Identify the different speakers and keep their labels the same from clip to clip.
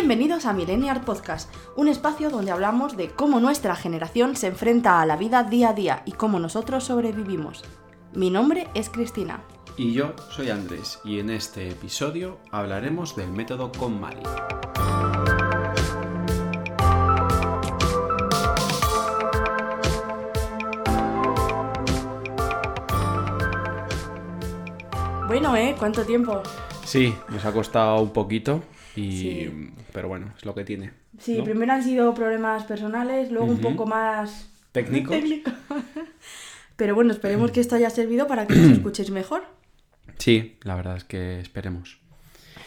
Speaker 1: Bienvenidos a Millennial Podcast, un espacio donde hablamos de cómo nuestra generación se enfrenta a la vida día a día y cómo nosotros sobrevivimos. Mi nombre es Cristina.
Speaker 2: Y yo soy Andrés y en este episodio hablaremos del método KonMari.
Speaker 1: Bueno, ¿eh? ¿Cuánto tiempo?
Speaker 2: Sí, nos ha costado un poquito, y...
Speaker 1: Sí.
Speaker 2: pero bueno, es lo que tiene.
Speaker 1: Sí,
Speaker 2: ¿no?
Speaker 1: primero han sido problemas personales, luego un poco más
Speaker 2: ¿Técnicos?
Speaker 1: técnico. Pero bueno, esperemos que esto haya servido para que nos escuchéis mejor.
Speaker 2: Sí, la verdad es que esperemos.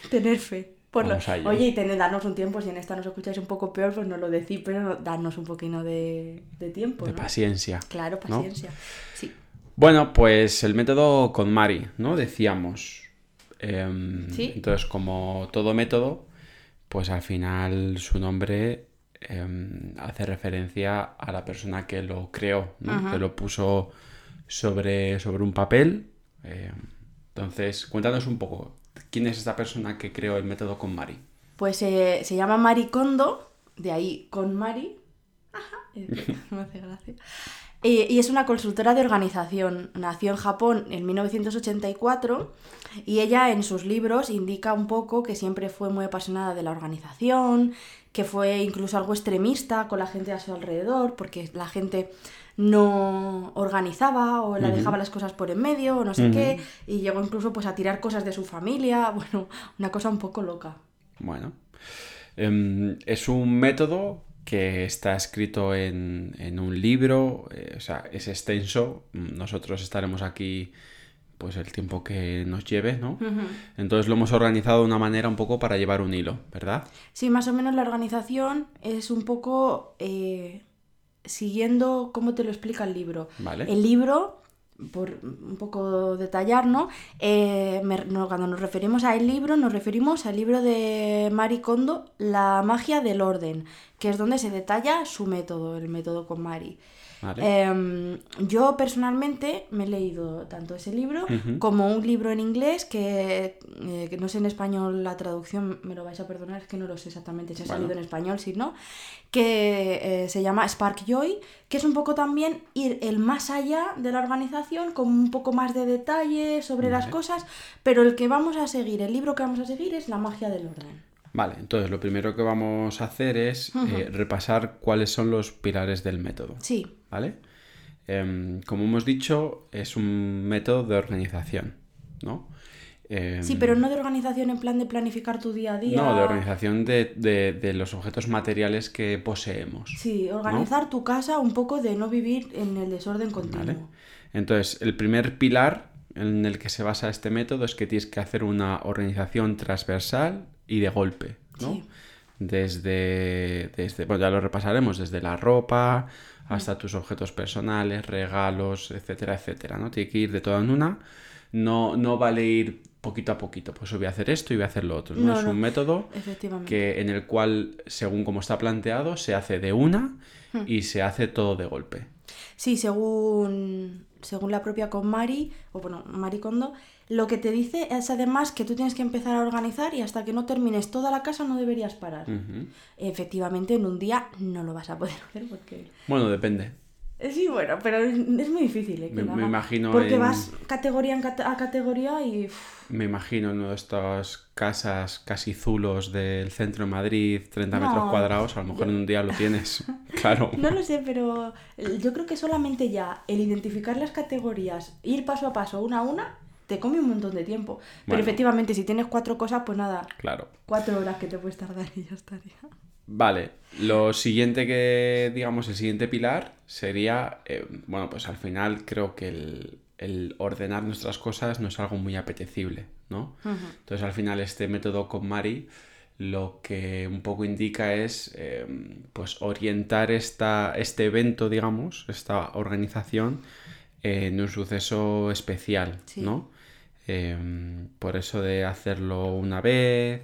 Speaker 1: Tener fe. Por lo-. Oye, y tened, darnos un tiempo, si en esta nos escucháis un poco peor, pues no lo decís, pero no- darnos un poquito de, de tiempo.
Speaker 2: De
Speaker 1: ¿no?
Speaker 2: paciencia.
Speaker 1: Claro,
Speaker 2: ¿no?
Speaker 1: paciencia. Sí.
Speaker 2: Bueno, pues el método KonMari, ¿no? Decíamos. Em,
Speaker 1: Sí.
Speaker 2: Entonces, como todo método, pues al final su nombre em, hace referencia a la persona que lo creó, ¿no? Que lo puso sobre, sobre un papel. Em, entonces, cuéntanos un poco, ¿quién es esta persona que creó el método KonMari?
Speaker 1: Pues eh, se llama Mari Kondo, de ahí con Mari. Ajá, me hace gracia. Eh, y es una consultora de organización. Nació en Japón en 1984 y ella en sus libros indica un poco que siempre fue muy apasionada de la organización, que fue incluso algo extremista con la gente a su alrededor, porque la gente no organizaba o la dejaba las cosas por en medio o no sé qué, y llegó incluso pues a tirar cosas de su familia, bueno, una cosa un poco loca.
Speaker 2: Bueno, em, es un método que está escrito en, en un libro, eh, o sea, es extenso. Nosotros estaremos aquí pues el tiempo que nos lleve, ¿no? Entonces lo hemos organizado de una manera un poco para llevar un hilo, ¿verdad?
Speaker 1: Sí, más o menos la organización es un poco eh, siguiendo cómo te lo explica el libro.
Speaker 2: Vale.
Speaker 1: El libro, por un poco detallar, ¿no? Eh, me- Cuando nos referimos a el libro, nos referimos al libro de Mari Kondo, La magia del orden, que es donde se detalla su método, el método con Mari.
Speaker 2: Vale.
Speaker 1: Em, yo personalmente me he leído tanto ese libro como un libro en inglés que, eh, que no sé en español la traducción, me lo vais a perdonar, es que no lo sé exactamente si ha
Speaker 2: Bueno.
Speaker 1: salido en español, si no, que eh, se llama Spark Joy, que es un poco también ir el más allá de la organización con un poco más de detalle sobre las cosas, pero el que vamos a seguir, el libro que vamos a seguir es La magia del orden.
Speaker 2: Vale, entonces lo primero que vamos a hacer es eh, repasar cuáles son los pilares del método.
Speaker 1: Sí,
Speaker 2: ¿Vale? Em, como hemos dicho, es un método de organización, ¿no? Em,
Speaker 1: sí, pero no de organización en plan de planificar tu día a día.
Speaker 2: No, de organización de, de- de los objetos materiales que poseemos.
Speaker 1: Sí, organizar tu casa un poco de no vivir en el desorden continuo.
Speaker 2: ¿vale? Entonces, el primer pilar en el que se basa este método es que tienes que hacer una organización transversal y de golpe, ¿no?
Speaker 1: Sí.
Speaker 2: Desde, desde, bueno, ya lo repasaremos, desde la ropa hasta tus objetos personales, regalos, etcétera, etcétera, ¿no? Tiene que ir de todo en una. No, no vale ir poquito a poquito, pues voy a hacer esto y voy a hacer lo otro. No,
Speaker 1: No,
Speaker 2: es
Speaker 1: no.
Speaker 2: un método que en el cual, según como está planteado, se hace de una
Speaker 1: Hmm.
Speaker 2: y se hace todo de golpe.
Speaker 1: Sí, según, según la propia Mari, o bueno, Mari Kondo, lo que te dice es además que tú tienes que empezar a organizar y hasta que no termines toda la casa no deberías parar. Efectivamente, en un día no lo vas a poder hacer porque...
Speaker 2: Bueno, depende.
Speaker 1: Sí, bueno, pero es muy difícil. ¿eh? que
Speaker 2: Me- imagino
Speaker 1: Porque
Speaker 2: en-
Speaker 1: vas categoría en cate- a categoría y...
Speaker 2: Me imagino en estas casas casi zulos del centro de Madrid, 30
Speaker 1: No.
Speaker 2: metros cuadrados, a lo mejor en un día lo tienes. Claro.
Speaker 1: No lo sé, pero yo creo que solamente ya el identificar las categorías, ir paso a paso, una a una, te come un montón de tiempo. Pero efectivamente, si tienes cuatro cosas, pues nada,
Speaker 2: Claro.
Speaker 1: cuatro horas que te puedes tardar y ya estaría.
Speaker 2: Vale, lo siguiente que, digamos, el siguiente pilar sería, eh, bueno, pues al final creo que el, el ordenar nuestras cosas no es algo muy apetecible, ¿no? Entonces al final este método con Mari lo que un poco indica es, eh, pues orientar esta, este evento, digamos, esta organización en un suceso especial,
Speaker 1: Sí.
Speaker 2: ¿no? Eh, por eso de hacerlo una vez,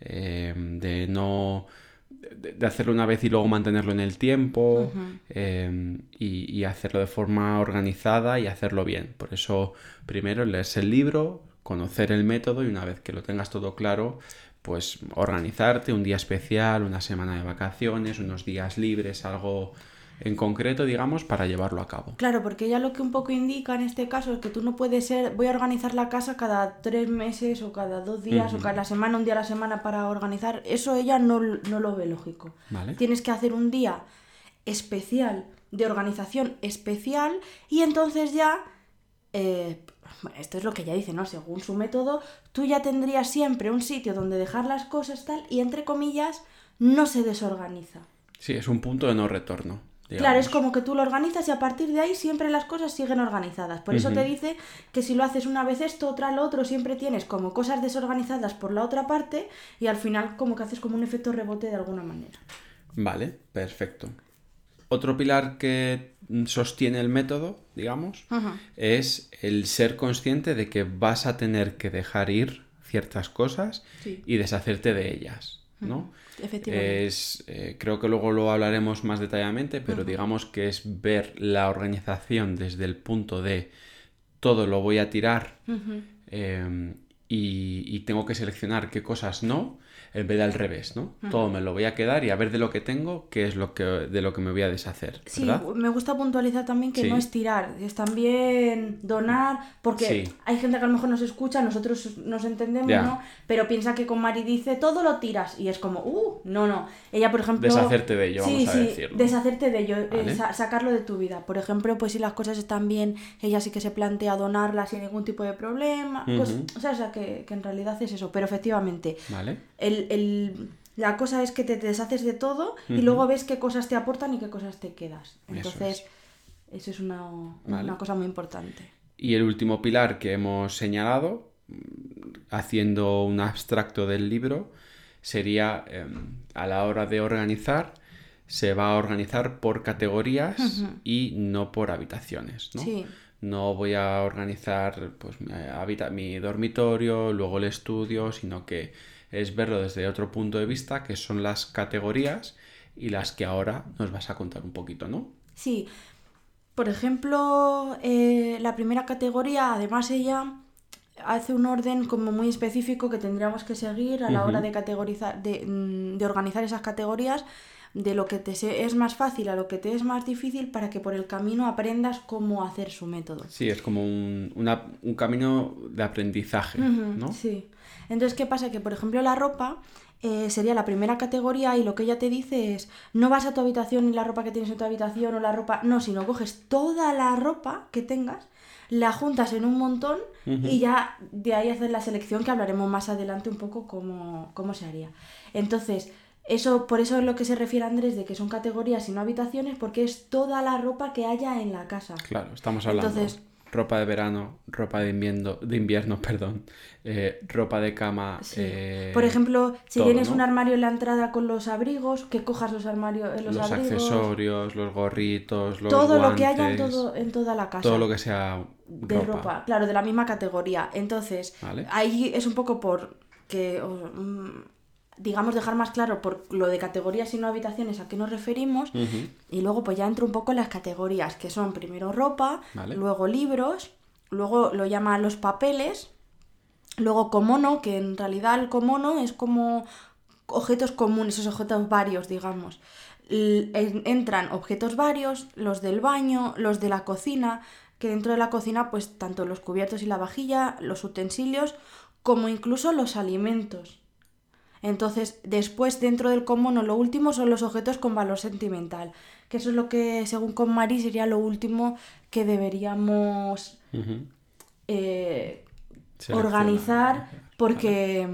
Speaker 2: eh, de no de, hacerlo una vez y luego mantenerlo en el tiempo eh, y, y hacerlo de forma organizada y hacerlo bien. Por eso primero leerse el libro, conocer el método y una vez que lo tengas todo claro, pues organizarte un día especial, una semana de vacaciones, unos días libres, algo en concreto, digamos, para llevarlo a cabo.
Speaker 1: Claro, porque ella lo que un poco indica en este caso es que tú no puedes ser, voy a organizar la casa cada tres meses o cada dos días o cada semana, un día a la semana para organizar. Eso ella no, no lo ve lógico. Tienes que hacer un día especial, de organización especial, y entonces ya eh, esto es lo que ella dice, ¿no? Según su método, tú ya tendrías siempre un sitio donde dejar las cosas tal y entre comillas no se desorganiza.
Speaker 2: Sí, es un punto de no retorno.
Speaker 1: Claro, es como que tú lo organizas y a partir de ahí siempre las cosas siguen organizadas. Por eso te dice que si lo haces una vez esto, otra lo otro, siempre tienes como cosas desorganizadas por la otra parte y al final como que haces como un efecto rebote de alguna manera.
Speaker 2: Vale, perfecto. Otro pilar que sostiene el método, digamos, es el ser consciente de que vas a tener que dejar ir ciertas cosas y deshacerte de ellas, ¿no? Efectivamente. Es, eh, creo que luego lo hablaremos más detalladamente, pero digamos que es ver la organización desde el punto de todo lo voy a tirar em, y, tengo que seleccionar qué cosas no en vez de al revés, ¿no? Todo me lo voy a quedar y a ver de lo que tengo, qué es lo que, de lo que me voy a deshacer.
Speaker 1: Sí, me gusta puntualizar también que no es tirar, es también donar, porque hay gente que a lo mejor nos escucha, nosotros nos entendemos, ¿no? Pero piensa que con Mari dice, todo lo tiras, y es como, uh, no, no. Ella, por ejemplo...
Speaker 2: Deshacerte de ello, vamos a decirlo.
Speaker 1: deshacerte de ello, eh, sacarlo de tu vida. Por ejemplo, pues si las cosas están bien, ella sí que se plantea donarlas sin ningún tipo de problema, pues, o sea, o sea que, que en realidad es eso, pero efectivamente...
Speaker 2: Vale
Speaker 1: el, la cosa es que te deshaces de todo y luego ves qué cosas te aportan y qué cosas te quedas. Entonces, eso es, una, cosa muy importante.
Speaker 2: Y el último pilar que hemos señalado, haciendo un abstracto del libro, sería em, a la hora de organizar, se va a organizar por categorías y no por habitaciones. ¿no? no voy a organizar pues, mi dormitorio, luego el estudio, sino que es verlo desde otro punto de vista, que son las categorías y las que ahora nos vas a contar un poquito, ¿no?
Speaker 1: Sí. Por ejemplo, eh, la primera categoría, además ella hace un orden como muy específico que tendríamos que seguir a la hora de categorizar, mm, de, organizar esas categorías de lo que te es más fácil a lo que te es más difícil para que por el camino aprendas cómo hacer su método.
Speaker 2: Sí, es como un, un camino de aprendizaje, ¿no?
Speaker 1: Sí. Entonces, ¿qué pasa? Que, por ejemplo, la ropa eh, sería la primera categoría y lo que ella te dice es, no vas a tu habitación y la ropa que tienes en tu habitación o la ropa, no, sino coges toda la ropa que tengas, la juntas en un montón y ya de ahí haces la selección que hablaremos más adelante un poco cómo, cómo se haría. Entonces, eso, por eso es lo que se refiere Andrés de que son categorías y no habitaciones, porque es toda la ropa que haya en la casa.
Speaker 2: Claro, estamos hablando. Entonces, ropa de verano, ropa de invierno, de invierno perdón, eh, ropa de cama. Eh,
Speaker 1: Por ejemplo, si tienes un armario en la entrada con los abrigos, que cojas los armarios,
Speaker 2: eh, los, accesorios, los gorritos, los
Speaker 1: todo lo que haya en, todo, en toda la casa.
Speaker 2: Todo lo que sea
Speaker 1: de ropa, claro, de la misma categoría. Entonces, ahí es un poco por que mm, digamos, dejar más claro por lo de categorías y no habitaciones a qué nos referimos. Y luego pues ya entro un poco en las categorías, que son primero ropa, luego libros, luego lo llama los papeles, luego comono, que en realidad el comono es como objetos comunes, esos objetos varios, digamos. entran objetos varios, los del baño, los de la cocina, que dentro de la cocina pues tanto los cubiertos y la vajilla, los utensilios, como incluso los alimentos. Entonces, después, dentro del comono, lo último son los objetos con valor sentimental, que eso es lo que, según con Mari, sería lo último que deberíamos eh, organizar, porque,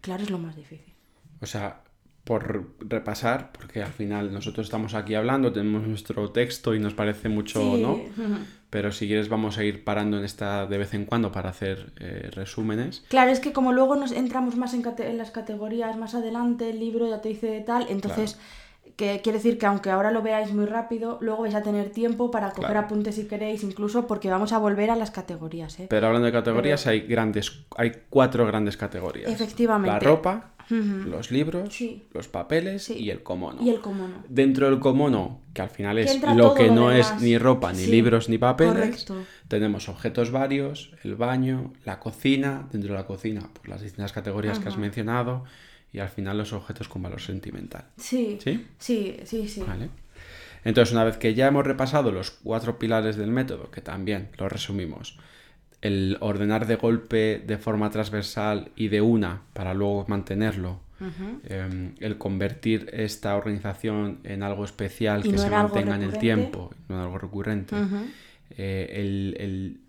Speaker 1: claro, es lo más difícil.
Speaker 2: O sea, por repasar, porque al final nosotros estamos aquí hablando, tenemos nuestro texto y nos parece mucho, ¿no? Pero si quieres vamos a ir parando en esta de vez en cuando para hacer eh, resúmenes.
Speaker 1: Claro, es que como luego nos entramos más en, las categorías más adelante, el libro ya te dice tal, entonces... Que quiere decir que aunque ahora lo veáis muy rápido, luego vais a tener tiempo para coger apuntes si queréis, incluso porque vamos a volver a las categorías. ¿eh?
Speaker 2: Pero hablando de categorías, hay grandes, hay cuatro grandes categorías.
Speaker 1: Efectivamente.
Speaker 2: La ropa, Los libros,
Speaker 1: Sí.
Speaker 2: los papeles
Speaker 1: Sí.
Speaker 2: y el comono.
Speaker 1: Y el comono.
Speaker 2: Dentro del comono, que al final es lo que
Speaker 1: lo
Speaker 2: no es ni ropa, ni
Speaker 1: Sí.
Speaker 2: libros, ni papeles,
Speaker 1: Correcto.
Speaker 2: tenemos objetos varios, el baño, la cocina, dentro de la cocina, pues las distintas categorías que has mencionado, y al final los objetos con valor sentimental.
Speaker 1: Sí.
Speaker 2: ¿Sí?
Speaker 1: Sí, sí, sí.
Speaker 2: ¿Vale? Entonces, una vez que ya hemos repasado los cuatro pilares del método, que también lo resumimos, el ordenar de golpe de forma transversal y de una para luego mantenerlo, eh, el convertir esta organización en algo especial que
Speaker 1: no
Speaker 2: se mantenga en el tiempo, no en algo recurrente, eh, el, el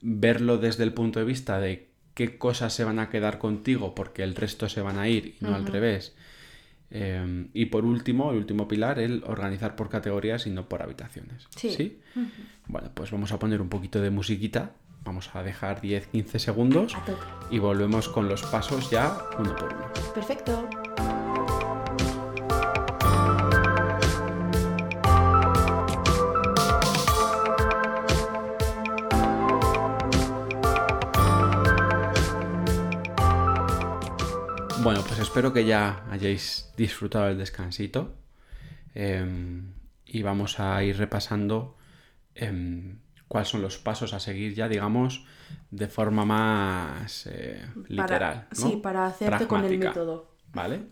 Speaker 2: verlo desde el punto de vista de qué cosas se van a quedar contigo porque el resto se van a ir y no al revés. Eh, y por último, el último pilar, el organizar por categorías y no por habitaciones.
Speaker 1: Sí.
Speaker 2: Bueno, pues vamos a poner un poquito de musiquita. Vamos a dejar 10-15 segundos y volvemos con los pasos ya uno por uno.
Speaker 1: Perfecto.
Speaker 2: Bueno, pues espero que ya hayáis disfrutado del descansito. eh, y vamos a ir repasando em, cuáles son los pasos a seguir ya, digamos, de forma más eh, literal. ¿no?
Speaker 1: sí, para hacerte con el método.
Speaker 2: ¿Vale?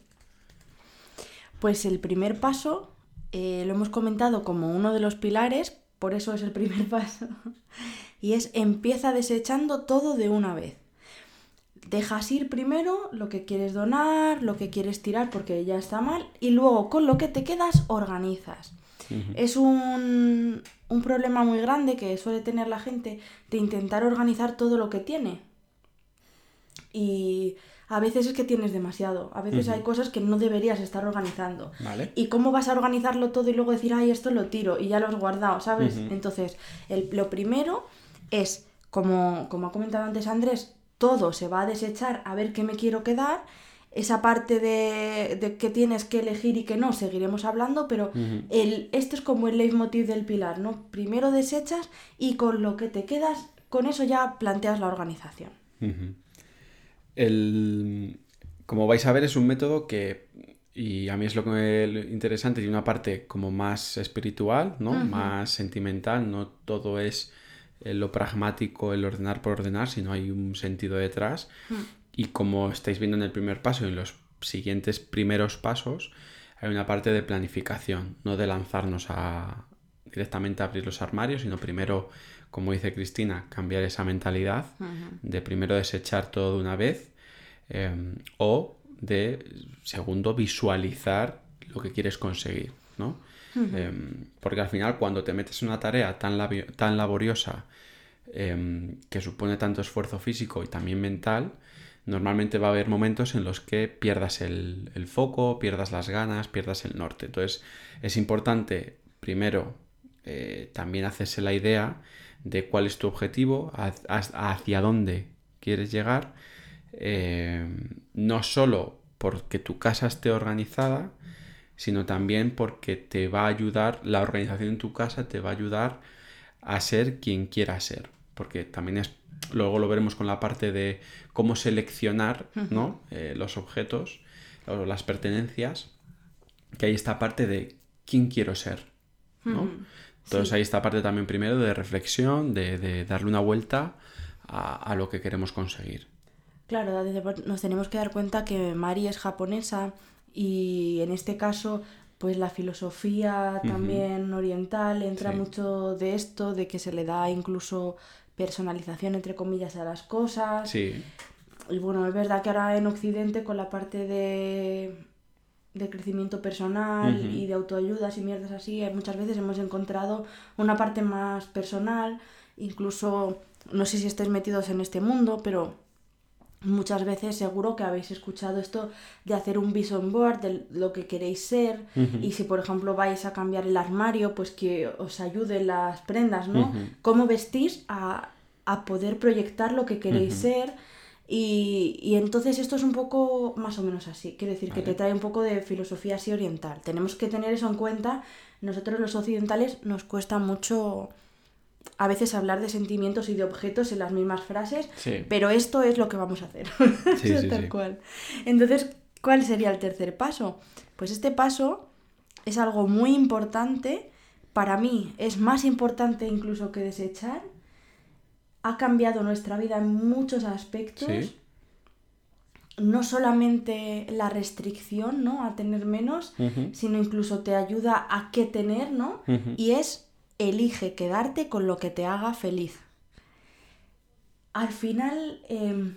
Speaker 1: Pues el primer paso eh, lo hemos comentado como uno de los pilares, por eso es el primer paso, y es empieza desechando todo de una vez. Dejas ir primero lo que quieres donar, lo que quieres tirar porque ya está mal, y luego con lo que te quedas organizas. Es un, un problema muy grande que suele tener la gente de intentar organizar todo lo que tiene. Y a veces es que tienes demasiado. A veces hay cosas que no deberías estar organizando.
Speaker 2: Vale.
Speaker 1: ¿Y cómo vas a organizarlo todo y luego decir, ay, esto lo tiro y ya lo has guardado, ¿sabes? Entonces, el- lo primero es, como, como ha comentado antes Andrés, todo se va a desechar a ver qué me quiero quedar. Esa parte de, de que tienes que elegir y que no, seguiremos hablando, pero el, esto es como el leitmotiv del pilar, ¿no? Primero desechas y con lo que te quedas, con eso ya planteas la organización.
Speaker 2: El- como vais a ver, es un método que, y a mí es lo que interesante, tiene una parte como más espiritual, ¿no? Más sentimental, no todo es eh, lo pragmático, el ordenar por ordenar, sino hay un sentido detrás. Y como estáis viendo en el primer paso y en los siguientes primeros pasos, hay una parte de planificación, no de lanzarnos a directamente a abrir los armarios, sino primero, como dice Cristina, cambiar esa mentalidad de primero desechar todo de una vez eh, o de, segundo, visualizar lo que quieres conseguir, ¿no? Eh, porque al final cuando te metes en una tarea tan, labio- tan laboriosa eh, que supone tanto esfuerzo físico y también mental, normalmente va a haber momentos en los que pierdas el, foco, pierdas las ganas, pierdas el norte. Entonces es importante, primero, eh, también hacerse la idea de cuál es tu objetivo, ha- ha- hacia dónde quieres llegar, eh, no solo porque tu casa esté organizada, sino también porque te va a ayudar, la organización en tu casa te va a ayudar a ser quien quieras ser. Porque también es, luego lo veremos con la parte de cómo seleccionar ¿no? Eh, los objetos o las pertenencias, que hay esta parte de quién quiero ser. ¿no? Entonces
Speaker 1: Sí.
Speaker 2: hay esta parte también primero de reflexión, de, de darle una vuelta a, a lo que queremos conseguir.
Speaker 1: Claro, nos tenemos que dar cuenta que Mari es japonesa y en este caso, pues la filosofía también oriental entra
Speaker 2: Sí.
Speaker 1: mucho de esto, de que se le da incluso personalización entre comillas a las cosas.
Speaker 2: Sí,
Speaker 1: Y bueno, es verdad que ahora en Occidente con la parte de, de crecimiento personal y de autoayudas y mierdas así, eh, muchas veces hemos encontrado una parte más personal, incluso, no sé si estáis metidos en este mundo, pero muchas veces seguro que habéis escuchado esto de hacer un vision board de lo que queréis ser y si por ejemplo vais a cambiar el armario pues que os ayuden las prendas no
Speaker 2: Ujú.
Speaker 1: cómo vestís a, a poder proyectar lo que queréis ser y, y entonces esto es un poco más o menos así. Quiero decir que te trae un poco de filosofía así oriental. Tenemos que tener eso en cuenta. Nosotros los occidentales nos cuesta mucho a veces hablar de sentimientos y de objetos en las mismas frases
Speaker 2: sí.
Speaker 1: pero esto es lo que vamos a hacer.
Speaker 2: Sí,
Speaker 1: Eso
Speaker 2: sí,
Speaker 1: tal cual. Entonces, ¿Cuál sería el tercer paso? Pues este paso es algo muy importante. Para mí es más importante incluso que desechar. Ha cambiado nuestra vida en muchos aspectos. No solamente la restricción, ¿no? A tener menos, sino incluso te ayuda a qué tener, ¿no? Y es elige quedarte con lo que te haga feliz. Al final, eh,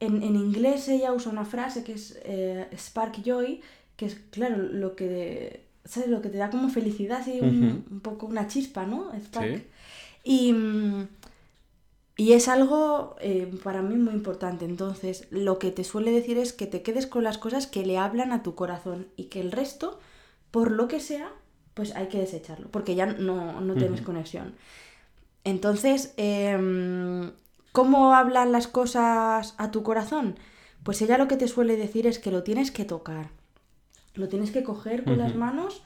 Speaker 1: en, en inglés ella usa una frase que es eh, spark joy, que es, claro, lo que, ¿sabes? Lo que te da como felicidad, así, un,
Speaker 2: Ujú.
Speaker 1: un poco una chispa, ¿no? Spark.
Speaker 2: Sí.
Speaker 1: Y, y es algo eh, para mí muy importante. Entonces, lo que te suele decir es que te quedes con las cosas que le hablan a tu corazón y que el resto, por lo que sea, pues hay que desecharlo, porque ya no, no tienes conexión. Entonces, em, ¿cómo hablan las cosas a tu corazón? Pues ella lo que te suele decir es que lo tienes que tocar, lo tienes que coger con las manos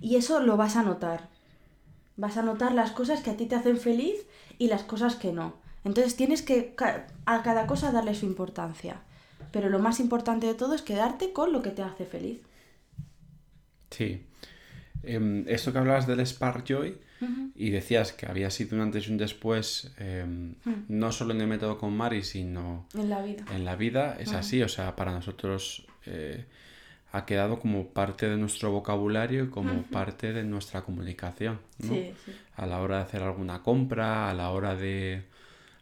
Speaker 1: y eso lo vas a notar. Vas a notar las cosas que a ti te hacen feliz y las cosas que no. Entonces tienes que a cada cosa darle su importancia. Pero lo más importante de todo es quedarte con lo que te hace feliz.
Speaker 2: Sí. Em, esto que hablabas del Spark Joy
Speaker 1: Ujú.
Speaker 2: y decías que había sido un antes y un después, em,
Speaker 1: Mm.
Speaker 2: no solo en el método con Mari, sino
Speaker 1: En la vida.
Speaker 2: en la vida, es así. O sea, para nosotros eh, ha quedado como parte de nuestro vocabulario y como parte de nuestra comunicación, ¿no?
Speaker 1: Sí, sí.
Speaker 2: A la hora de hacer alguna compra, a la hora de,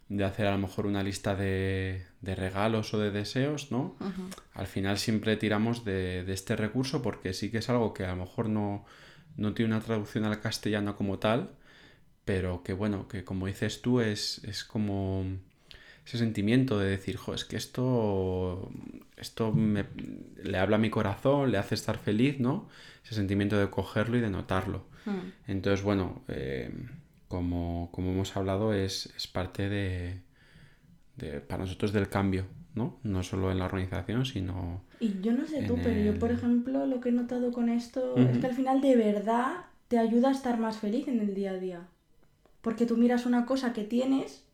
Speaker 2: de hacer a lo mejor una lista de, de regalos o de deseos, ¿no? Al final siempre tiramos de, de este recurso porque sí que es algo que a lo mejor no, no tiene una traducción al castellano como tal, pero que bueno, que como dices tú es, es como ese sentimiento de decir, jo, es que esto, esto me- le habla a mi corazón, le hace estar feliz, ¿no? Ese sentimiento de cogerlo y de notarlo.
Speaker 1: Mm.
Speaker 2: Entonces, bueno, eh, como, como hemos hablado, es, es parte de, de- para nosotros del cambio, ¿no? No solo en la organización, sino...
Speaker 1: Y yo no sé tú, pero yo, por ejemplo, lo que he notado con esto es que al final de verdad te ayuda a estar más feliz en el día a día. Porque tú miras una cosa que tienes,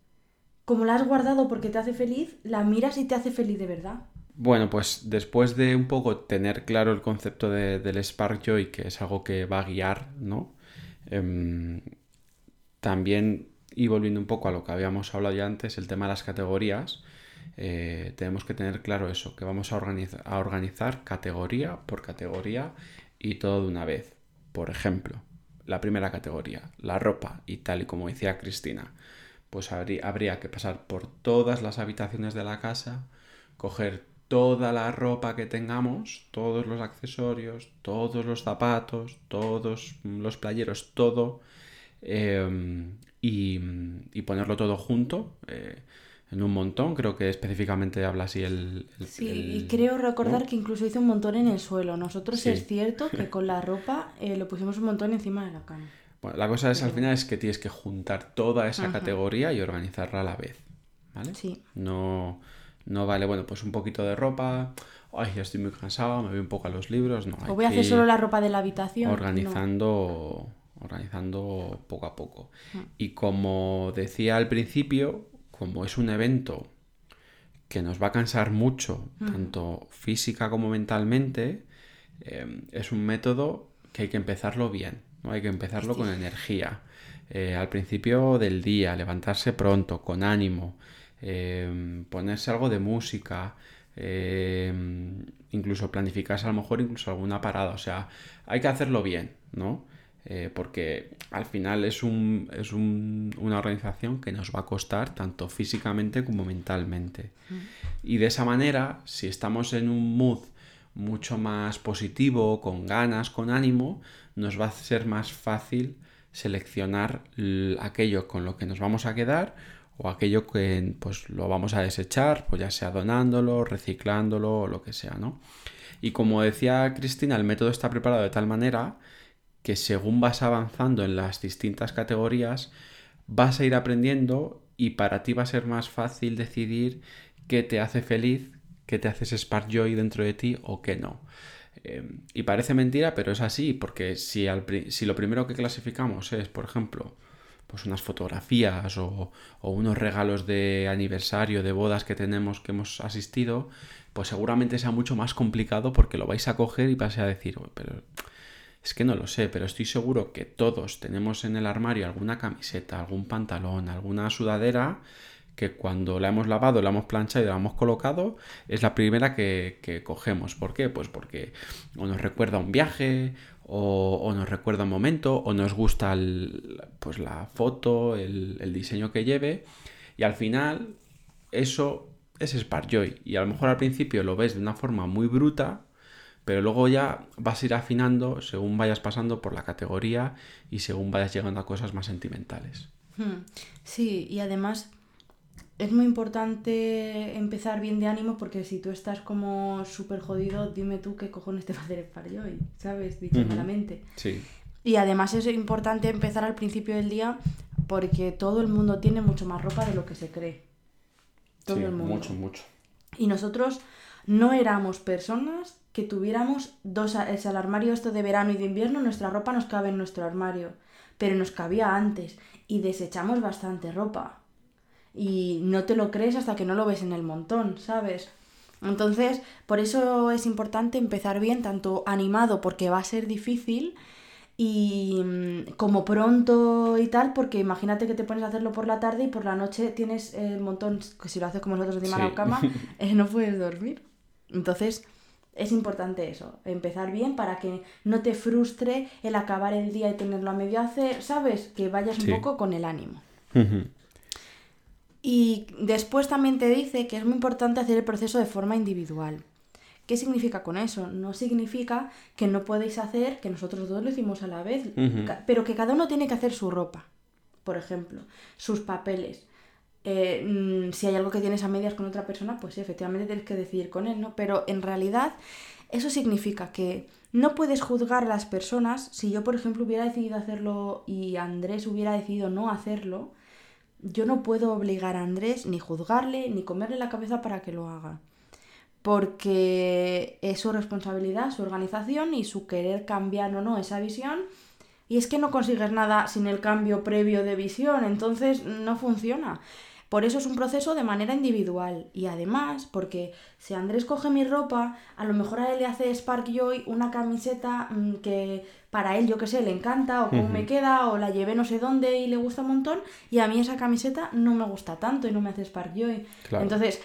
Speaker 1: como la has guardado porque te hace feliz, la miras y te hace feliz de verdad.
Speaker 2: Bueno, pues después de un poco tener claro el concepto de- del Spark Joy, que es algo que va a guiar, ¿no? Em, también, y volviendo un poco a lo que habíamos hablado ya antes, el tema de las categorías, eh, tenemos que tener claro eso, que vamos a, a organizar categoría por categoría y todo de una vez. Por ejemplo, la primera categoría, la ropa, y tal y como decía Cristina, pues habría, que pasar por todas las habitaciones de la casa, coger toda la ropa que tengamos, todos los accesorios, todos los zapatos, todos los playeros, todo, y, y ponerlo todo junto eh, en un montón. Creo que específicamente habla así el... el-
Speaker 1: Sí,
Speaker 2: el-
Speaker 1: y creo recordar
Speaker 2: ¿no?
Speaker 1: que incluso hizo un montón en el suelo. Nosotros
Speaker 2: Sí.
Speaker 1: es cierto que con la ropa eh, lo pusimos un montón encima de la cama.
Speaker 2: Bueno, la cosa es al final es que tienes que juntar toda esa
Speaker 1: Ajá.
Speaker 2: categoría y organizarla a la vez, ¿vale?
Speaker 1: Sí.
Speaker 2: No, no vale, bueno, pues un poquito de ropa, ay, ya estoy muy cansado, me voy un poco a los libros, no.
Speaker 1: O voy a hacer solo la ropa de la habitación. no.
Speaker 2: Organizando, organizando poco a poco.
Speaker 1: Mm.
Speaker 2: Y como decía al principio, como es un evento que nos va a cansar mucho, tanto física como mentalmente, eh, es un método que hay que empezarlo bien, ¿no? Hay que empezarlo con energía. Eh, al principio del día, levantarse pronto, con ánimo, eh, ponerse algo de música, incluso planificarse a lo mejor incluso alguna parada. O sea, hay que hacerlo bien, ¿no? Eh, porque al final es, un, es un- una organización que nos va a costar tanto físicamente como mentalmente. Y de esa manera, si estamos en un mood mucho más positivo, con ganas, con ánimo, nos va a ser más fácil seleccionar aquello con lo que nos vamos a quedar o aquello que pues lo vamos a desechar, pues ya sea donándolo, reciclándolo o lo que sea, ¿no? Y como decía Cristina, el método está preparado de tal manera que según vas avanzando en las distintas categorías, vas a ir aprendiendo y para ti va a ser más fácil decidir qué te hace feliz, qué te hace spark joy dentro de ti o qué no. Eh, y parece mentira, pero es así, porque si, al si lo primero que clasificamos es, por ejemplo, pues unas fotografías o, o, unos regalos de aniversario, de bodas que tenemos, que hemos asistido, pues seguramente sea mucho más complicado porque lo vais a coger y vais a decir, pero es que no lo sé, pero estoy seguro que todos tenemos en el armario alguna camiseta, algún pantalón, alguna sudadera que cuando la hemos lavado, la hemos planchado y la hemos colocado, es la primera que, cogemos. ¿Por qué? Pues porque o nos recuerda un viaje, o, nos recuerda un momento, o nos gusta pues la foto, el, diseño que lleve, y al final eso es Sparkjoy. Y a lo mejor al principio lo ves de una forma muy bruta, pero luego ya vas a ir afinando según vayas pasando por la categoría y según vayas llegando a cosas más sentimentales.
Speaker 1: Hmm. Sí, y además es muy importante empezar bien de ánimo porque si tú estás como súper jodido, dime tú qué cojones te va a hacer el hoy, ¿sabes? Dicho malamente. Sí. Y además es importante empezar al principio del día porque todo el mundo tiene mucho más ropa de lo que se cree.
Speaker 2: Todo el mundo. Mucho, mucho.
Speaker 1: Y nosotros no éramos personas que tuviéramos dos, es el armario esto de verano y de invierno, nuestra ropa nos cabe en nuestro armario, pero nos cabía antes y desechamos bastante ropa. Y no te lo crees hasta que no lo ves en el montón, ¿sabes? Entonces, por eso es importante empezar bien, tanto animado porque va a ser difícil y mm, como pronto y tal, porque imagínate que te pones a hacerlo por la tarde y por la noche tienes el montón, que si lo haces como nosotros encima de la cama, eh, no puedes dormir. Entonces, es importante eso, empezar bien para que no te frustre el acabar el día y tenerlo a medio hacer, ¿sabes? Que vayas un poco con el ánimo. Y después también te dice que es muy importante hacer el proceso de forma individual. ¿Qué significa con eso? No significa que no podéis hacer, que nosotros dos lo hicimos a la vez, pero que cada uno tiene que hacer su ropa, por ejemplo, sus papeles, eh, mm, si hay algo que tienes a medias con otra persona, pues sí, efectivamente tienes que decidir con él, ¿no? Pero en realidad eso significa que no puedes juzgar a las personas. Si yo, por ejemplo, hubiera decidido hacerlo y Andrés hubiera decidido no hacerlo, yo no puedo obligar a Andrés ni juzgarle ni comerle la cabeza para que lo haga. Porque es su responsabilidad, su organización y su querer cambiar o no esa visión y es que no consigues nada sin el cambio previo de visión, entonces no funciona. Por eso es un proceso de manera individual. Y además, porque si Andrés coge mi ropa, a lo mejor a él le hace Spark Joy una camiseta mm, que para él, yo que sé, le encanta, o cómo me queda, o la llevé no sé dónde y le gusta un montón, y a mí esa camiseta no me gusta tanto y no me hace Spark Joy. Entonces,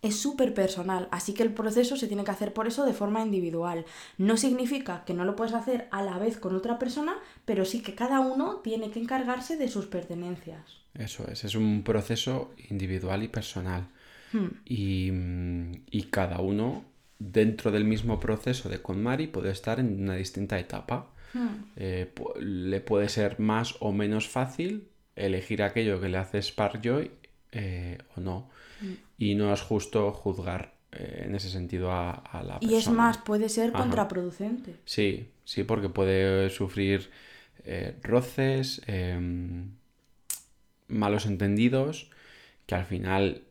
Speaker 1: es súper personal, así que el proceso se tiene que hacer por eso de forma individual. No significa que no lo puedes hacer a la vez con otra persona, pero sí que cada uno tiene que encargarse de sus pertenencias.
Speaker 2: Eso es, es un proceso individual y personal. Hmm. Y, cada uno dentro del mismo proceso de KonMari puede estar en una distinta etapa. Hmm. Eh, le puede ser más o menos fácil elegir aquello que le hace Spark Joy eh, o no. Hmm. Y no es justo juzgar eh, en ese sentido a, la persona.
Speaker 1: Y es más, puede ser contraproducente.
Speaker 2: Sí, sí, porque puede sufrir roces, em, malos entendidos que al final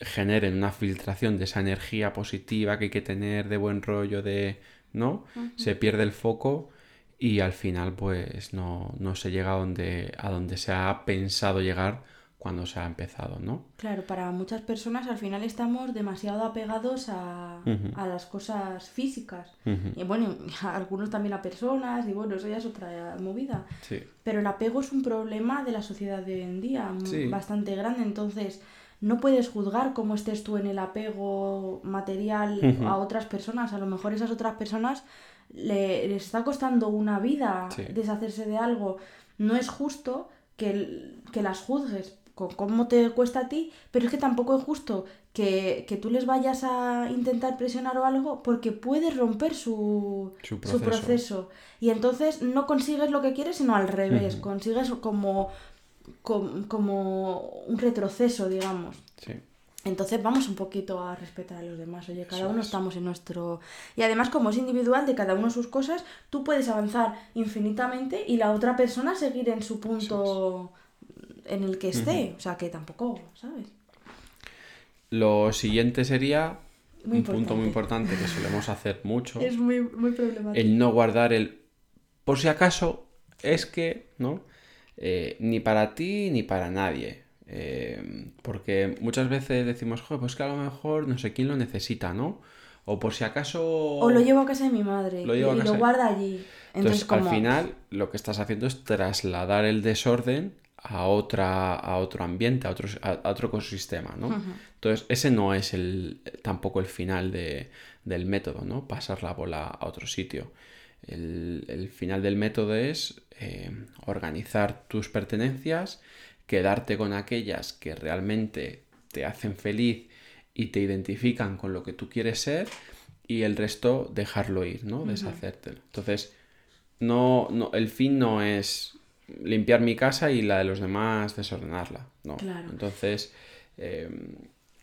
Speaker 2: generen una filtración de esa energía positiva que hay que tener de buen rollo de no se pierde el foco y al final pues no, no se llega a donde, a donde se ha pensado llegar cuando se ha empezado, ¿no?
Speaker 1: Claro, para muchas personas al final estamos demasiado apegados a, las cosas físicas. Y bueno, algunos también a personas, y bueno, eso ya es otra movida. Pero el apego es un problema de la sociedad de hoy en día, bastante grande. Entonces, no puedes juzgar cómo estés tú en el apego material a otras personas. A lo mejor esas otras personas le, les está costando una vida deshacerse de algo. No es justo que, que las juzgues con cómo te cuesta a ti, pero es que tampoco es justo que, tú les vayas a intentar presionar o algo porque puedes romper su, su, proceso. Y entonces no consigues lo que quieres, sino al revés, consigues como, como, un retroceso, digamos. Entonces vamos un poquito a respetar a los demás. Oye, cada uno estamos en nuestro... Y además como es individual de cada uno sus cosas, tú puedes avanzar infinitamente y la otra persona seguir en su punto en el que esté. O sea, que tampoco, ¿sabes?
Speaker 2: Lo siguiente sería un punto muy importante que solemos hacer mucho.
Speaker 1: Es muy, muy problemático.
Speaker 2: El no guardar el... Por si acaso, es que, ¿no? eh, ni para ti ni para nadie. Eh, porque muchas veces decimos, Joder, pues que a lo mejor no sé quién lo necesita, ¿no? O por si acaso...
Speaker 1: O lo llevo a casa de mi madre
Speaker 2: Lo
Speaker 1: y,
Speaker 2: llevo a
Speaker 1: y
Speaker 2: casa
Speaker 1: lo
Speaker 2: de-
Speaker 1: guarda allí.
Speaker 2: Entonces, al final, lo que estás haciendo es trasladar el desorden a, otra, a otro ambiente, a otro, a, a otro ecosistema, ¿no? Entonces, ese no es el, tampoco el final de- del método, ¿no? Pasar la bola a otro sitio. El, el final del método es eh, organizar tus pertenencias, quedarte con aquellas que realmente te hacen feliz y te identifican con lo que tú quieres ser y el resto dejarlo ir, ¿no? Deshacértelo. Entonces, no, no, el fin no es limpiar mi casa y la de los demás desordenarla, no.
Speaker 1: Claro.
Speaker 2: Entonces, eh,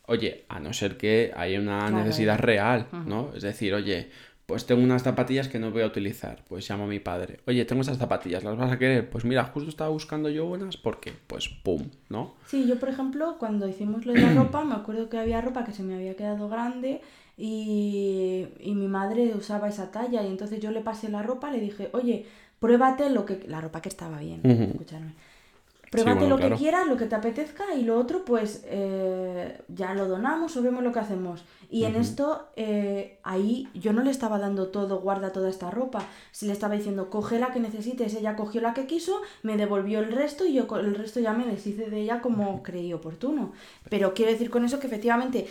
Speaker 2: oye, a no ser que haya una
Speaker 1: Claro.
Speaker 2: necesidad real, ¿no? Es decir, oye, pues tengo unas zapatillas que no voy a utilizar, pues llamo a mi padre. Oye, tengo esas zapatillas, ¿las vas a querer? Pues mira, justo estaba buscando yo unas, ¿por qué? Pues pum, ¿no?
Speaker 1: Sí, yo por ejemplo, cuando hicimos lo de la ropa, me acuerdo que había ropa que se me había quedado grande y, y mi madre usaba esa talla y entonces yo le pasé la ropa, le dije, oye, pruébate lo que... La ropa que estaba bien, escuchadme. Pruébate
Speaker 2: bueno,
Speaker 1: lo
Speaker 2: claro.
Speaker 1: que quieras, lo que te apetezca y lo otro pues eh, ya lo donamos o vemos lo que hacemos. Y en esto, eh, ahí yo no le estaba dando todo, guarda toda esta ropa. Si le estaba diciendo, coge la que necesites, ella cogió la que quiso, me devolvió el resto y yo el resto ya me deshice de ella como creí oportuno. Pero quiero decir con eso que efectivamente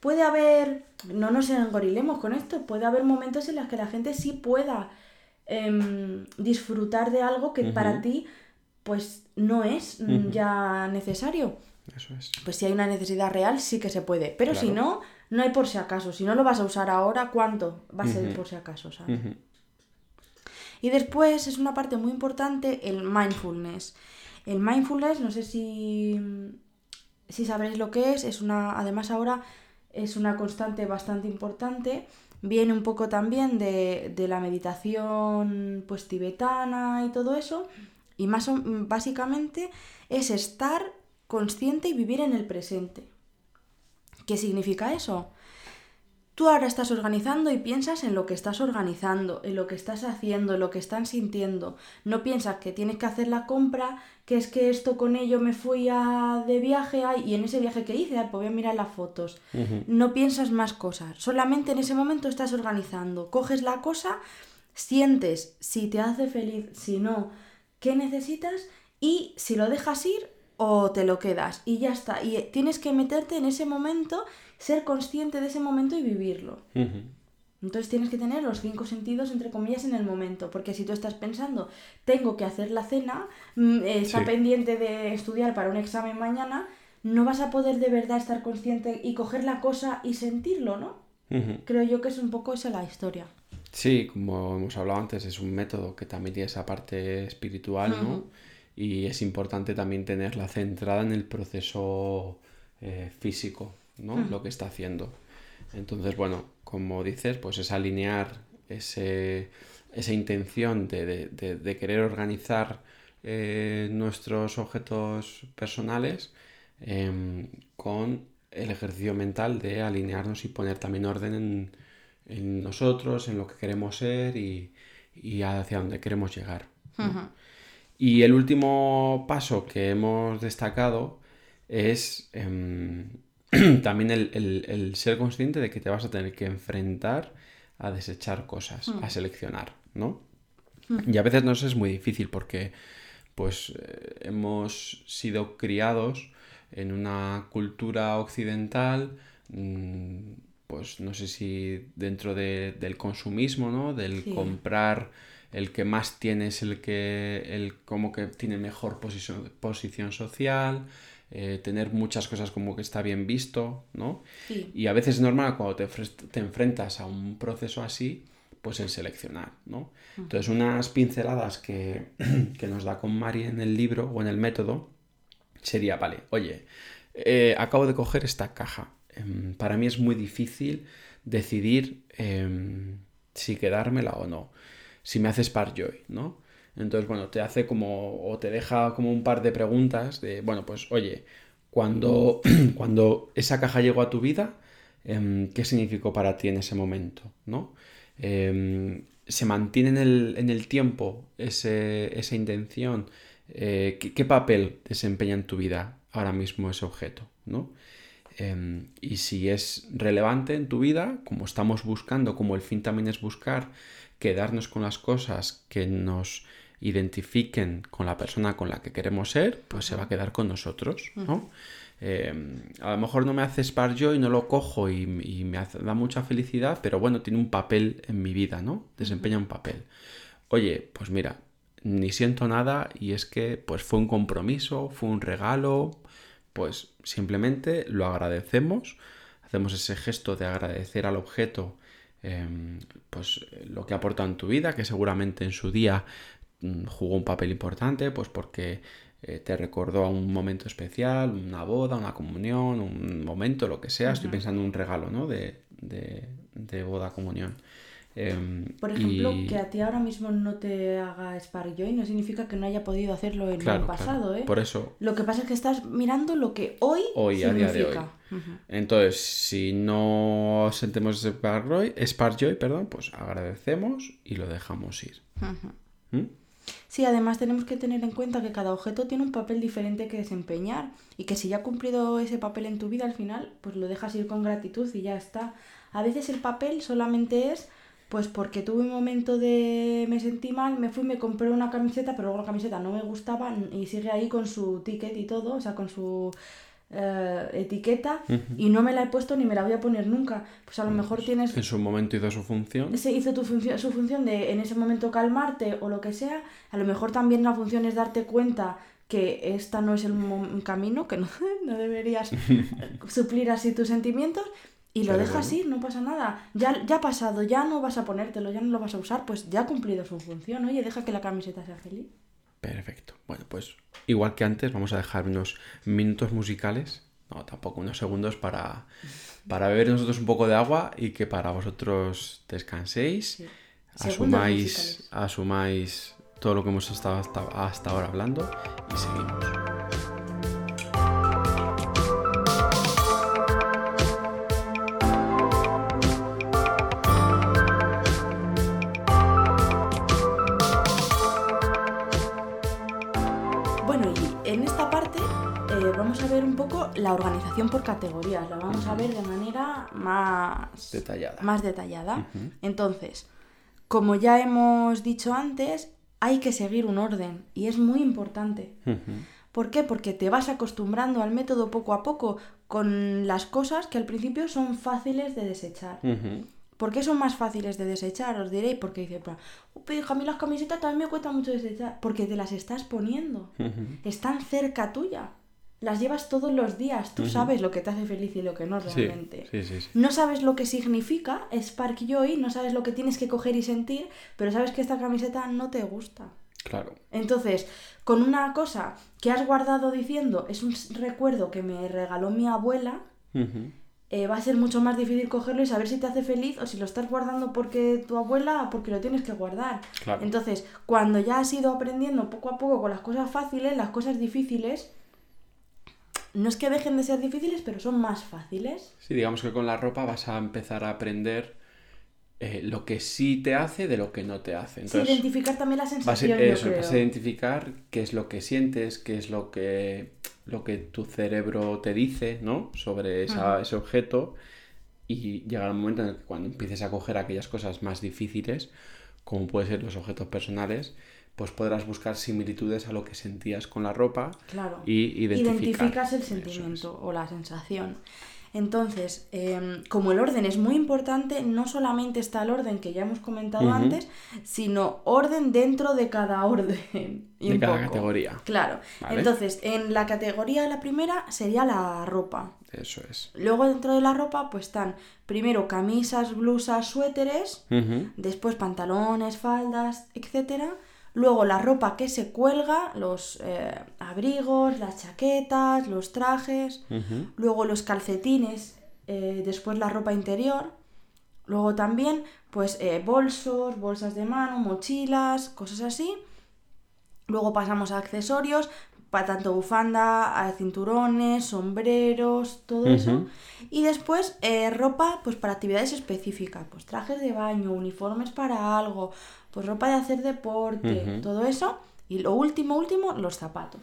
Speaker 1: puede haber, no nos engorilemos con esto, puede haber momentos en los que la gente sí pueda em, disfrutar de algo que para ti pues no es ya necesario.
Speaker 2: Eso es.
Speaker 1: Pues si hay una necesidad real, sí que se puede. Pero si no, no hay por si acaso. Si no lo vas a usar ahora, ¿cuánto va a ser por si acaso? ¿sabes? Y después es una parte muy importante el mindfulness. El mindfulness, no sé si, si sabréis lo que es, es una, además ahora es una constante bastante importante. Viene un poco también de, de la meditación pues tibetana y todo eso. Y más básicamente es estar consciente y vivir en el presente. ¿Qué significa eso? Tú ahora estás organizando y piensas en lo que estás organizando, en lo que estás haciendo, en lo que están sintiendo. No piensas que tienes que hacer la compra, que es que esto con ello me fui a, de viaje ay, y en ese viaje que hice, ay, pues voy a mirar las fotos. No piensas más cosas, solamente en ese momento estás organizando. Coges la cosa, sientes si te hace feliz, si no, qué necesitas y si lo dejas ir o te lo quedas y ya está. Y tienes que meterte en ese momento, ser consciente de ese momento y vivirlo. Entonces tienes que tener los cinco sentidos, entre comillas, en el momento, porque si tú estás pensando, tengo que hacer la cena, mm, eh, está
Speaker 2: Sí.
Speaker 1: pendiente de estudiar para un examen mañana, no vas a poder de verdad estar consciente y coger la cosa y sentirlo, ¿no? Creo yo que es un poco esa la historia.
Speaker 2: Sí, como hemos hablado antes, es un método que también tiene esa parte espiritual, ¿no? Y es importante también tenerla centrada en el proceso eh, físico, ¿no? Lo que está haciendo. Entonces, bueno, como dices, pues es alinear ese, esa intención de, de- de- de querer organizar eh, nuestros objetos personales em, con el ejercicio mental de alinearnos y poner también orden en, en nosotros, en lo que queremos ser y, y hacia dónde queremos llegar. ¿no? Y el último paso que hemos destacado es em, también el, el- el ser consciente de que te vas a tener que enfrentar a desechar cosas, a seleccionar, ¿no? Y a veces nos es muy difícil porque pues eh, hemos sido criados en una cultura occidental, mm, pues no sé si dentro de- del consumismo, ¿no? Del
Speaker 1: Sí.
Speaker 2: comprar el que más tiene es el que el como que tiene mejor posición, posición social, eh, tener muchas cosas como que está bien visto, ¿no?
Speaker 1: Sí.
Speaker 2: Y a veces es normal cuando te, te enfrentas a un proceso así, pues el seleccionar, ¿no? Entonces unas pinceladas que, que nos da con Mari en el libro o en el método sería, vale, oye, eh, acabo de coger esta caja. Em, para mí es muy difícil decidir em, si quedármela o no. Si me hace Joy, ¿no? Entonces, bueno, te hace como, o te deja como un par de preguntas de, bueno, pues, oye, cuando, cuando esa caja llegó a tu vida, em, ¿qué significó para ti en ese momento, ¿no? Em, ¿Se mantiene en el, en el tiempo ese- esa intención eh, ¿qué, qué papel desempeña en tu vida ahora mismo ese objeto, ¿no? Em, y si es relevante en tu vida, como estamos buscando, como el fin también es buscar quedarnos con las cosas que nos identifiquen con la persona con la que queremos ser, pues se va a quedar con nosotros, ¿no? Em, a lo mejor no me hace Spark Joy, no lo cojo y, y me hace- da mucha felicidad, pero bueno, tiene un papel en mi vida, ¿no? Desempeña un papel. Oye, pues mira, ni siento nada y es que pues fue un compromiso, fue un regalo, pues simplemente lo agradecemos, hacemos ese gesto de agradecer al objeto em, pues lo que aporta en tu vida, que seguramente en su día jugó un papel importante, pues porque eh, te recordó a un momento especial, una boda, una comunión, un momento, lo que sea. Estoy pensando en un regalo, ¿no? De, de, de boda, comunión. Em,
Speaker 1: Por ejemplo,
Speaker 2: y-
Speaker 1: que a ti ahora mismo no te haga Spark Joy no significa que no haya podido hacerlo en
Speaker 2: Claro,
Speaker 1: el pasado,
Speaker 2: claro.
Speaker 1: ¿eh?
Speaker 2: Por eso,
Speaker 1: Lo que pasa es que estás mirando lo que hoy,
Speaker 2: Hoy, a día de hoy.
Speaker 1: significa.
Speaker 2: Entonces, si no sentimos ese Spark Joy, Spark Joy, perdón, pues agradecemos y lo dejamos ir. ¿Mm?
Speaker 1: Sí, además tenemos que tener en cuenta que cada objeto tiene un papel diferente que desempeñar y que si ya ha cumplido ese papel en tu vida al final, pues lo dejas ir con gratitud y ya está. A veces el papel solamente es pues porque tuve un momento de me sentí mal, me fui, me compré una camiseta, pero luego la camiseta no me gustaba y sigue ahí con su ticket y todo, o sea, con su eh, etiqueta y no me la he puesto ni me la voy a poner nunca. Pues a lo mejor tienes
Speaker 2: En su momento hizo su función.
Speaker 1: se hizo tu función, su función de en ese momento calmarte o lo que sea, a lo mejor también la función es darte cuenta que esta no es el camino, que no, no deberías suplir así tus sentimientos y lo
Speaker 2: Pero
Speaker 1: dejas
Speaker 2: bueno.
Speaker 1: ir, no pasa nada. Ya, ya ha pasado, ya no vas a ponértelo, ya no lo vas a usar, pues ya ha cumplido su función. Oye, deja que la camiseta sea feliz.
Speaker 2: Perfecto. Bueno, pues igual que antes, vamos a dejar unos minutos musicales, no, tampoco unos segundos para, para beber nosotros un poco de agua y que para vosotros descanséis,
Speaker 1: Sí.
Speaker 2: Asumáis, asumáis todo lo que hemos estado hasta, hasta ahora hablando y seguimos.
Speaker 1: Vamos a ver un poco la organización por categorías. La vamos a ver de manera más
Speaker 2: Detallada.
Speaker 1: Más detallada. Entonces, como ya hemos dicho antes, hay que seguir un orden y es muy importante. ¿Por qué? Porque te vas acostumbrando al método poco a poco con las cosas que al principio son fáciles de desechar. ¿Por qué son más fáciles de desechar? Os diréis, porque dice, pero a mí las camisetas también me cuesta mucho desechar. Porque te las estás poniendo. Están cerca tuya. Las llevas todos los días. Tú sabes lo que te hace feliz y lo que no realmente.
Speaker 2: sí, sí, sí.
Speaker 1: No sabes lo que significa Spark Joy, no sabes lo que tienes que coger y sentir, pero sabes que esta camiseta no te gusta.
Speaker 2: Claro.
Speaker 1: Entonces, con una cosa que has guardado diciendo, es un recuerdo que me regaló mi abuela, eh, va a ser mucho más difícil cogerlo y saber si te hace feliz o si lo estás guardando porque tu abuela o porque lo tienes que guardar.
Speaker 2: Claro.
Speaker 1: Entonces, cuando ya has ido aprendiendo poco a poco con las cosas fáciles, las cosas difíciles, no es que dejen de ser difíciles, pero son más fáciles.
Speaker 2: Sí, digamos que con la ropa vas a empezar a aprender eh, lo que sí te hace de lo que no te hace.
Speaker 1: Sí,
Speaker 2: Entonces,
Speaker 1: identificar también la
Speaker 2: vas a,
Speaker 1: sensación,
Speaker 2: eso,
Speaker 1: yo creo.
Speaker 2: vas a identificar qué es lo que sientes, qué es lo que, lo que tu cerebro te dice, ¿no? Sobre esa- ese objeto y llegará un momento en el que cuando empieces a coger aquellas cosas más difíciles, como pueden ser los objetos personales, pues podrás buscar similitudes a lo que sentías con la ropa
Speaker 1: Claro.
Speaker 2: y.
Speaker 1: Identificas el
Speaker 2: es.
Speaker 1: sentimiento o la sensación. Entonces, em, como el orden es muy importante, no solamente está el orden que ya hemos comentado antes, sino orden dentro de cada orden. y
Speaker 2: De cada
Speaker 1: poco.
Speaker 2: categoría.
Speaker 1: Claro.
Speaker 2: Vale.
Speaker 1: Entonces, en la categoría, la primera sería la ropa.
Speaker 2: Eso es.
Speaker 1: Luego dentro de la ropa, pues están primero camisas, blusas, suéteres, después pantalones, faldas, etcétera. Luego la ropa que se cuelga, los eh, abrigos, las chaquetas, los trajes. Luego los calcetines, eh, después la ropa interior. Luego también, pues eh, bolsos, bolsas de mano, mochilas, cosas así. Luego pasamos a accesorios, para tanto bufanda, a cinturones, sombreros, todo eso. Y después eh, ropa pues para actividades específicas, pues trajes de baño, uniformes para algo, pues ropa de hacer deporte, todo eso Y lo último, último, los zapatos.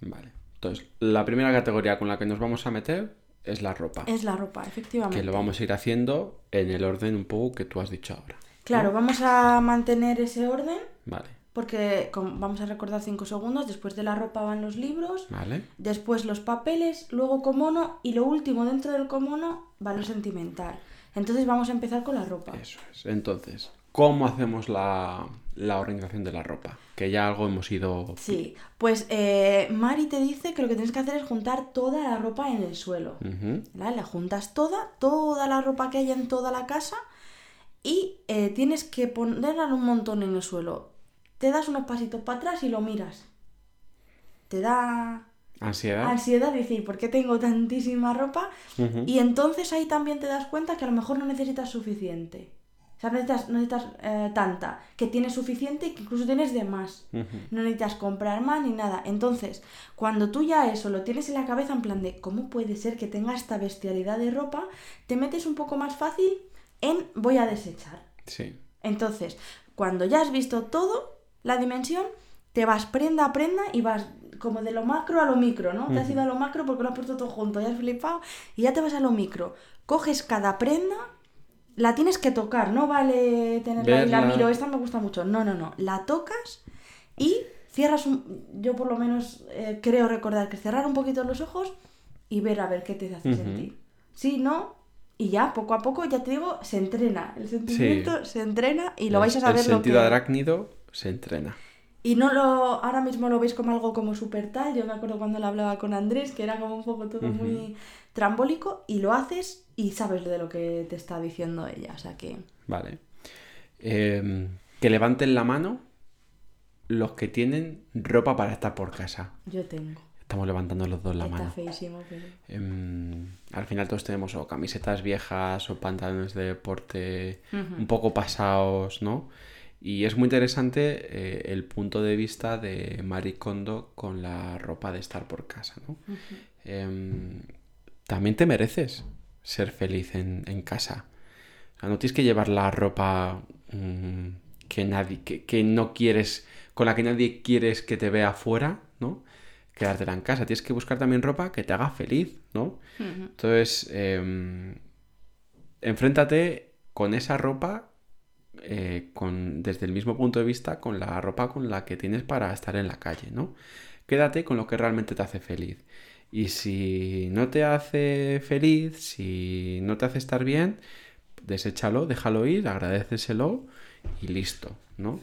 Speaker 2: Vale. Entonces, la primera categoría con la que nos vamos a meter es la ropa.
Speaker 1: Es la ropa, efectivamente.
Speaker 2: Que lo vamos a ir haciendo en el orden un poco que tú has dicho ahora.
Speaker 1: Claro, vamos a mantener ese orden.
Speaker 2: Vale.
Speaker 1: Porque vamos a recordar cinco segundos. Después de la ropa van los libros.
Speaker 2: Vale.
Speaker 1: Después los papeles, luego comono y lo último dentro del comono va lo sentimental. Entonces vamos a empezar con la ropa.
Speaker 2: Eso es. Entonces, ¿cómo hacemos la, la organización de la ropa? Que ya algo hemos ido...
Speaker 1: Sí, pues eh, Mari te dice que lo que tienes que hacer es juntar toda la ropa en el suelo. La juntas toda, toda la ropa que hay en toda la casa y eh, tienes que ponerla un montón en el suelo. Te das unos pasitos para atrás y lo miras. Te da
Speaker 2: Ansiedad.
Speaker 1: ansiedad decir, ¿por qué tengo tantísima ropa? Y entonces ahí también te das cuenta que a lo mejor no necesitas suficiente. O sea, no necesitas, necesitas eh, tanta, que tienes suficiente y que incluso tienes de más. No necesitas comprar más ni nada. Entonces, cuando tú ya eso lo tienes en la cabeza en plan de cómo puede ser que tenga esta bestialidad de ropa, te metes un poco más fácil en voy a desechar.
Speaker 2: Sí.
Speaker 1: Entonces, cuando ya has visto todo, la dimensión, te vas prenda a prenda y vas como de lo macro a lo micro, ¿no? Te has ido a lo macro porque lo has puesto todo junto, ya has flipado y ya te vas a lo micro. Coges cada prenda, la tienes que tocar, no vale tenerla ahí, la miro, esta me gusta mucho. No, no, no. La tocas y cierras un... Yo por lo menos eh, creo recordar que cerrar un poquito los ojos y ver a ver qué te hace sentir. Sí, no, y ya poco a poco, ya te digo, se entrena. El sentimiento se entrena y lo vais a saber
Speaker 2: El
Speaker 1: lo
Speaker 2: sentido
Speaker 1: que...
Speaker 2: arácnido se entrena.
Speaker 1: Y no lo, ahora mismo lo veis como algo como súper tal. Yo me acuerdo cuando lo hablaba con Andrés, que era como un poco todo muy trambólico, y lo haces y sabes de lo que te está diciendo ella. O sea que.
Speaker 2: Vale. Eh, que levanten la mano los que tienen ropa para estar por casa.
Speaker 1: Yo tengo.
Speaker 2: Estamos levantando los dos la
Speaker 1: Está
Speaker 2: mano.
Speaker 1: feísimo, pero.
Speaker 2: Em, al final todos tenemos o camisetas viejas o pantalones de deporte un poco pasados, ¿no? Y es muy interesante eh, el punto de vista de Marie Kondo con la ropa de estar por casa, ¿no? Em, también te mereces ser feliz en, en casa. O sea, no tienes que llevar la ropa mm, que nadie, que, que no quieres, con la que nadie quieres que te vea afuera, ¿no? Quedártela en casa. Tienes que buscar también ropa que te haga feliz, ¿no? Entonces, em, enfréntate con esa ropa eh, con, desde el mismo punto de vista con la ropa con la que tienes para estar en la calle, ¿no? Quédate con lo que realmente te hace feliz. Y si no te hace feliz, si no te hace estar bien, deséchalo, déjalo ir, agradeceselo y listo, ¿no?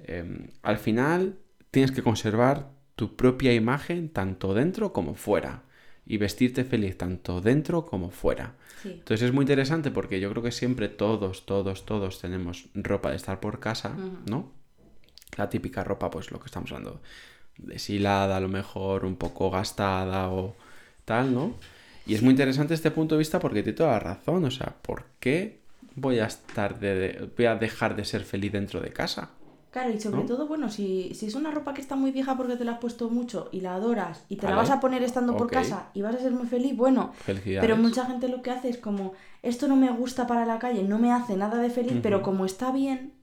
Speaker 2: Em, al final tienes que conservar tu propia imagen tanto dentro como fuera y vestirte feliz tanto dentro como fuera.
Speaker 1: Sí.
Speaker 2: Entonces es muy interesante porque yo creo que siempre todos, todos, todos tenemos ropa de estar por casa. ¿no? La típica ropa, pues lo que estamos hablando, deshilada, a lo mejor un poco gastada o tal, ¿no? Y es muy interesante este punto de vista porque tiene toda la razón, o sea, ¿por qué voy a estar de- voy a dejar de ser feliz dentro de casa?
Speaker 1: Claro, y sobre
Speaker 2: ¿No?
Speaker 1: todo, bueno, si, si es una ropa que está muy vieja porque te la has puesto mucho y la adoras y te la vas a poner estando por casa y vas a ser muy feliz, bueno, pero mucha gente lo que hace es como, esto no me gusta para la calle, no me hace nada de feliz, pero como está bien,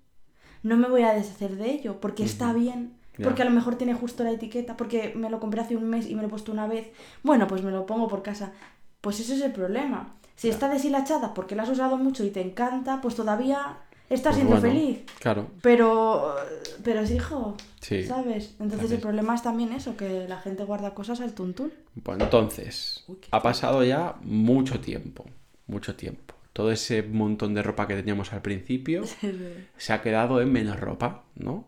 Speaker 1: no me voy a deshacer de ello, porque está bien, porque a lo mejor tiene justo la etiqueta, porque me lo compré hace un mes y me lo he puesto una vez, bueno, pues me lo pongo por casa. Pues ese es el problema. Si está deshilachada porque la has usado mucho y te encanta, pues todavía estás
Speaker 2: Pues
Speaker 1: siendo
Speaker 2: bueno,
Speaker 1: feliz.
Speaker 2: Claro,
Speaker 1: Pero, pero sí, hijo,
Speaker 2: Sí.
Speaker 1: ¿sabes? Entonces el problema es también eso, que la gente guarda cosas al tuntún.
Speaker 2: Bueno, entonces,
Speaker 1: Uy,
Speaker 2: ha pasado ya mucho tiempo, mucho tiempo. Todo ese montón de ropa que teníamos al principio se ha quedado en menos ropa, ¿no?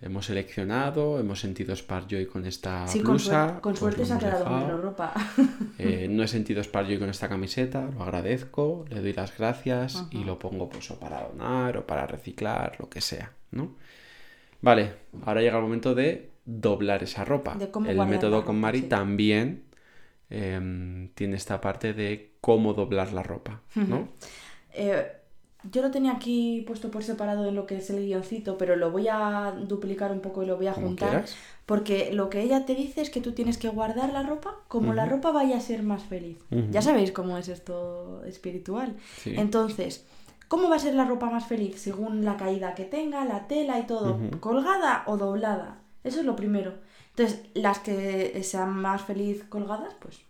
Speaker 2: Hemos seleccionado, hemos sentido Sparjoy con esta
Speaker 1: Sí, con,
Speaker 2: blusa.
Speaker 1: suerte, con suerte se ha quedado
Speaker 2: dejado.
Speaker 1: menos ropa.
Speaker 2: Eh, no he sentido Sparjoy con esta camiseta, lo agradezco, le doy las gracias y lo pongo pues o para donar o para reciclar, lo que sea, ¿no? Vale, ahora llega el momento de doblar esa ropa.
Speaker 1: De
Speaker 2: el método con Mari
Speaker 1: sí.
Speaker 2: también em, tiene esta parte de cómo doblar la ropa, ¿no?
Speaker 1: Eh, yo lo tenía aquí puesto por separado en lo que es el guioncito, pero lo voy a duplicar un poco y lo voy a
Speaker 2: Como
Speaker 1: juntar.
Speaker 2: quieras.
Speaker 1: Porque lo que ella te dice es que tú tienes que guardar la ropa como la ropa vaya a ser más feliz. Ya sabéis cómo es esto espiritual.
Speaker 2: Sí.
Speaker 1: Entonces, ¿cómo va a ser la ropa más feliz? Según la caída que tenga, la tela y todo. ¿Colgada o doblada? Eso es lo primero. Entonces, las que sean más feliz colgadas, pues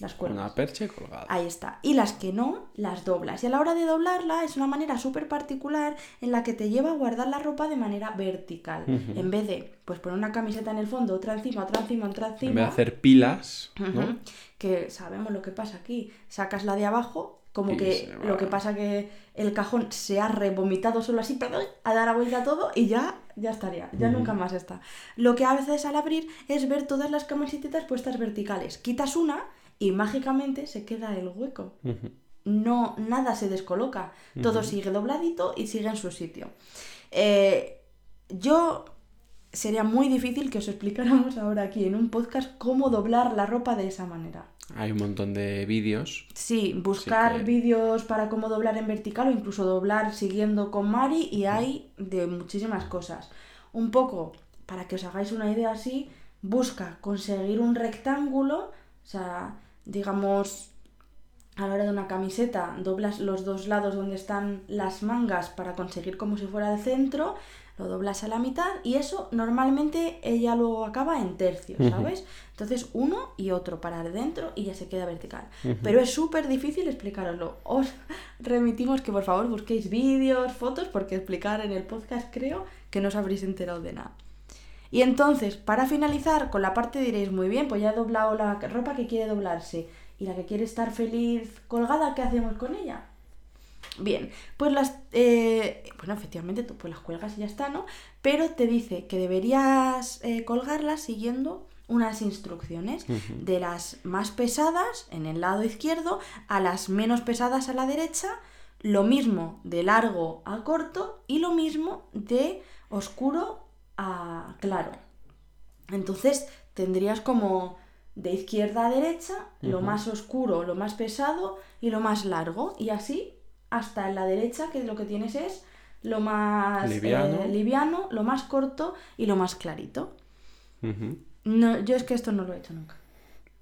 Speaker 1: las cuelgas.
Speaker 2: Una percha colgada.
Speaker 1: Ahí está. Y las que no, las doblas. Y a la hora de doblarla es una manera súper particular en la que te lleva a guardar la ropa de manera vertical. En vez de pues poner una camiseta en el fondo, otra encima, otra encima, otra encima.
Speaker 2: En vez de hacer pilas.
Speaker 1: Que sabemos lo que pasa aquí. Sacas la de abajo, como
Speaker 2: Y
Speaker 1: que lo que pasa que el cajón se ha revomitado solo así, pero a dar la vuelta a todo y ya, ya estaría, ya nunca más está. Lo que haces al abrir es ver todas las camisetas puestas verticales. Quitas una y mágicamente se queda el hueco. No, nada se descoloca. Todo sigue dobladito y sigue en su sitio. Eh, yo sería muy difícil que os explicáramos ahora aquí en un podcast cómo doblar la ropa de esa manera.
Speaker 2: Hay un montón de vídeos.
Speaker 1: Sí, buscar
Speaker 2: que-
Speaker 1: vídeos para cómo doblar en vertical o incluso doblar siguiendo con Mari y hay de muchísimas cosas. Un poco, para que os hagáis una idea así, busca conseguir un rectángulo, o sea, digamos, a la hora de una camiseta, doblas los dos lados donde están las mangas para conseguir como si fuera el centro, lo doblas a la mitad y eso normalmente ella luego acaba en tercios, ¿sabes? Entonces uno y otro para adentro y ya se queda vertical. Pero es súper difícil explicaroslo. Os remitimos que por favor busquéis vídeos, fotos, porque explicar en el podcast creo que no os habréis enterado de nada. Y entonces, para finalizar, con la parte diréis, muy bien, pues ya he doblado la ropa que quiere doblarse y la que quiere estar feliz colgada, ¿qué hacemos con ella? Bien, pues las... eh, bueno, efectivamente, tú pues las cuelgas y ya está, ¿no? Pero te dice que deberías eh, colgarlas siguiendo unas instrucciones de las más pesadas en el lado izquierdo a las menos pesadas a la derecha, lo mismo de largo a corto y lo mismo de oscuro a claro. Entonces tendrías como de izquierda a derecha, lo más oscuro, lo más pesado y lo más largo. Y así hasta en la derecha, que lo que tienes es lo más
Speaker 2: Liviano.
Speaker 1: eh, liviano, lo más corto y lo más clarito. No, yo es que esto no lo he hecho nunca.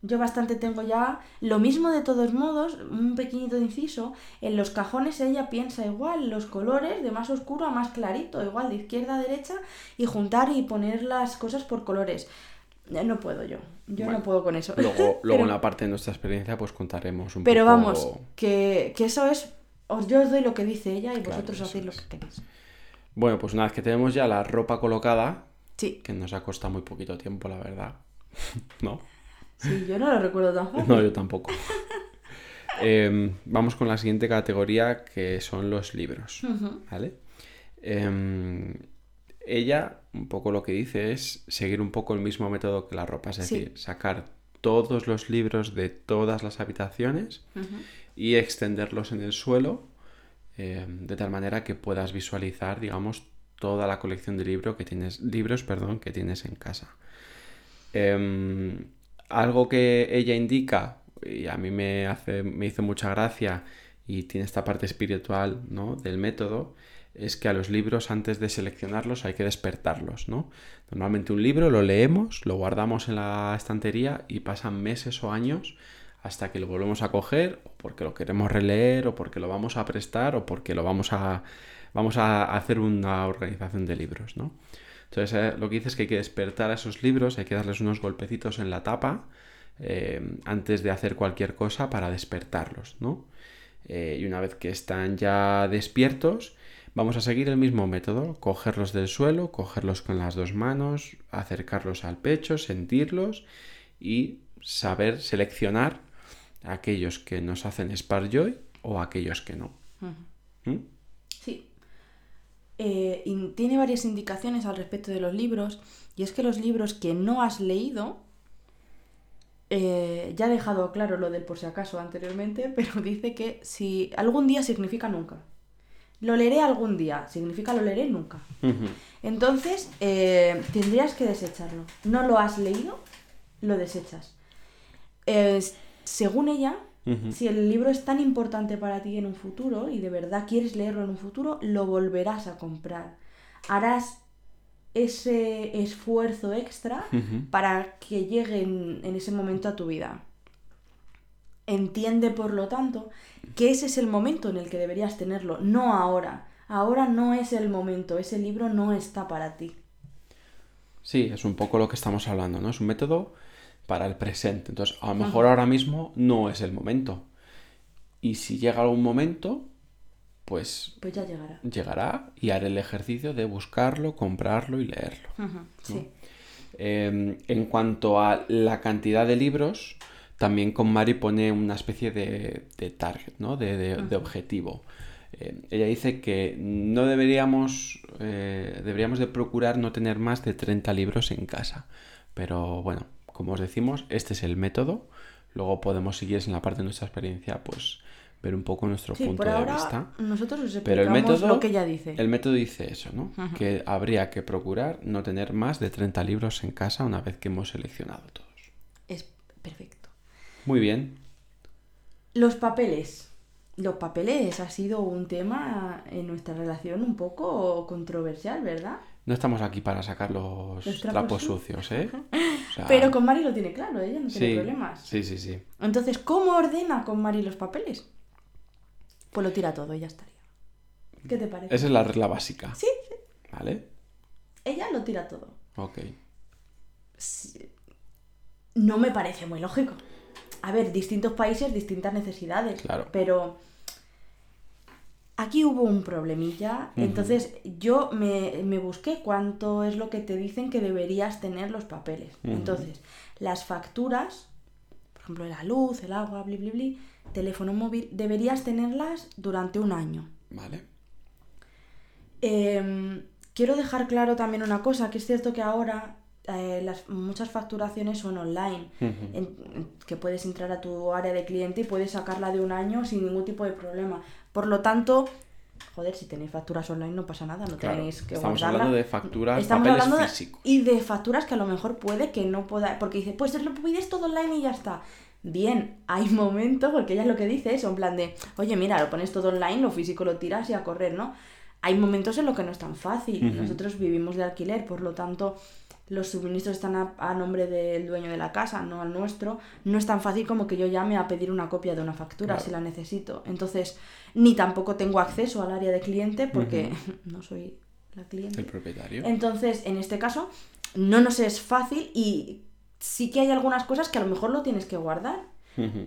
Speaker 1: Yo bastante tengo ya. Lo mismo de todos modos, un pequeñito inciso. En los cajones ella piensa igual, los colores de más oscuro a más clarito, igual de izquierda a derecha, y juntar y poner las cosas por colores. Eh, No puedo yo. Yo
Speaker 2: Bueno,
Speaker 1: no puedo con eso.
Speaker 2: Luego, luego
Speaker 1: Pero-
Speaker 2: en la parte de nuestra experiencia, pues contaremos un
Speaker 1: Pero
Speaker 2: poco.
Speaker 1: vamos, que, que eso es. Os, yo os doy lo que dice ella y
Speaker 2: Claro,
Speaker 1: vosotros hacéis lo que queréis.
Speaker 2: Bueno, pues una vez que tenemos ya la ropa colocada,
Speaker 1: Sí,
Speaker 2: que nos ha costado muy poquito tiempo, la verdad. ¿No?
Speaker 1: Sí, yo no lo recuerdo tan fácil.
Speaker 2: No, yo tampoco. Em, vamos con la siguiente categoría, que son los libros. ¿Vale? Em, ella, un poco lo que dice es seguir un poco el mismo método que la ropa, es
Speaker 1: Sí.
Speaker 2: decir, sacar todos los libros de todas las habitaciones y extenderlos en el suelo em, de tal manera que puedas visualizar, digamos, toda la colección de libro que tienes, libros perdón, que tienes en casa. Algo que ella indica, y a mí me, hace, me hizo mucha gracia, y tiene esta parte espiritual ¿no? del método, es que a los libros antes de seleccionarlos hay que despertarlos. ¿no? Normalmente un libro lo leemos, lo guardamos en la estantería y pasan meses o años hasta que lo volvemos a coger, o porque lo queremos releer, o porque lo vamos a prestar, o porque lo vamos a, vamos a hacer una organización de libros. ¿no? Entonces, eh, lo que dice es que hay que despertar a esos libros, hay que darles unos golpecitos en la tapa eh, antes de hacer cualquier cosa para despertarlos, ¿no? Eh, y una vez que están ya despiertos, vamos a seguir el mismo método, cogerlos del suelo, cogerlos con las dos manos, acercarlos al pecho, sentirlos y saber seleccionar aquellos que nos hacen Spark Joy o aquellos que no. ¿Mm?
Speaker 1: Eh, tiene varias indicaciones al respecto de los libros, y es que los libros que no has leído, eh, ya he dejado claro lo del por si acaso anteriormente, pero dice que si algún día significa nunca. Lo leeré algún día, significa lo leeré nunca. Entonces, eh, tendrías que desecharlo. No lo has leído, lo desechas. Según ella, Si el libro es tan importante para ti en un futuro y de verdad quieres leerlo en un futuro, lo volverás a comprar. Harás ese esfuerzo extra para que llegue en, en ese momento a tu vida. Entiende, por lo tanto, que ese es el momento en el que deberías tenerlo, no ahora. Ahora no es el momento, ese libro no está para ti.
Speaker 2: Sí, es un poco lo que estamos hablando, ¿no? Es un método para el presente. Entonces, a lo mejor ahora mismo no es el momento. Y si llega algún momento, pues,
Speaker 1: Pues ya llegará.
Speaker 2: llegará y haré el ejercicio de buscarlo, comprarlo y leerlo.
Speaker 1: Sí.
Speaker 2: Eh, en cuanto a la cantidad de libros, también con Mari pone una especie de, de target, ¿no? De, de- de objetivo. Eh, ella dice que no deberíamos, eh, deberíamos de procurar no tener más de 30 libros en casa. Pero bueno, como os decimos, este es el método. Luego podemos, si quieres, en la parte de nuestra experiencia, pues ver un poco nuestro
Speaker 1: Sí,
Speaker 2: punto
Speaker 1: por
Speaker 2: de vista.
Speaker 1: nosotros os
Speaker 2: Pero el método,
Speaker 1: lo que ella dice.
Speaker 2: el método dice eso, ¿no? Que habría que procurar no tener más de 30 libros en casa una vez que hemos seleccionado todos.
Speaker 1: Es perfecto.
Speaker 2: Muy bien.
Speaker 1: Los papeles. Los papeles ha sido un tema en nuestra relación un poco controversial, ¿verdad?
Speaker 2: No estamos aquí para sacar los,
Speaker 1: Los
Speaker 2: trapos,
Speaker 1: trapos
Speaker 2: sucios, ¿eh? O sea,
Speaker 1: Pero con Mari lo tiene claro, ella no tiene
Speaker 2: sí,
Speaker 1: problemas.
Speaker 2: Sí, sí, sí.
Speaker 1: Entonces, ¿cómo ordena con Mari los papeles? Pues lo tira todo y ya estaría. ¿Qué te parece?
Speaker 2: Esa es la regla básica.
Speaker 1: Sí, sí.
Speaker 2: ¿Vale?
Speaker 1: Ella lo tira todo.
Speaker 2: Ok.
Speaker 1: Sí. No me parece muy lógico. A ver, distintos países, distintas necesidades.
Speaker 2: Claro.
Speaker 1: Pero aquí hubo un problemilla. Entonces yo me, me busqué cuánto es lo que te dicen que deberías tener los papeles. Entonces, las facturas, por ejemplo, la luz, el agua, bli, bli, bli, teléfono móvil, deberías tenerlas durante un año.
Speaker 2: Vale.
Speaker 1: Em, quiero dejar claro también una cosa, que es cierto que ahora eh, las, muchas facturaciones son online, en- que puedes entrar a tu área de cliente y puedes sacarla de un año sin ningún tipo de problema. Por lo tanto, joder, si tenéis facturas online no pasa nada, no
Speaker 2: Claro,
Speaker 1: tenéis que
Speaker 2: estamos
Speaker 1: guardarla.
Speaker 2: hablando de facturas,
Speaker 1: Estamos
Speaker 2: papeles
Speaker 1: hablando de-
Speaker 2: físicos.
Speaker 1: y de facturas que a lo mejor puede que no pueda, porque dice, pues lo pides todo online y ya está. Bien, hay momentos, porque ella es lo que dice eso, en plan de, oye, mira, lo pones todo online, lo físico lo tiras y a correr, ¿no? Hay momentos en los que no es tan fácil. Nosotros vivimos de alquiler, por lo tanto, los suministros están a, a nombre del dueño de la casa, no al nuestro. No es tan fácil como que yo llame a pedir una copia de una factura
Speaker 2: Claro.
Speaker 1: si la necesito. Entonces, ni tampoco tengo acceso al área de cliente porque no soy la cliente.
Speaker 2: El propietario.
Speaker 1: Entonces, en este caso, no nos es fácil y sí que hay algunas cosas que a lo mejor lo tienes que guardar.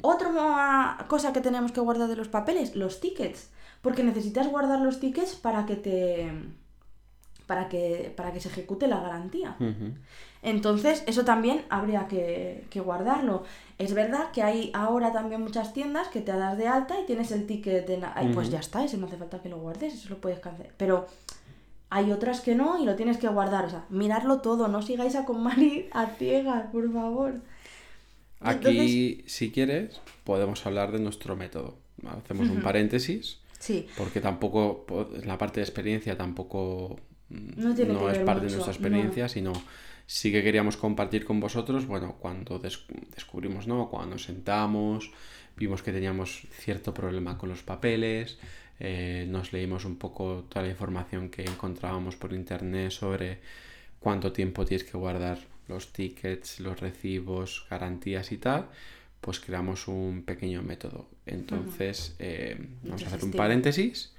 Speaker 1: Otra cosa que tenemos que guardar de los papeles, los tickets. Porque necesitas guardar los tickets para que te. Para que, para que se ejecute la garantía. Entonces, eso también habría que, que guardarlo. Es verdad que hay ahora también muchas tiendas que te das de alta y tienes el ticket de... Pues ya está, no hace falta que lo guardes, eso lo puedes cancelar. Pero hay otras que no y lo tienes que guardar. O sea, mirarlo todo, no sigáis a con Mari a ciegas, por favor.
Speaker 2: Aquí, si quieres, podemos hablar de nuestro método. Hacemos un paréntesis,
Speaker 1: Sí,
Speaker 2: porque tampoco, la parte de experiencia tampoco
Speaker 1: No tiene que
Speaker 2: es
Speaker 1: ver
Speaker 2: parte de nuestra experiencia, sino sí que queríamos compartir con vosotros, bueno, cuando des- descubrimos, ¿no? Cuando nos sentamos, vimos que teníamos cierto problema con los papeles, eh, nos leímos un poco toda la información que encontrábamos por internet sobre cuánto tiempo tienes que guardar los tickets, los recibos, garantías y tal, pues creamos un pequeño método. Entonces, eh, vamos a hacer un paréntesis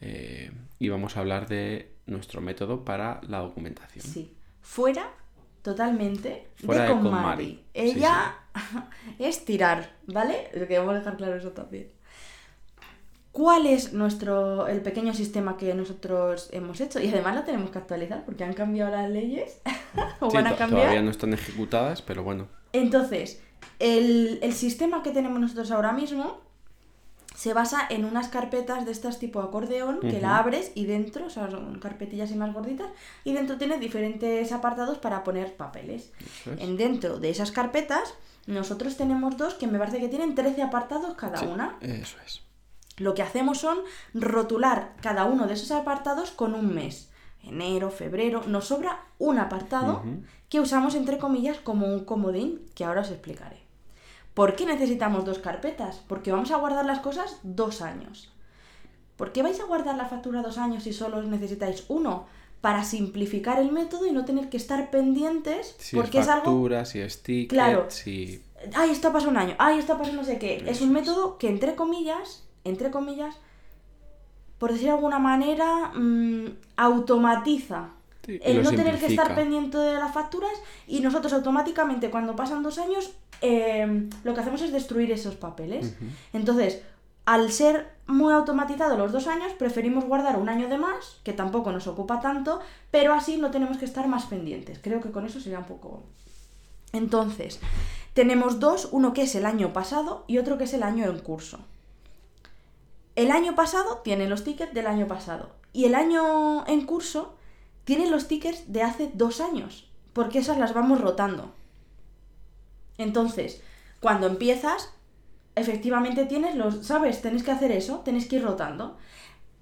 Speaker 2: eh, y vamos a hablar de nuestro método para la documentación.
Speaker 1: sí. Fuera totalmente
Speaker 2: Fuera
Speaker 1: de
Speaker 2: de
Speaker 1: con Mari.
Speaker 2: Sí,
Speaker 1: Ella es tirar, ¿vale? Lo queremos dejar claro eso también. ¿Cuál es nuestro el pequeño sistema que nosotros hemos hecho? Y además lo tenemos que actualizar porque han cambiado las leyes o
Speaker 2: Sí,
Speaker 1: van a cambiar.
Speaker 2: todavía no están ejecutadas, pero bueno.
Speaker 1: Entonces, el, el sistema que tenemos nosotros ahora mismo se basa en unas carpetas de estas tipo acordeón que la abres y dentro, o sea, son carpetillas y más gorditas, y dentro tienes diferentes apartados para poner papeles.
Speaker 2: Es.
Speaker 1: En dentro de esas carpetas, nosotros tenemos dos que me parece que tienen 13 apartados cada
Speaker 2: Sí,
Speaker 1: una.
Speaker 2: Eso es.
Speaker 1: Lo que hacemos son rotular cada uno de esos apartados con un mes. Enero, febrero, nos sobra un apartado que usamos entre comillas como un comodín, que ahora os explicaré. ¿Por qué necesitamos dos carpetas? Porque vamos a guardar las cosas dos años. ¿Por qué vais a guardar la factura dos años si solo necesitáis uno? Para simplificar el método y no tener que estar pendientes
Speaker 2: Si
Speaker 1: porque
Speaker 2: es
Speaker 1: es algo
Speaker 2: factura, si es ticket,
Speaker 1: Claro.
Speaker 2: si...
Speaker 1: ay, esto pasa un año, ay, esto pasa no sé qué. Es un método que, entre comillas, entre comillas, por decir de alguna manera, mm, automatiza
Speaker 2: Sí,
Speaker 1: el no tener que estar pendiente de las facturas y nosotros automáticamente cuando pasan dos años eh, lo que hacemos es destruir esos papeles. Entonces, al ser muy automatizado los dos años, preferimos guardar un año de más, que tampoco nos ocupa tanto, pero así no tenemos que estar más pendientes. Creo que con eso sería un poco... Entonces, tenemos dos, uno que es el año pasado y otro que es el año en curso. El año pasado tiene los tickets del año pasado y el año en curso tiene los tickets de hace dos años, porque esas las vamos rotando. Entonces, cuando empiezas, efectivamente tienes los, ¿sabes? Tenéis que hacer eso, tenéis que ir rotando.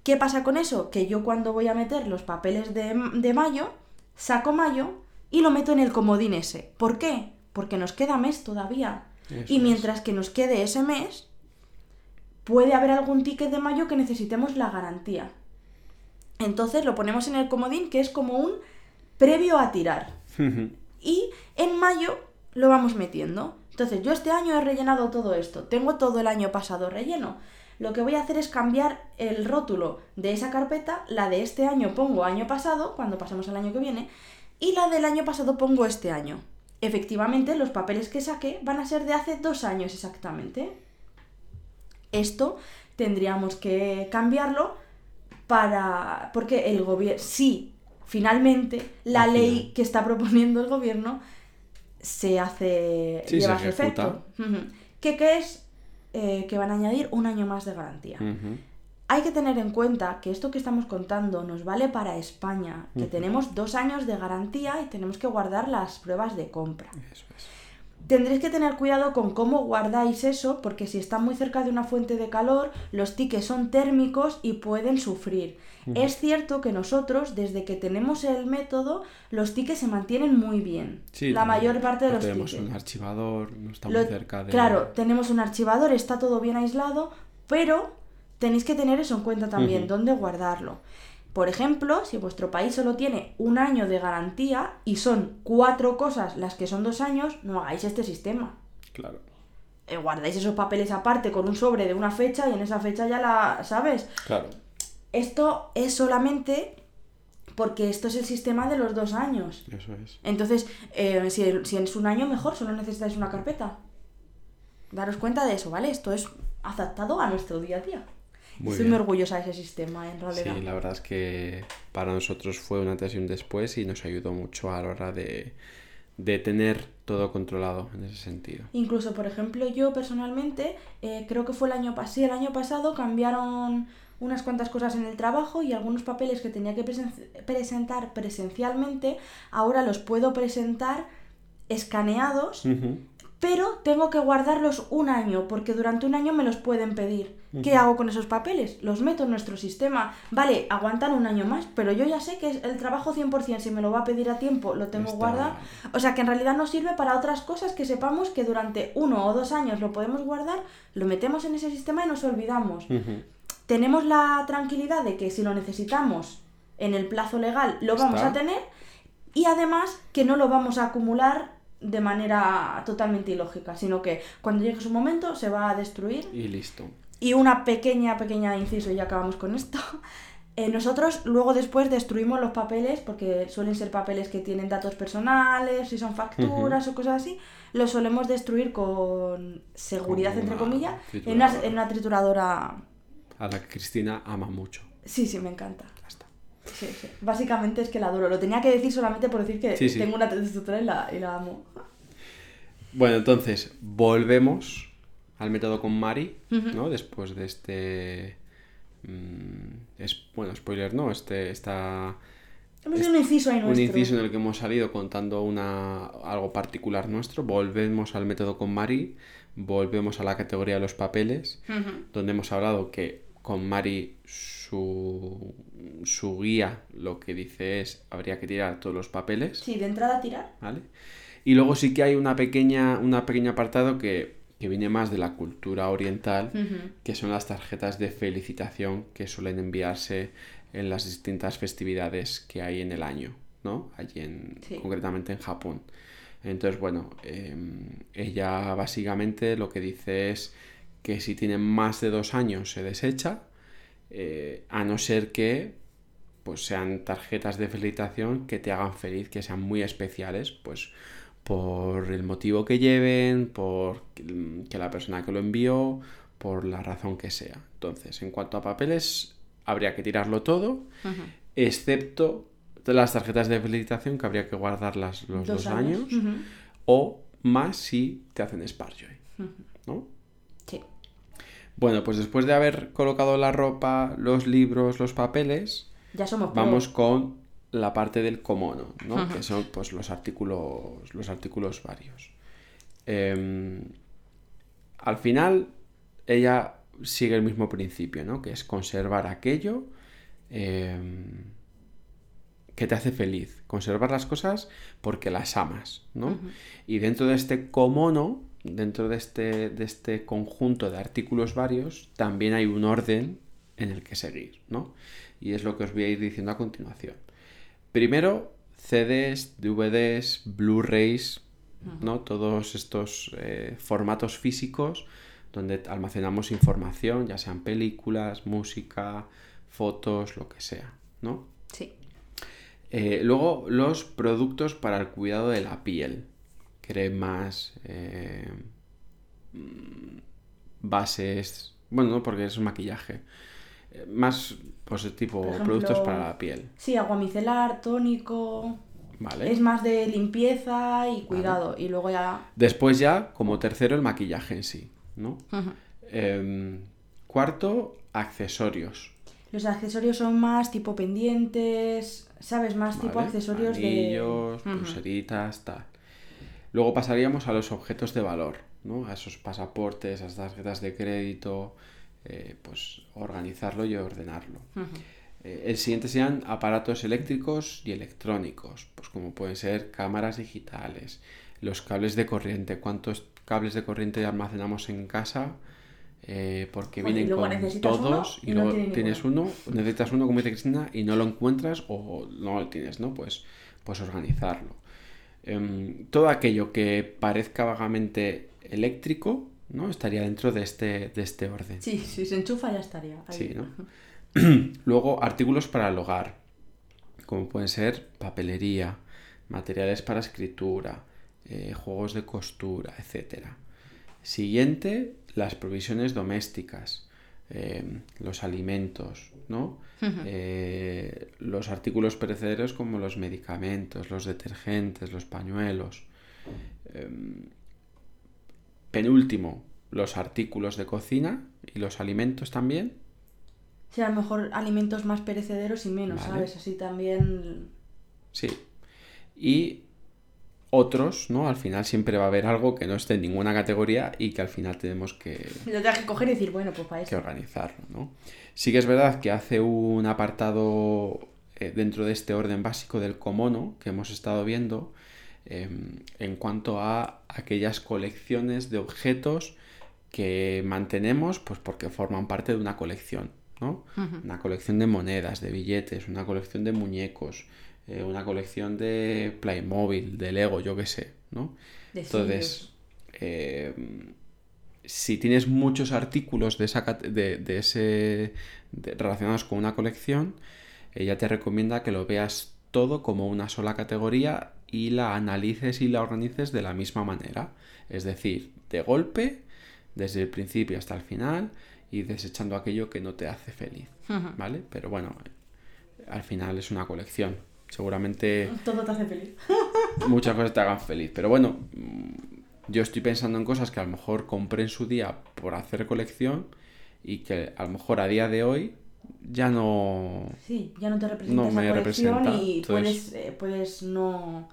Speaker 1: ¿Qué pasa con eso? Que yo cuando voy a meter los papeles de, de mayo, saco mayo y lo meto en el comodín ese. ¿Por qué? Porque nos queda mes todavía.
Speaker 2: Eso
Speaker 1: y
Speaker 2: es.
Speaker 1: mientras que nos quede ese mes, puede haber algún ticket de mayo que necesitemos la garantía. Entonces lo ponemos en el comodín que es como un previo a tirar. Y en mayo lo vamos metiendo. Entonces, yo este año he rellenado todo esto. Tengo todo el año pasado relleno. Lo que voy a hacer es cambiar el rótulo de esa carpeta. La de este año pongo año pasado, cuando pasemos al año que viene. Y la del año pasado pongo este año. Efectivamente, los papeles que saqué van a ser de hace dos años exactamente. Esto tendríamos que cambiarlo para. Porque el gobierno. Sí, finalmente, la
Speaker 2: Al
Speaker 1: ley
Speaker 2: final.
Speaker 1: que está proponiendo el gobierno se hace.
Speaker 2: Sí,
Speaker 1: lleva
Speaker 2: se
Speaker 1: efecto. ¿Qué, qué es? Eh, que van a añadir un año más de garantía. Hay que tener en cuenta que esto que estamos contando nos vale para España, que tenemos dos años de garantía y tenemos que guardar las pruebas de compra.
Speaker 2: Eso es.
Speaker 1: Tendréis que tener cuidado con cómo guardáis eso, porque si está muy cerca de una fuente de calor, los tickets son térmicos y pueden sufrir. Es cierto que nosotros, desde que tenemos el método, los tickets se mantienen muy bien.
Speaker 2: Sí,
Speaker 1: la
Speaker 2: tenemos-
Speaker 1: mayor parte de los
Speaker 2: tenemos
Speaker 1: tickets.
Speaker 2: un archivador, no está
Speaker 1: Lo-
Speaker 2: muy cerca de...
Speaker 1: Claro, tenemos un archivador, está todo bien aislado, pero tenéis que tener eso en cuenta también, dónde guardarlo. Por ejemplo, si vuestro país solo tiene un año de garantía y son cuatro cosas las que son dos años, no hagáis este sistema.
Speaker 2: Claro.
Speaker 1: Eh, guardáis esos papeles aparte con un sobre de una fecha y en esa fecha ya la sabes.
Speaker 2: Claro.
Speaker 1: Esto es solamente porque esto es el sistema de los dos años.
Speaker 2: Eso es.
Speaker 1: Entonces, eh, si, si es un año mejor, solo necesitáis una carpeta. Daros cuenta de eso, ¿vale? Esto es adaptado a nuestro día a día.
Speaker 2: Muy
Speaker 1: Estoy
Speaker 2: bien.
Speaker 1: muy orgullosa de ese sistema, en realidad.
Speaker 2: Sí, la verdad es que para nosotros fue un antes y un después y nos ayudó mucho a la hora de, de tener todo controlado en ese sentido.
Speaker 1: Incluso, por ejemplo, yo personalmente, eh, creo que fue el año pasado, el año pasado cambiaron unas cuantas cosas en el trabajo y algunos papeles que tenía que presen- presentar presencialmente, ahora los puedo presentar escaneados. Pero tengo que guardarlos un año, porque durante un año me los pueden pedir. ¿Qué hago con esos papeles? Los meto en nuestro sistema. Vale, aguantan un año más, pero yo ya sé que es el trabajo 100%, si me lo va a pedir a tiempo, lo tengo
Speaker 2: Está-
Speaker 1: guardado. O sea que en realidad nos sirve para otras cosas que sepamos que durante uno o dos años lo podemos guardar, lo metemos en ese sistema y nos olvidamos. Tenemos la tranquilidad de que si lo necesitamos en el plazo legal lo vamos
Speaker 2: Está.
Speaker 1: a tener y además que no lo vamos a acumular de manera totalmente ilógica, sino que cuando llegue su momento se va a destruir
Speaker 2: Y listo.
Speaker 1: y una pequeña, pequeña inciso, y ya acabamos con esto. Eh, nosotros luego después destruimos los papeles, porque suelen ser papeles que tienen datos personales, si son facturas o cosas así, los solemos destruir con seguridad,
Speaker 2: Con
Speaker 1: entre comillas, en una, en una trituradora.
Speaker 2: A la que Cristina ama mucho.
Speaker 1: Sí, sí, me encanta. Sí, sí. Básicamente es que la adoro. Lo tenía que decir solamente por decir que
Speaker 2: Sí, sí.
Speaker 1: tengo una trituradora y la, y la amo.
Speaker 2: Bueno, entonces, volvemos al método con Mari. ¿no? Después de este... mm, es, bueno, spoiler, ¿no? Este, esta...
Speaker 1: Hemos un inciso ahí
Speaker 2: un
Speaker 1: nuestro.
Speaker 2: inciso en el que hemos salido contando una, algo particular nuestro, volvemos al método con Mari, volvemos a la categoría de los papeles, donde hemos hablado que con Mari su, su guía lo que dice es habría que tirar todos los papeles,
Speaker 1: Sí, de entrada tirar.
Speaker 2: ¿vale? Y luego sí que hay una pequeña, una pequeña apartado que, que viene más de la cultura oriental, que son las tarjetas de felicitación que suelen enviarse en las distintas festividades que hay en el año, ¿no? Allí en,
Speaker 1: Sí.
Speaker 2: concretamente en Japón. Entonces, bueno, em, ella básicamente lo que dice es que si tienen más de dos años se desecha, eh, a no ser que pues sean tarjetas de felicitación que te hagan feliz, que sean muy especiales, pues por el motivo que lleven, por que la persona que lo envió, por la razón que sea. Entonces, en cuanto a papeles, habría que tirarlo todo, excepto las tarjetas de felicitación que habría que guardarlas los dos, años, o más si te hacen Sparjoy. Sí. Bueno, pues después de haber colocado la ropa, los libros, los papeles,
Speaker 1: ya somos
Speaker 2: vamos con la parte del comono, ¿no? Que son pues los artículos, los artículos varios. Em, al final, ella sigue el mismo principio, ¿no? Que es conservar aquello em, que te hace feliz. Conservar las cosas porque las amas, ¿no? Y dentro de este comono, dentro de este, de este conjunto de artículos varios, también hay un orden en el que seguir, ¿no? Y es lo que os voy a ir diciendo a continuación. Primero, CDs, DVDs, Blu-rays, ¿no? Todos estos eh, formatos físicos donde almacenamos información, ya sean películas, música, fotos, lo que sea, ¿no? Sí. Eh, luego, los productos para el cuidado de la piel. Cremas, eh, bases, bueno, no porque es un maquillaje más pues tipo productos para la piel.
Speaker 1: Sí, agua micelar, tónico. Vale. Es más de limpieza y cuidado. Y luego ya.
Speaker 2: Después ya, como tercero, el maquillaje en sí, ¿no? Em, cuarto, accesorios.
Speaker 1: Los accesorios son más tipo pendientes, ¿sabes? Más tipo accesorios
Speaker 2: Anillos, de. pulseritas, tal. Luego pasaríamos a los objetos de valor, ¿no? A esos pasaportes, a esas tarjetas de crédito, eh, pues organizarlo y ordenarlo. Eh, el siguiente serían aparatos eléctricos y electrónicos, pues como pueden ser cámaras digitales, los cables de corriente, cuántos cables de corriente almacenamos en casa, eh, porque vienen con todos y, luego tienes uno, necesitas uno como dice Cristina y no lo encuentras o no lo tienes, ¿no? Pues, pues organizarlo. Em, todo aquello que parezca vagamente eléctrico, ¿no? Estaría dentro de este, de este orden.
Speaker 1: Sí, si se enchufa ya estaría.
Speaker 2: Sí, ¿no? Luego, artículos para el hogar, como pueden ser papelería, materiales para escritura, eh, juegos de costura, etc. Siguiente, las provisiones domésticas, em, los alimentos, ¿no? Eh, los artículos perecederos como los medicamentos, los detergentes, los pañuelos. Em, Penúltimo, los artículos de cocina y los alimentos también.
Speaker 1: Sí, a lo mejor alimentos más perecederos y menos, ¿sabes? Así también.
Speaker 2: Sí. Y otros, ¿no? Al final siempre va a haber algo que no esté en ninguna categoría y que al final tenemos que...
Speaker 1: Lo tengo que coger y decir, bueno, pues para eso.
Speaker 2: Que organizarlo, ¿no? Sí que es verdad que hace un apartado eh, dentro de este orden básico del comono que hemos estado viendo, Em, en cuanto a aquellas colecciones de objetos que mantenemos pues porque forman parte de una colección, ¿no? Una colección de monedas, de billetes, una colección de muñecos, eh, una colección de Playmobil, de Lego, yo qué sé, ¿no? Entonces, em, si tienes muchos artículos de, esa, de, ese relacionados con una colección, ella te recomienda que lo veas todo como una sola categoría y la analices y la organices de la misma manera. Es decir, de golpe, desde el principio hasta el final y desechando aquello que no te hace feliz. ¿Vale? Pero bueno, al final es una colección. Seguramente...
Speaker 1: Todo te hace feliz.
Speaker 2: muchas cosas te hagan feliz. Pero bueno, mm, yo estoy pensando en cosas que a lo mejor compré en su día por hacer colección y que a lo mejor a día de hoy ya no...
Speaker 1: Sí, ya no te representa no esa colección y puedes, eh, puedes no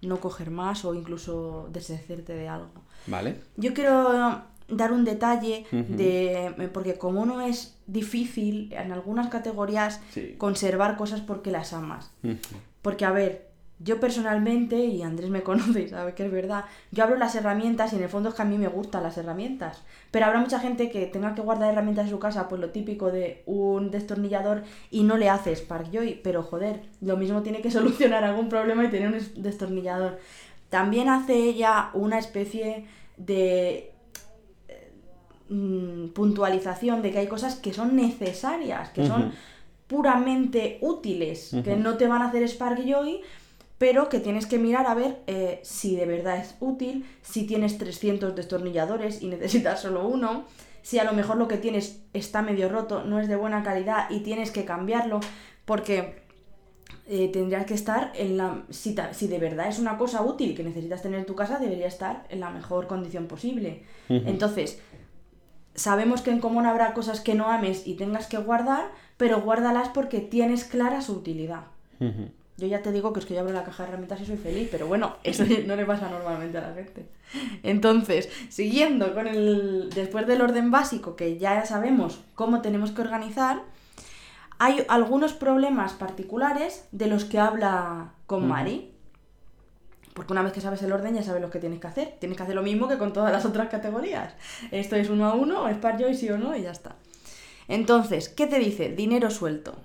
Speaker 1: no coger más o incluso deshacerte de algo.
Speaker 2: Vale.
Speaker 1: Yo quiero dar un detalle de porque como no es difícil en algunas categorías conservar cosas porque las amas. Porque a ver, yo personalmente, y Andrés me conoce y sabe que es verdad, yo abro las herramientas y en el fondo es que a mí me gustan las herramientas. Pero habrá mucha gente que tenga que guardar herramientas en su casa, pues lo típico de un destornillador y no le hace Spark Joy. Pero joder, lo mismo tiene que solucionar algún problema y tener un destornillador. También hace ella una especie de mm, puntualización de que hay cosas que son necesarias, que son puramente útiles, que no te van a hacer Spark Joy, pero que tienes que mirar a ver eh, si de verdad es útil, si tienes 300 destornilladores y necesitas solo uno, si a lo mejor lo que tienes está medio roto, no es de buena calidad y tienes que cambiarlo, porque eh, tendrías que estar en la... Si, si, de verdad es una cosa útil que necesitas tener en tu casa, debería estar en la mejor condición posible. Entonces, sabemos que en común habrá cosas que no ames y tengas que guardar, pero guárdalas porque tienes clara su utilidad. Yo ya te digo que es que yo abro la caja de herramientas y soy feliz, pero bueno, eso no le pasa normalmente a la gente. Entonces, siguiendo con el. Después del orden básico, que ya sabemos cómo tenemos que organizar, hay algunos problemas particulares de los que habla con Mari. Porque una vez que sabes el orden ya sabes lo que tienes que hacer. Tienes que hacer lo mismo que con todas las otras categorías. Esto es uno a uno, es par yo y sí o no, y ya está. Entonces, ¿qué te dice? Dinero suelto.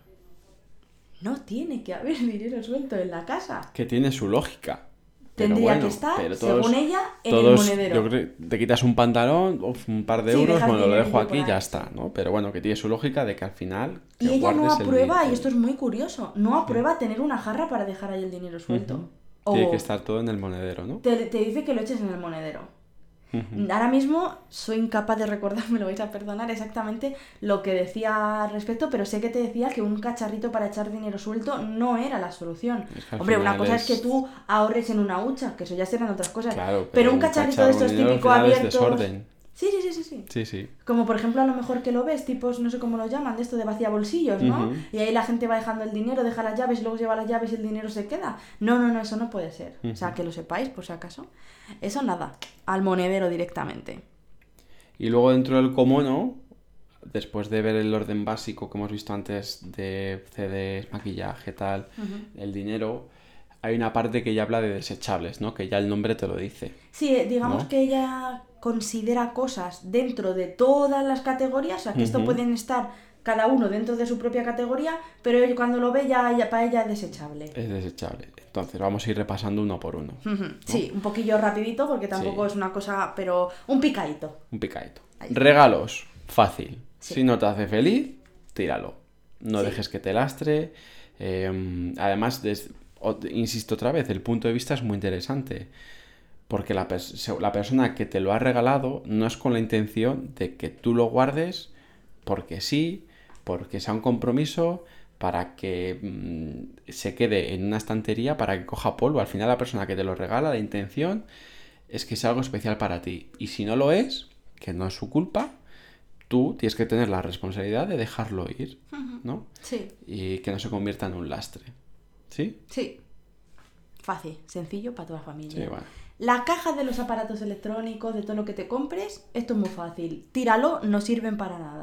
Speaker 1: No tiene que haber dinero suelto en la casa.
Speaker 2: Que tiene su lógica.
Speaker 1: Tendría que estar, según ella, en el monedero.
Speaker 2: Yo creo te quitas un pantalón, un par de euros, bueno, lo dejo aquí y ya está, ¿no? Pero bueno, que tiene su lógica de que al final.
Speaker 1: y ella no aprueba, y esto es muy curioso, no aprueba tener una jarra para dejar ahí el dinero suelto.
Speaker 2: Tiene que estar todo en el monedero, ¿no?
Speaker 1: Te, te dice que lo eches en el monedero. Ahora mismo soy incapaz de recordar, me lo vais a perdonar exactamente lo que decía al respecto, pero sé que te decía que un cacharrito para echar dinero suelto no era la solución. Hombre, una cosa es... que tú ahorres en una hucha, que eso ya serán otras cosas. pero, un cacharrito de estos típicos abiertos. Sí, sí, sí, sí,
Speaker 2: sí. Sí,
Speaker 1: Como por ejemplo a lo mejor que lo ves, tipos, no sé cómo lo llaman, de esto de vacía bolsillos, ¿no? Y ahí la gente va dejando el dinero, deja las llaves, luego lleva las llaves y el dinero se queda. No, no, no, eso no puede ser. O sea, que lo sepáis, por si acaso. Eso nada, al monedero directamente.
Speaker 2: Y luego dentro del comono, después de ver el orden básico que hemos visto antes de CDs, maquillaje, tal, el dinero, hay una parte que ya habla de desechables, ¿no? Que ya el nombre te lo dice.
Speaker 1: Sí, digamos que ella considera cosas dentro de todas las categorías, o sea, que esto pueden estar cada uno dentro de su propia categoría, pero cuando lo ve ya, para ella es desechable.
Speaker 2: Es desechable. Entonces vamos a ir repasando uno por uno.
Speaker 1: Sí, un poquillo rapidito porque tampoco es una cosa, pero un picadito.
Speaker 2: Un picadito. Regalos, fácil. Si no te hace feliz, tíralo. No dejes que te lastre. Em, además, insisto otra vez, el punto de vista es muy interesante porque la, persona que te lo ha regalado no es con la intención de que tú lo guardes porque sí, porque sea un compromiso, para que mm, se quede en una estantería, para que coja polvo. Al final la persona que te lo regala, la intención es que sea algo especial para ti. Y si no lo es, que no es su culpa, tú tienes que tener la responsabilidad de dejarlo ir, ¿no?
Speaker 1: Sí.
Speaker 2: Y que no se convierta en un lastre. ¿Sí?
Speaker 1: Sí. Fácil, sencillo para toda la familia.
Speaker 2: Sí, bueno.
Speaker 1: La caja de los aparatos electrónicos, de todo lo que te compres, esto es muy fácil. Tíralo, no sirven para nada.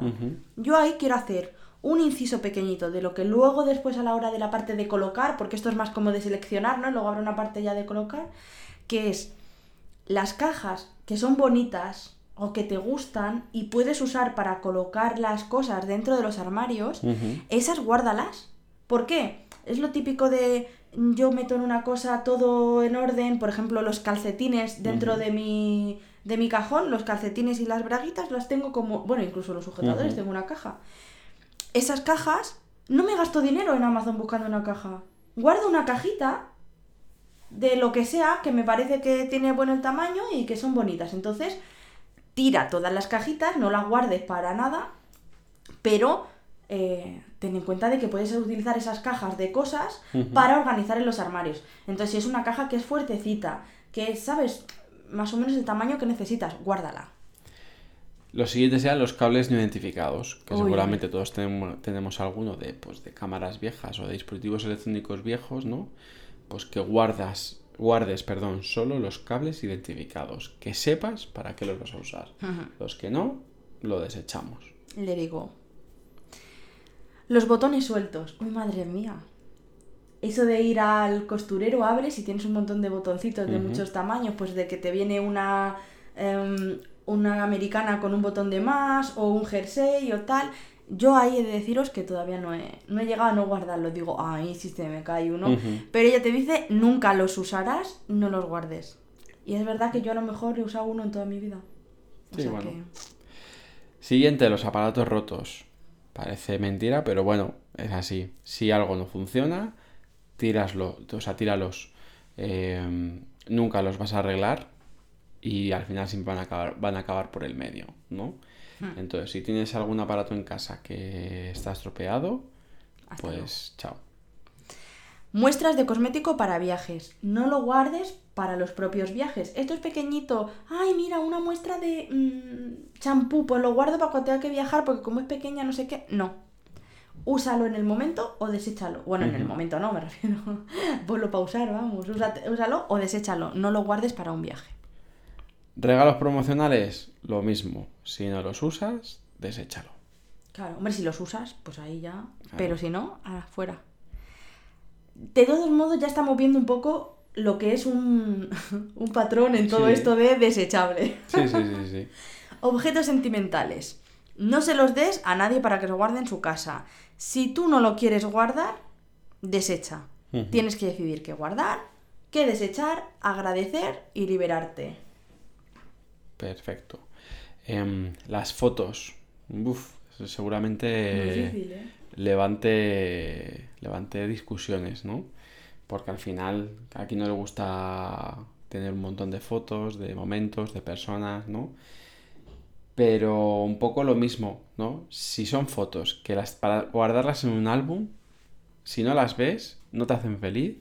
Speaker 1: Yo ahí quiero hacer un inciso pequeñito de lo que luego después a la hora de la parte de colocar, porque esto es más como de seleccionar, ¿no? Luego habrá una parte ya de colocar, que es las cajas que son bonitas o que te gustan y puedes usar para colocar las cosas dentro de los armarios, esas guárdalas. ¿Por qué? Es lo típico de yo meto en una cosa todo en orden, por ejemplo, los calcetines dentro de mi de mi cajón, los calcetines y las braguitas las tengo como, bueno, incluso los sujetadores, tengo una caja. Esas cajas, no me gasto dinero en Amazon buscando una caja. Guardo una cajita de lo que sea que me parece que tiene bueno el tamaño y que son bonitas. Entonces, tira todas las cajitas, no las guardes para nada, pero eh, ten en cuenta de que puedes utilizar esas cajas de cosas para organizar en los armarios. Entonces, si es una caja que es fuertecita, que sabes más o menos el tamaño que necesitas, guárdala.
Speaker 2: Los siguientes sean los cables no identificados, que seguramente todos tenemos, tenemos alguno de, pues, de cámaras viejas o de dispositivos electrónicos viejos, ¿no? Pues que guardas, guardes perdón, solo los cables identificados, que sepas para qué los vas a usar. Los que no, lo desechamos.
Speaker 1: Le digo, los botones sueltos. Uy, madre mía. Eso de ir al costurero, abres y tienes un montón de botoncitos de muchos tamaños, pues de que te viene una, em, una americana con un botón de más o un jersey o tal. Yo ahí he de deciros que todavía no he, no he llegado a no guardarlo. Digo, ay, si se me cae uno. Pero ella te dice, nunca los usarás, no los guardes. Y es verdad que yo a lo mejor he usado uno en toda mi vida.
Speaker 2: sí, bueno. Siguiente, los aparatos rotos. Parece mentira, pero bueno, es así. Si algo no funciona, tíraslo, o sea, tíralos. Eh, nunca los vas a arreglar y al final siempre van a acabar, van a acabar por el medio, ¿no?
Speaker 1: Hmm.
Speaker 2: Entonces, si tienes algún aparato en casa que está estropeado,
Speaker 1: Hasta
Speaker 2: pues chao.
Speaker 1: Muestras de cosmético para viajes. No lo guardes para los propios viajes. Esto es pequeñito. Ay, mira, una muestra de mm, champú. Pues lo guardo para cuando tenga que viajar porque como es pequeña, no sé qué. No. Úsalo en el momento o deséchalo. Bueno, en el momento no, me refiero. Ponlo para usar, vamos. Úsate- úsalo o deséchalo. No lo guardes para un viaje.
Speaker 2: Regalos promocionales, lo mismo. Si no los usas, deséchalo.
Speaker 1: Claro, hombre, si los usas, pues ahí ya.
Speaker 2: Claro.
Speaker 1: Pero si no, afuera. De todos modos, ya estamos viendo un poco lo que es un, un patrón en todo
Speaker 2: Sí.
Speaker 1: esto de desechable.
Speaker 2: Sí, sí, sí, sí.
Speaker 1: Objetos sentimentales. No se los des a nadie para que los guarde en su casa. Si tú no lo quieres guardar, desecha. Tienes que decidir qué guardar, qué desechar, agradecer y liberarte.
Speaker 2: Perfecto. Em, las fotos. Uf, seguramente
Speaker 1: Difícil, ¿eh?
Speaker 2: levante, levante discusiones, ¿no? Porque al final aquí no le gusta tener un montón de fotos, de momentos, de personas, ¿no? Pero un poco lo mismo, ¿no? Si son fotos que las para guardarlas en un álbum, si no las ves, no te hacen feliz,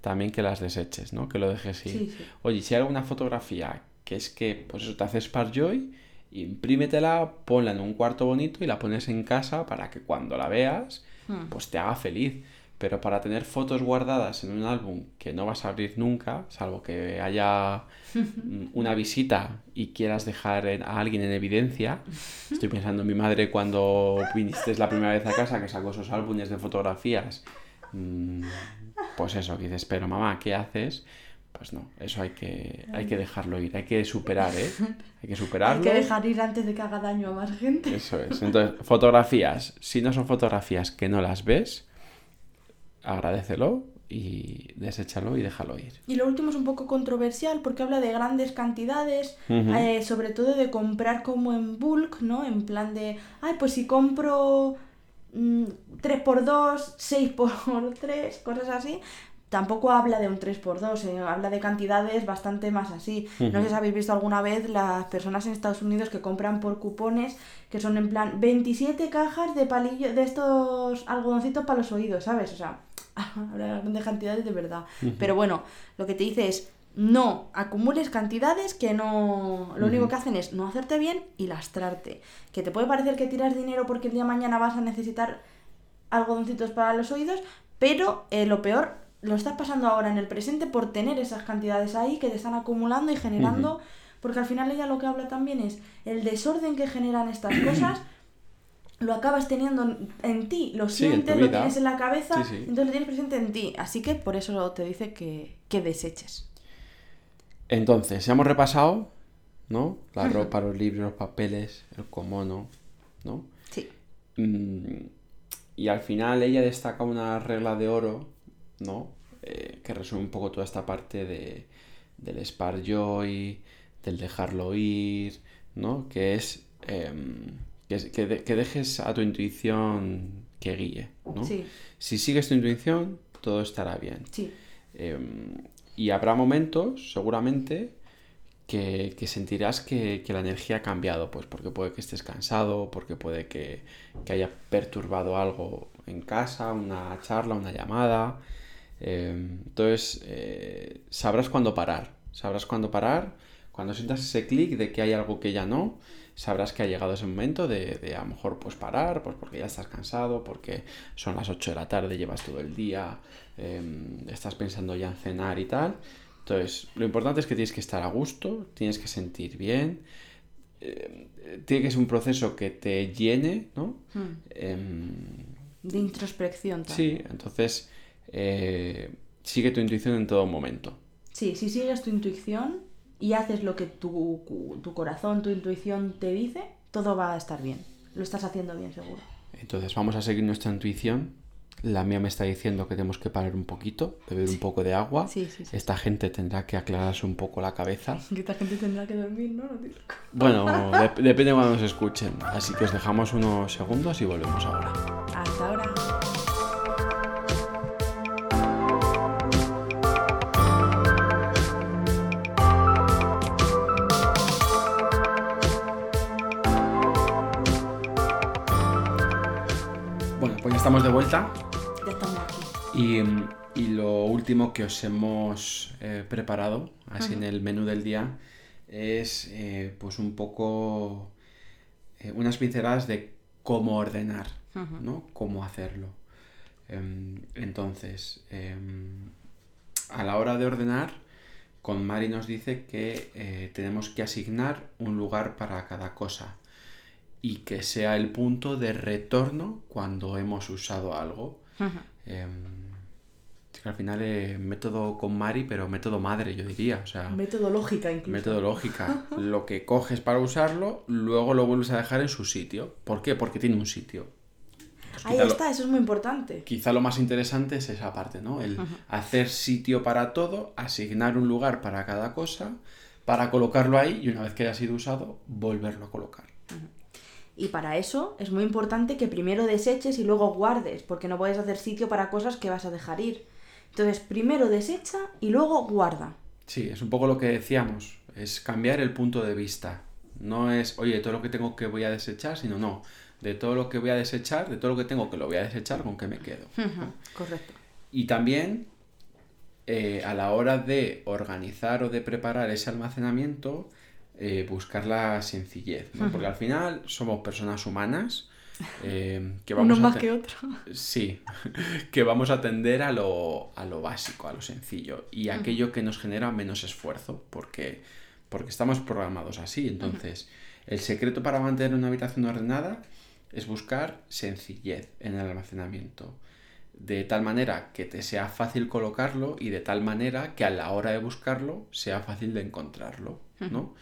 Speaker 2: también que las deseches, ¿no? Que lo dejes ir.
Speaker 1: Sí, sí.
Speaker 2: Oye, si hay alguna fotografía que es que, pues eso te hace Sparkjoy, imprímetela, ponla en un cuarto bonito y la pones en casa para que cuando la veas,
Speaker 1: Hmm.
Speaker 2: pues te haga feliz. Pero para tener fotos guardadas en un álbum que no vas a abrir nunca, salvo que haya una visita y quieras dejar a alguien en evidencia, estoy pensando en mi madre cuando viniste la primera vez a casa que sacó esos álbumes de fotografías. Mm, Pues eso, que dices, pero mamá, ¿qué haces? Pues no, eso hay que, hay que dejarlo ir, hay que superar, ¿eh? Hay que
Speaker 1: Hay
Speaker 2: superarlo.
Speaker 1: que dejar ir antes de que haga daño a más gente.
Speaker 2: Eso es. Entonces, fotografías. Si no son fotografías que no las ves, agradecelo y deséchalo y déjalo ir.
Speaker 1: Y lo último es un poco controversial porque habla de grandes cantidades, eh, sobre todo de comprar como en bulk, ¿no? En plan de, ay, pues si compro mm, 3x2, 6x3, cosas así. Tampoco habla de un 3x2, eh, habla de cantidades bastante más así. No sé si habéis visto alguna vez las personas en Estados Unidos que compran por cupones que son en plan 27 cajas de palillos de estos algodoncitos para los oídos, ¿sabes? O sea, habla de cantidades de verdad. Pero bueno, lo que te dice es no acumules cantidades que no lo único que hacen es no hacerte bien y lastrarte. Que te puede parecer que tiras dinero porque el día de mañana vas a necesitar algodoncitos para los oídos, pero eh, lo peor lo estás pasando ahora en el presente por tener esas cantidades ahí que te están acumulando y generando, porque al final ella lo que habla también es el desorden que generan estas cosas. Lo acabas teniendo en, en ti, lo
Speaker 2: Sí,
Speaker 1: sientes, lo tienes en la cabeza,
Speaker 2: Sí, sí.
Speaker 1: entonces lo tienes presente en ti. Así que por eso te dice que, que deseches.
Speaker 2: Entonces, hemos repasado, ¿no? La ropa, los libros, los papeles, el comono, ¿no?
Speaker 1: Sí.
Speaker 2: Mm, y al final ella destaca una regla de oro, ¿no? Eh, que resume un poco toda esta parte de, del Spark Joy, del dejarlo ir, ¿no? Que es, em, que, que de- que dejes a tu intuición que guíe, ¿no?
Speaker 1: Sí,
Speaker 2: Si sigues tu intuición, todo estará bien.
Speaker 1: sí.
Speaker 2: Em, y habrá momentos, seguramente, que, que sentirás que, que la energía ha cambiado, pues porque puede que estés cansado, porque puede que, que haya perturbado algo en casa, una charla, una llamada. Em, entonces, eh, sabrás cuándo parar. Sabrás cuándo parar. Cuando sientas ese clic de que hay algo que ya no, sabrás que ha llegado ese momento de, de a lo mejor pues parar, pues porque ya estás cansado, porque son las 8 de la tarde, llevas todo el día, em, estás pensando ya en cenar y tal. Entonces, lo importante es que tienes que estar a gusto, tienes que sentir bien, eh, tiene que ser un proceso que te llene, ¿no?
Speaker 1: Mm.
Speaker 2: Em,
Speaker 1: De introspección también.
Speaker 2: sí, entonces eh, sigue tu intuición en todo momento.
Speaker 1: Sí, si sigues tu intuición y haces lo que tu, tu corazón, tu intuición te dice, todo va a estar bien. Lo estás haciendo bien, seguro.
Speaker 2: Entonces vamos a seguir nuestra intuición La mía me está diciendo que tenemos que parar un poquito, beber un poco de agua.
Speaker 1: Sí, sí, sí.
Speaker 2: Esta gente tendrá que aclararse un poco la cabeza.
Speaker 1: Esta gente tendrá que dormir, ¿no?
Speaker 2: Bueno, dep- depende de cuando nos escuchen. Así que os dejamos unos segundos y volvemos ahora.
Speaker 1: Hasta ahora.
Speaker 2: Estamos de vuelta.
Speaker 1: Ya estamos aquí.
Speaker 2: Y, y lo último que os hemos eh, preparado, así en el menú del día, es eh, pues un poco eh, unas pinceladas de cómo ordenar, ¿no? Cómo hacerlo. Em, entonces, em, a la hora de ordenar, con Mari nos dice que tenemos que asignar un lugar para cada cosa y que sea el punto de retorno cuando hemos usado algo. Em, que al final eh, método con Mari, pero método madre, yo diría. O sea,
Speaker 1: Metodológica incluso.
Speaker 2: metodológica. Lo que coges para usarlo, luego lo vuelves a dejar en su sitio. ¿Por qué? Porque tiene un sitio. Pues
Speaker 1: Ahí
Speaker 2: lo-
Speaker 1: está, eso es muy importante.
Speaker 2: Quizá lo más interesante es esa parte, ¿no? El hacer sitio para todo, asignar un lugar para cada cosa, para colocarlo ahí y una vez que haya sido usado, volverlo a colocar.
Speaker 1: Y para eso es muy importante que primero deseches y luego guardes, porque no puedes hacer sitio para cosas que vas a dejar ir. Entonces, primero desecha y luego guarda.
Speaker 2: Sí, es un poco lo que decíamos, es cambiar el punto de vista. No es, oye, todo lo que tengo que voy a desechar, sino no, de todo lo que voy a desechar, de todo lo que tengo que lo voy a desechar, con qué me quedo.
Speaker 1: Correcto.
Speaker 2: Y también eh, a la hora de organizar o de preparar ese almacenamiento, eh, buscar la sencillez, ¿no? Porque al final somos personas humanas eh, que
Speaker 1: Uno
Speaker 2: vamos a
Speaker 1: más que otro.
Speaker 2: Sí, que vamos a tender a lo, a lo básico, a lo sencillo y aquello que nos genera menos esfuerzo, porque, porque estamos programados así. Entonces, el secreto para mantener una habitación ordenada es buscar sencillez en el almacenamiento, de tal manera que te sea fácil colocarlo y de tal manera que a la hora de buscarlo sea fácil de encontrarlo, ¿no?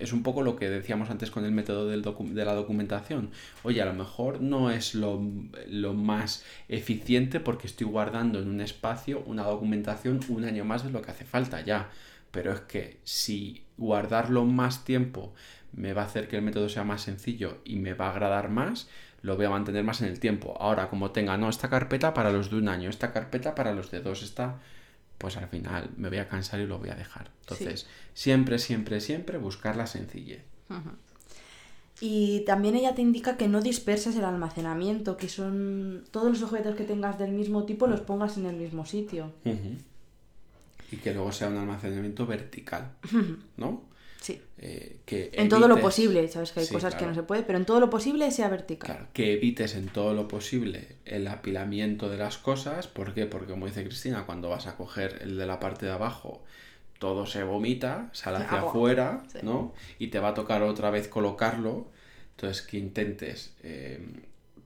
Speaker 2: Es un poco lo que decíamos antes con el método del de la documentación. Oye, a lo mejor no es lo, lo más eficiente porque estoy guardando en un espacio una documentación un año más de lo que hace falta ya. Pero es que si guardarlo más tiempo me va a hacer que el método sea más sencillo y me va a agradar más, lo voy a mantener más en el tiempo. Ahora, como tenga, no, esta carpeta para los de un año, esta carpeta para los de dos, esta pues al final me voy a cansar y lo voy a dejar. Entonces, siempre, siempre, siempre buscar la sencillez.
Speaker 1: Y también ella te indica que no disperses el almacenamiento, que son todos los objetos que tengas del mismo tipo los pongas en el mismo sitio.
Speaker 2: Y que luego sea un almacenamiento vertical, ¿no? Eh, que
Speaker 1: En todo lo posible, sabes que hay
Speaker 2: Sí,
Speaker 1: cosas que no se puede, pero en todo lo posible sea vertical.
Speaker 2: Claro, que evites en todo lo posible el apilamiento de las cosas. ¿Por qué? Porque como dice Cristina, cuando vas a coger el de la parte de abajo, todo se vomita, sale hacia
Speaker 1: Agua.
Speaker 2: afuera,
Speaker 1: Sí.
Speaker 2: ¿no? Y te va a tocar otra vez colocarlo. Entonces que intentes eh,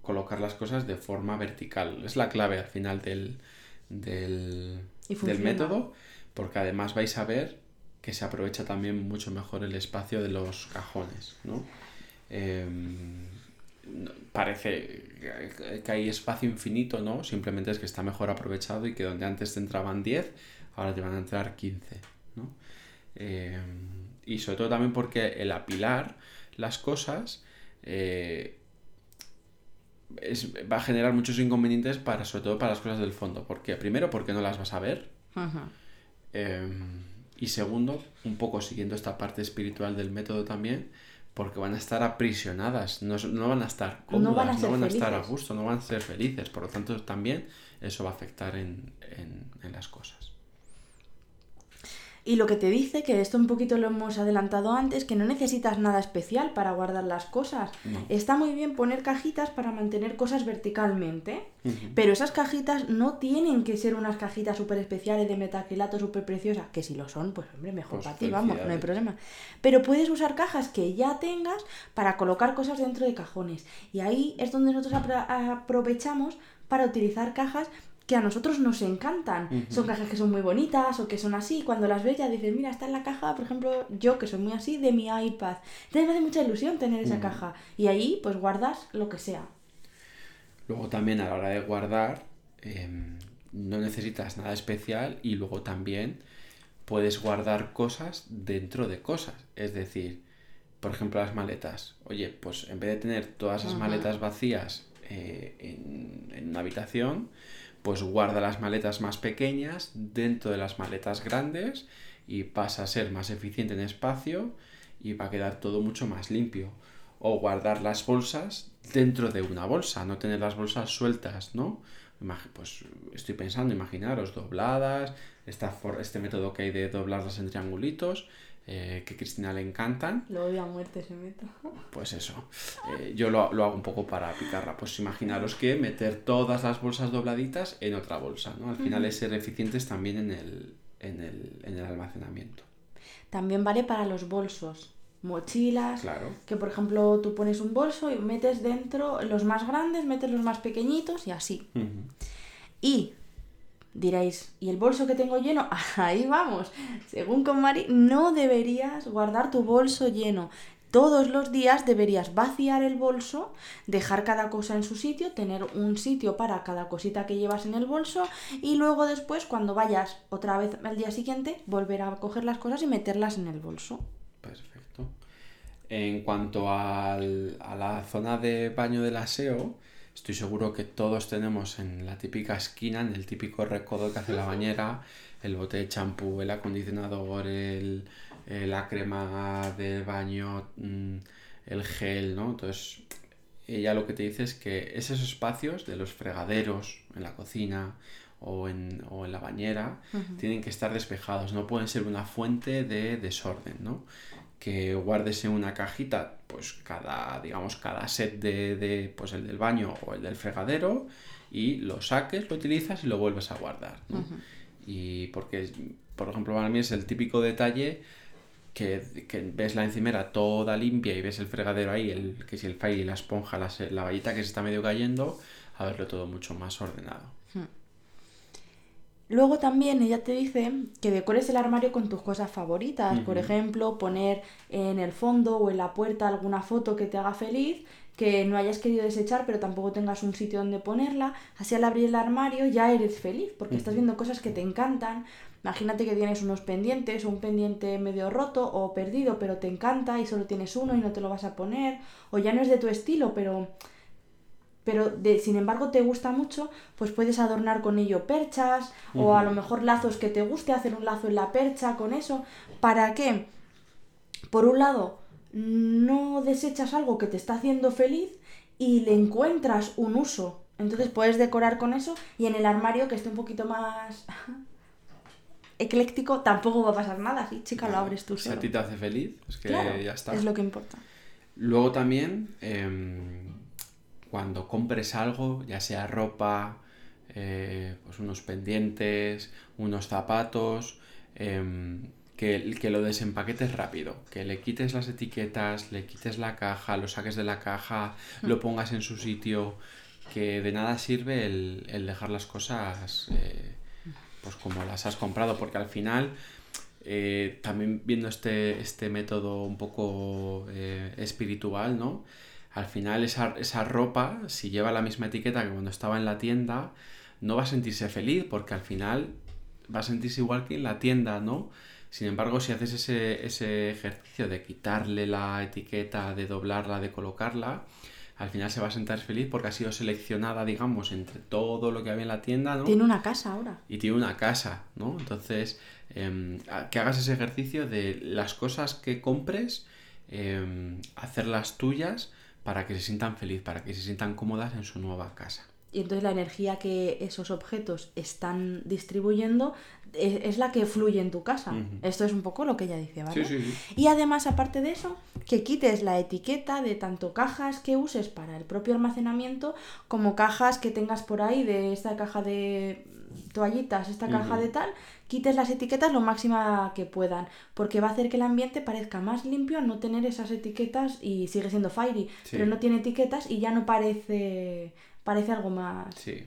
Speaker 2: colocar las cosas de forma vertical. Es la clave al final del, del, del método, porque además vais a ver que se aprovecha también mucho mejor el espacio de los cajones, ¿no? Em, parece que- hay espacio infinito, ¿no? Simplemente es que está mejor aprovechado y que donde antes te entraban 10, ahora te van a entrar 15, ¿no? Em, y sobre todo también porque el apilar las cosas eh, es- va a generar muchos inconvenientes para, sobre todo para las cosas del fondo. ¿Por qué? Primero, porque no las vas a ver. Eh, y segundo, un poco siguiendo esta parte espiritual del método también, porque van a estar aprisionadas, no, no van a estar cómodas,
Speaker 1: No
Speaker 2: no
Speaker 1: van a
Speaker 2: estar a gusto, no van a ser felices. Por lo tanto, también eso va a afectar en, en- en las cosas.
Speaker 1: Y lo que te dice, que esto un poquito lo hemos adelantado antes, que no necesitas nada especial para guardar las cosas.
Speaker 2: No.
Speaker 1: Está muy bien poner cajitas para mantener cosas verticalmente, pero esas cajitas no tienen que ser unas cajitas súper especiales de metacrilato súper preciosas, que si lo son, pues hombre, mejor
Speaker 2: Pues
Speaker 1: para ti, vamos, no hay problema. Pero puedes usar cajas que ya tengas para colocar cosas dentro de cajones. Y ahí es donde nosotros apro- aprovechamos para utilizar cajas que a nosotros nos encantan. Son cajas que son muy bonitas o que son así. Cuando las ves ya dices, mira, está en la caja, por ejemplo, yo que soy muy así, de mi iPad. Entonces me hace mucha ilusión tener esa caja. Y ahí pues guardas lo que sea.
Speaker 2: Luego también a la hora de guardar, em, no necesitas nada especial y luego también puedes guardar cosas dentro de cosas. Es decir, por ejemplo, las maletas. Oye, pues en vez de tener todas esas maletas vacías eh, en, en, una habitación, pues guarda las maletas más pequeñas dentro de las maletas grandes y pasa a ser más eficiente en espacio y va a quedar todo mucho más limpio. O guardar las bolsas dentro de una bolsa, no tener las bolsas sueltas, ¿no? Pues estoy pensando, imaginaros, dobladas, esta este método que hay de doblarlas en triangulitos, eh, que a Cristina le encantan.
Speaker 1: Lo odio a muerte ese método.
Speaker 2: Pues eso, eh, yo lo, lo, hago un poco para picarla. Pues imaginaros que meter todas las bolsas dobladitas en otra bolsa, ¿no? Al final es ser eficientes también en el, en el, en el almacenamiento.
Speaker 1: También vale para los bolsos mochilas,
Speaker 2: Claro.
Speaker 1: que por ejemplo tú pones un bolso y metes dentro los más grandes, metes los más pequeñitos y así. Y diréis, ¿y el bolso que tengo lleno? Ahí vamos. Según con Mari, no deberías guardar tu bolso lleno. Todos los días deberías vaciar el bolso, dejar cada cosa en su sitio, tener un sitio para cada cosita que llevas en el bolso y luego después cuando vayas otra vez al día siguiente volver a coger las cosas y meterlas en el bolso.
Speaker 2: Perfecto. En cuanto al- a la zona de baño del aseo, estoy seguro que todos tenemos en la típica esquina, en el típico recodo que hace la bañera, el bote de champú, el acondicionador, el, eh, la crema de baño, mm, el gel, ¿no? Entonces, ella lo que te dice es que esos espacios de los fregaderos en la cocina o en, o en la bañera tienen que estar despejados, no pueden ser una fuente de desorden, ¿no? Que guardes en una cajita, pues cada, digamos, cada set de, de, pues el del baño o el del fregadero y lo saques, lo utilizas y lo vuelves a guardar, ¿no? Y porque, por ejemplo, para mí es el típico detalle que, que ves la encimera toda limpia y ves el fregadero ahí, el, que si el file y la esponja, la, la vallita que se está medio cayendo, a verlo todo mucho más ordenado.
Speaker 1: Luego también ella te dice que decores el armario con tus cosas favoritas. Por ejemplo, poner en el fondo o en la puerta alguna foto que te haga feliz, que no hayas querido desechar, pero tampoco tengas un sitio donde ponerla. Así al abrir el armario ya eres feliz, porque estás viendo cosas que te encantan. Imagínate que tienes unos pendientes, o un pendiente medio roto o perdido, pero te encanta y solo tienes uno y no te lo vas a poner. O ya no es de tu estilo, pero pero de, sin embargo te gusta mucho, pues puedes adornar con ello perchas o a lo mejor lazos que te guste, hacer un lazo en la percha con eso. ¿Para qué? Por un lado, no desechas algo que te está haciendo feliz y le encuentras un uso. Entonces puedes decorar con eso y en el armario que esté un poquito más ecléctico tampoco va a pasar nada. Sí, chica, lo abres tú
Speaker 2: Si a ti te hace feliz, es que
Speaker 1: Claro,
Speaker 2: ya está.
Speaker 1: es lo que importa.
Speaker 2: Luego también, em, cuando compres algo, ya sea ropa, eh, pues unos pendientes, unos zapatos, em, que, que lo desempaquetes rápido, que le quites las etiquetas, le quites la caja, lo saques de la caja, lo pongas en su sitio, que de nada sirve el, el dejar las cosas eh, pues como las has comprado, porque al final eh, también viendo este, este método un poco espiritual, ¿no? Al final esa, esa ropa, si lleva la misma etiqueta que cuando estaba en la tienda, no va a sentirse feliz porque al final va a sentirse igual que en la tienda, ¿no? Sin embargo, si haces ese, ese ejercicio de quitarle la etiqueta, de doblarla, de colocarla, al final se va a sentir feliz porque ha sido seleccionada, digamos, entre todo lo que había en la tienda, ¿no?
Speaker 1: Tiene una casa ahora.
Speaker 2: y tiene una casa, ¿no? Entonces, em, que hagas ese ejercicio de las cosas que compres, em, hacerlas tuyas para que se sientan feliz, para que se sientan cómodas en su nueva casa.
Speaker 1: Y entonces la energía que esos objetos están distribuyendo es, es la que fluye en tu casa. Esto es un poco lo que ella dice, ¿vale?
Speaker 2: Sí, sí, sí.
Speaker 1: Y además, aparte de eso, que quites la etiqueta de tanto cajas que uses para el propio almacenamiento como cajas que tengas por ahí de esta caja de toallitas, esta caja de tal, quites las etiquetas lo máxima que puedan, porque va a hacer que el ambiente parezca más limpio no tener esas etiquetas y sigue siendo fiery,
Speaker 2: Sí.
Speaker 1: pero no tiene etiquetas y ya no parece parece algo más
Speaker 2: Sí.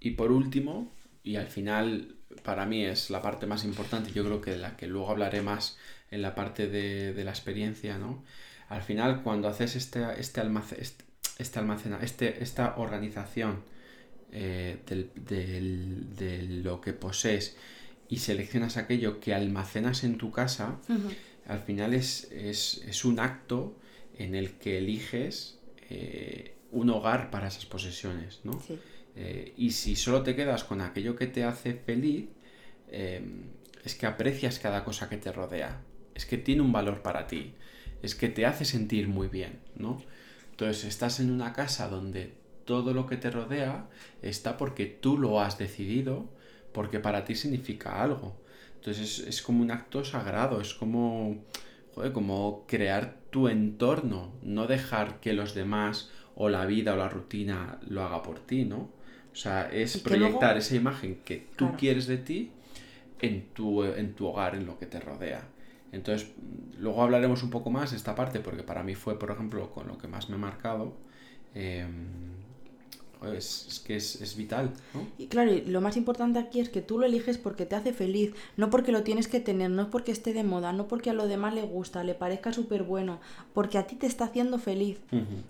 Speaker 2: Y por último, y al final para mí es la parte más importante, yo creo que de la que luego hablaré más en la parte de, de la experiencia, ¿no? Al final, cuando haces este, este, almace- este, este almacena, este, esta organización eh, del- del- de lo que posees y seleccionas aquello que almacenas en tu casa, al final es, es- es un acto en el que eliges eh, un hogar para esas posesiones, ¿no?
Speaker 1: Sí.
Speaker 2: Eh, y si solo te quedas con aquello que te hace feliz, eh, es que aprecias cada cosa que te rodea, es que tiene un valor para ti, es que te hace sentir muy bien, ¿no? Entonces estás en una casa donde todo lo que te rodea está porque tú lo has decidido, porque para ti significa algo. Entonces es, es como un acto sagrado, es como, joder, como crear tu entorno, no dejar que los demás o la vida o la rutina lo haga por ti, ¿no? O sea, es proyectar
Speaker 1: luego-
Speaker 2: esa imagen que tú
Speaker 1: Claro.
Speaker 2: quieres de ti en tu, en tu hogar, en lo que te rodea. Entonces, mm, luego hablaremos un poco más de esta parte, porque para mí fue, por ejemplo, con lo que más me ha marcado. eh, es, es que es, es vital, ¿no?
Speaker 1: Y claro, y lo más importante aquí es que tú lo eliges porque te hace feliz, no porque lo tienes que tener, no porque esté de moda, no porque a lo demás le gusta, le parezca súper bueno, porque a ti te está haciendo feliz.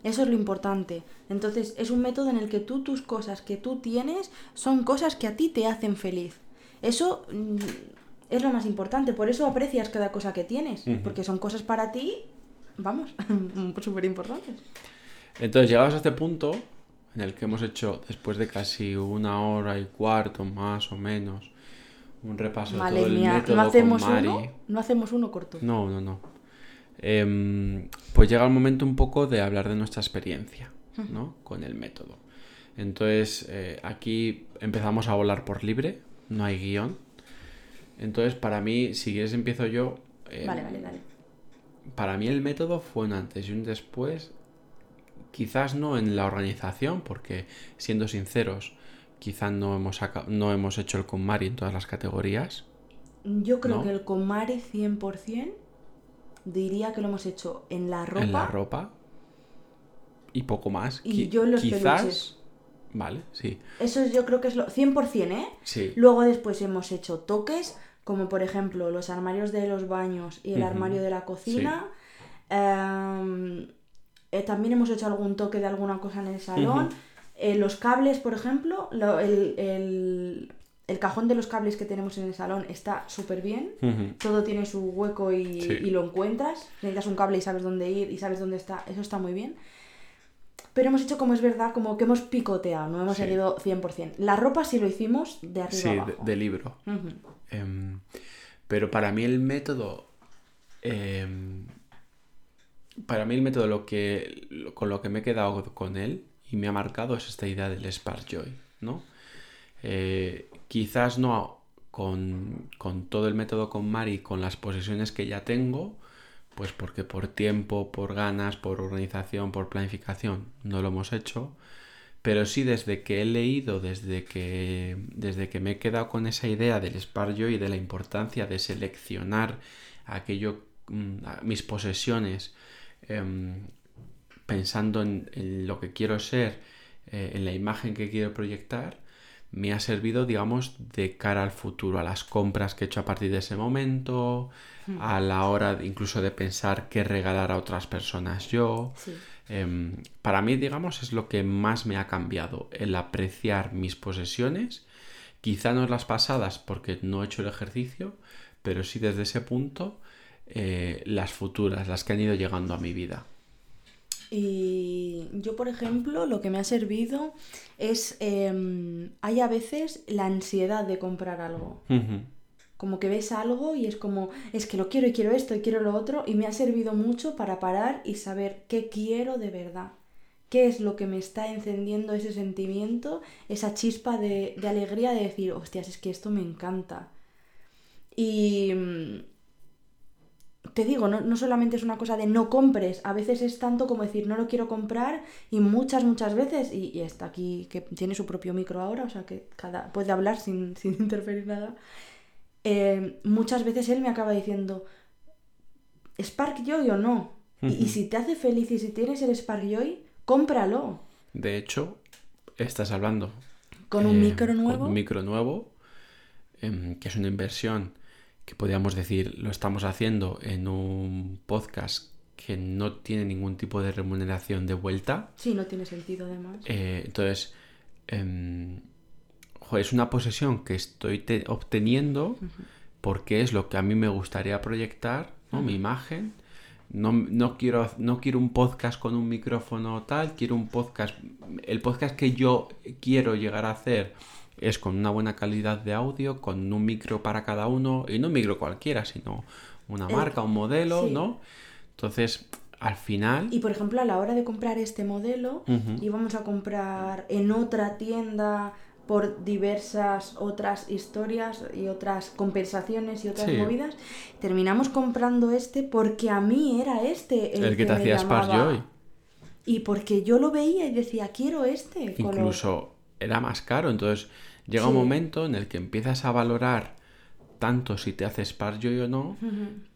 Speaker 1: Eso es lo importante. Entonces, es un método en el que tú, tus cosas que tú tienes, son cosas que a ti te hacen feliz. Eso mm, es lo más importante. Por eso aprecias cada cosa que tienes. Porque son cosas para ti, vamos, súper importantes.
Speaker 2: Entonces, llegados a este punto, en el que hemos hecho, después de casi una hora y cuarto más o menos, un repaso de todo el método
Speaker 1: ¿no hacemos
Speaker 2: con Mari.
Speaker 1: uno? No hacemos uno corto.
Speaker 2: No, no, no. Em, pues llega el momento un poco de hablar de nuestra experiencia, ¿no? Con el método. Entonces, eh, aquí empezamos a volar por libre, no hay guion. Entonces, para mí, si quieres empiezo yo. em,
Speaker 1: Vale, vale, vale.
Speaker 2: Para mí el método fue un antes y un después. Quizás no en la organización, porque siendo sinceros, quizás no hemos, no hemos hecho el con Mari en todas las categorías.
Speaker 1: Yo creo
Speaker 2: ¿No?
Speaker 1: que el Comari 100% diría que lo hemos hecho en la ropa.
Speaker 2: En la ropa. Y poco más.
Speaker 1: Y
Speaker 2: Qui-
Speaker 1: yo en los
Speaker 2: quizás.
Speaker 1: peluches.
Speaker 2: Vale, sí.
Speaker 1: Eso es- yo creo que es lo 100%, ¿eh?
Speaker 2: Sí.
Speaker 1: Luego después hemos hecho toques, como por ejemplo los armarios de los baños y el armario de la cocina. Em, eh, también hemos hecho algún toque de alguna cosa en el salón. Eh, los cables, por ejemplo, lo- el, el- el cajón de los cables que tenemos en el salón está súper bien. Todo tiene su hueco y,
Speaker 2: Sí.
Speaker 1: y lo encuentras. Necesitas un cable y sabes dónde ir y sabes dónde está. Eso está muy bien. Pero hemos hecho como es verdad, como que hemos picoteado, no hemos
Speaker 2: Sí.
Speaker 1: seguido 100%. La ropa sí lo hicimos de arriba
Speaker 2: Sí, de,
Speaker 1: abajo.
Speaker 2: de libro.
Speaker 1: Ujú.
Speaker 2: Em, pero para mí el método. Para mí el método con lo que me he quedado con él y me ha marcado es esta idea del Spark Joy, ¿no? Eh, quizás no con, todo el método con Mari, con las posesiones que ya tengo, pues porque por tiempo, por ganas, por organización, por planificación no lo hemos hecho, pero sí desde que he leído, desde que, desde que me he quedado con esa idea del Spark Joy y de la importancia de seleccionar aquello, mm, mis posesiones, em, pensando en, en lo que quiero ser, eh, en la imagen que quiero proyectar, me ha servido, digamos, de cara al futuro, a las compras que he hecho a partir de ese momento, a la hora de- incluso de pensar qué regalar a otras personas yo.
Speaker 1: Sí.
Speaker 2: Em, para mí, digamos, es lo que más me ha cambiado, el apreciar mis posesiones, quizá no las pasadas porque no he hecho el ejercicio, pero sí desde ese punto eh, las futuras, las que han ido llegando a mi vida.
Speaker 1: Y yo, por ejemplo, lo que me ha servido es, em, hay a veces la ansiedad de comprar algo. Como que ves algo y es como, es que lo quiero y quiero esto y quiero lo otro. Y me ha servido mucho para parar y saber qué quiero de verdad. ¿Qué es lo que me está encendiendo ese sentimiento, esa chispa de, de alegría de decir, hostias, es que esto me encanta? Y mm, te digo, no, no solamente es una cosa de no compres, a veces es tanto como decir, no lo quiero comprar y muchas, muchas veces, y, y está aquí que tiene su propio micro ahora, o sea que cada, puede hablar sin, sin interferir nada. Eh, muchas veces él me acaba diciendo, ¿Spark Joy o no? Y- si te hace feliz y si tienes el Spark Joy, cómpralo.
Speaker 2: De hecho, estás hablando
Speaker 1: Con un
Speaker 2: eh,
Speaker 1: micro nuevo.
Speaker 2: Con un micro nuevo, que es una inversión que podríamos decir lo estamos haciendo en un podcast que no tiene ningún tipo de remuneración de vuelta.
Speaker 1: Sí, no tiene sentido además.
Speaker 2: Eh, entonces, em, joder, es una posesión que estoy te- obteniendo porque es lo que a mí me gustaría proyectar, ¿no? Mi imagen. No, no quiero, no quiero un podcast con un micrófono tal, quiero un podcast. El podcast que yo quiero llegar a hacer es con una buena calidad de audio, con un micro para cada uno, y no un micro cualquiera, sino una marca, un modelo,
Speaker 1: sí.
Speaker 2: ¿no? Entonces, al final.
Speaker 1: Y por ejemplo, a la hora de comprar este modelo, íbamos a comprar en otra tienda por diversas otras historias y otras compensaciones y otras
Speaker 2: Sí.
Speaker 1: movidas. Terminamos comprando este porque a mí era este el,
Speaker 2: El que te
Speaker 1: me
Speaker 2: hacía
Speaker 1: llamaba.
Speaker 2: Spark
Speaker 1: Y porque yo lo veía y decía, quiero este. color".
Speaker 2: incluso era más caro. Entonces llega un momento en el que empiezas a valorar tanto si te hace Sparkjoy o no,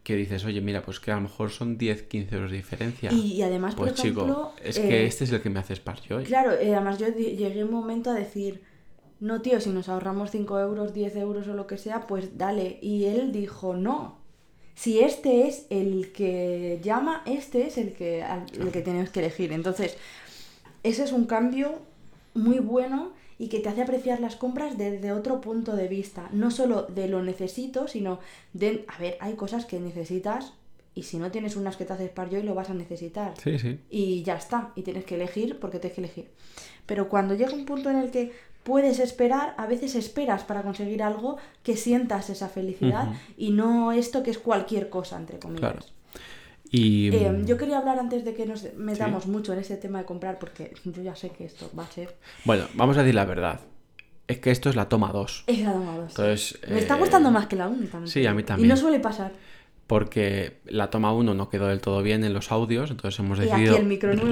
Speaker 2: que dices, oye, mira, pues que a lo mejor son 10, 15 euros de diferencia.
Speaker 1: Y, y además, por
Speaker 2: pues chico,
Speaker 1: ejemplo,
Speaker 2: es que
Speaker 1: eh,
Speaker 2: este es el que me hace Sparkjoy.
Speaker 1: Claro, eh, además yo llegué un momento a decir, no tío, si nos ahorramos 5 euros, 10 euros o lo que sea, pues dale. Y él dijo, no. Si este es el que llama, este es el que, al- el que tenemos que elegir. Entonces, ese es un cambio muy bueno y que te hace apreciar las compras desde otro punto de vista. No solo de lo necesito, sino de, a ver, hay cosas que necesitas y si no tienes unas que te haces par yo y lo vas a necesitar
Speaker 2: Sí, sí.
Speaker 1: y ya está, y tienes que elegir porque tienes que elegir. Pero cuando llega un punto en el que puedes esperar, a veces esperas para conseguir algo que sientas esa felicidad y no esto que es cualquier cosa, entre comillas.
Speaker 2: Claro. Y.
Speaker 1: Eh,
Speaker 2: mm,
Speaker 1: yo quería hablar antes de que nos metamos mucho en ese tema de comprar, porque yo ya sé que esto va a ser.
Speaker 2: Bueno, vamos a decir la verdad. Es que esto es la toma 2.
Speaker 1: Es la doma dos.
Speaker 2: Entonces.
Speaker 1: Me está
Speaker 2: eh,
Speaker 1: gustando más que la 1 también.
Speaker 2: sí, a mí
Speaker 1: Y
Speaker 2: también.
Speaker 1: no suele pasar.
Speaker 2: Porque la toma 1 no quedó del todo bien en los audios, entonces hemos
Speaker 1: Y
Speaker 2: decidido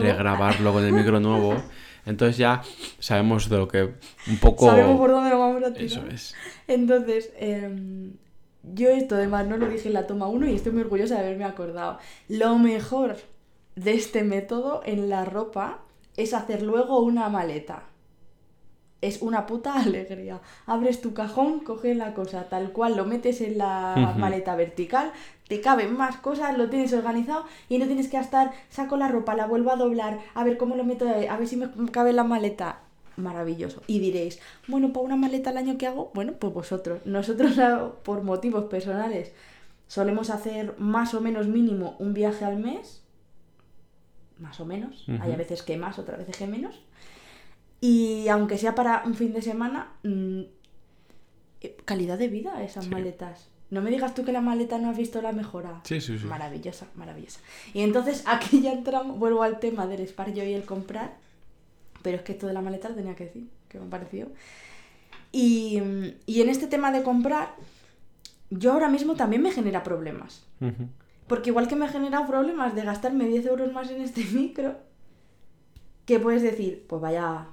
Speaker 2: regrabarlo con el micro nuevo. Entonces ya sabemos de lo que un poco...
Speaker 1: Sabemos por dónde lo vamos a tirar.
Speaker 2: Eso es.
Speaker 1: Entonces, em, yo esto además no lo dije en la toma 1 y estoy muy orgullosa de haberme acordado. Lo mejor de este método en la ropa es hacer luego una maleta. Es una puta alegría. Abres tu cajón, coges la cosa tal cual, lo metes en la maleta vertical, te caben más cosas, lo tienes organizado y no tienes que estar, saco la ropa, la vuelvo a doblar, a ver cómo lo meto, a ver si me cabe en la maleta. Maravilloso. Y diréis, bueno, para una maleta al año que hago, bueno, pues vosotros. Nosotros, por motivos personales, solemos hacer más o menos mínimo un viaje al mes. Más o menos. Hay a veces que más, otras veces que menos. Y aunque sea para un fin de semana, mm, eh, calidad de vida esas
Speaker 2: Sí.
Speaker 1: maletas. No me digas tú que la maleta no has visto la mejora.
Speaker 2: Sí, sí, sí.
Speaker 1: Maravillosa, maravillosa. Y entonces aquí ya entramos, vuelvo al tema del yo y el comprar, pero es que esto de la maleta lo tenía que decir, que me pareció. Y, y en este tema de comprar, yo ahora mismo también me genera problemas. Porque igual que me ha generado problemas de gastarme 10 euros más en este micro, que puedes decir, pues vaya,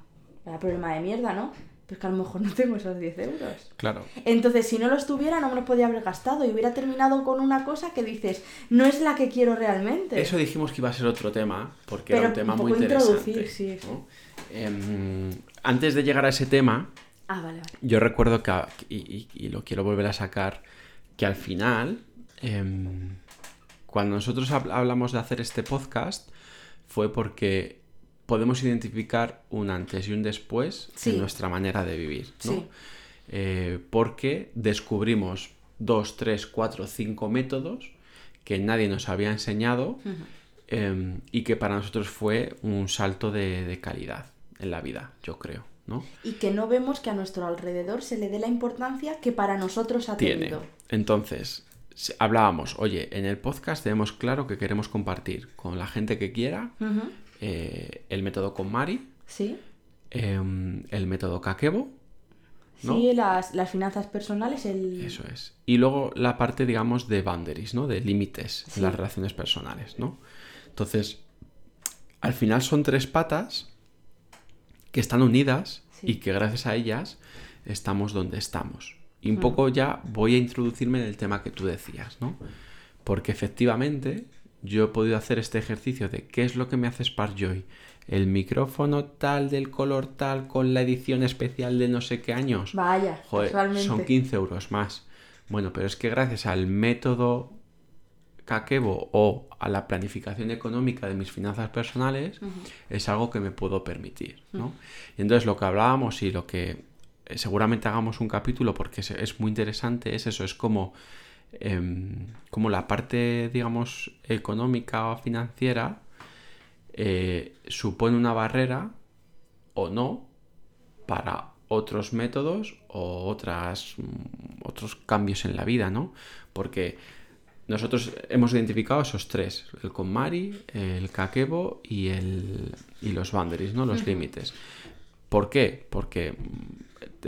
Speaker 1: vaya problema de mierda, ¿no? Pues que a lo mejor no tengo esos 10 euros.
Speaker 2: Claro.
Speaker 1: Entonces, si no los tuviera, no me los podía haber gastado y hubiera terminado con una cosa que dices, no es la que quiero realmente.
Speaker 2: Eso dijimos que iba a ser otro tema, porque
Speaker 1: Pero
Speaker 2: era un tema
Speaker 1: un
Speaker 2: muy
Speaker 1: poco
Speaker 2: interesante.
Speaker 1: introducir, sí, sí.
Speaker 2: ¿no? Em, antes de llegar a ese tema,
Speaker 1: Ah, vale, vale.
Speaker 2: yo recuerdo que, y, y- y lo quiero volver a sacar, que al final, em, cuando nosotros hab- hablamos de hacer este podcast, fue porque podemos identificar un antes y un después
Speaker 1: Sí.
Speaker 2: en nuestra manera de vivir, ¿no?
Speaker 1: Sí.
Speaker 2: Eh, porque descubrimos dos, tres, cuatro, cinco métodos que nadie nos había enseñado em, y que para nosotros fue un salto de, de calidad en la vida, yo creo, ¿no?
Speaker 1: Y que no vemos que a nuestro alrededor se le dé la importancia que para nosotros ha
Speaker 2: Tiene.
Speaker 1: tenido.
Speaker 2: Entonces, hablábamos, oye, en el podcast tenemos claro que queremos compartir con la gente que quiera. Eh, el método con Mari,
Speaker 1: Sí.
Speaker 2: em, el método Kakebo, ¿no?
Speaker 1: Sí, las, las finanzas personales, el...
Speaker 2: Eso es. Y luego la parte, digamos, de boundaries, ¿no? De límites
Speaker 1: Sí.
Speaker 2: en las relaciones personales, ¿no? Entonces, al final son tres patas que están unidas
Speaker 1: Sí.
Speaker 2: y que gracias a ellas estamos donde estamos. Y un
Speaker 1: Mm.
Speaker 2: poco ya voy a introducirme en el tema que tú decías, ¿no? Porque efectivamente yo he podido hacer este ejercicio de qué es lo que me hace Sparkjoy. El micrófono tal, del color tal, con la edición especial de no sé qué años.
Speaker 1: Vaya,
Speaker 2: Joder, son 15 euros más. Bueno, pero es que gracias al método Kakebo o a la planificación económica de mis finanzas personales es algo que me puedo permitir, ¿no? Y entonces lo que hablábamos y lo que eh, seguramente hagamos un capítulo porque es, muy interesante es eso, es como, em, como la parte, digamos, económica o financiera eh, supone una barrera o no para otros métodos o otras, otros cambios en la vida, ¿no? Porque nosotros hemos identificado esos tres, el KonMari, el Kakebo y, el, y los boundaries, ¿no? Los límites. ¿Por qué? Porque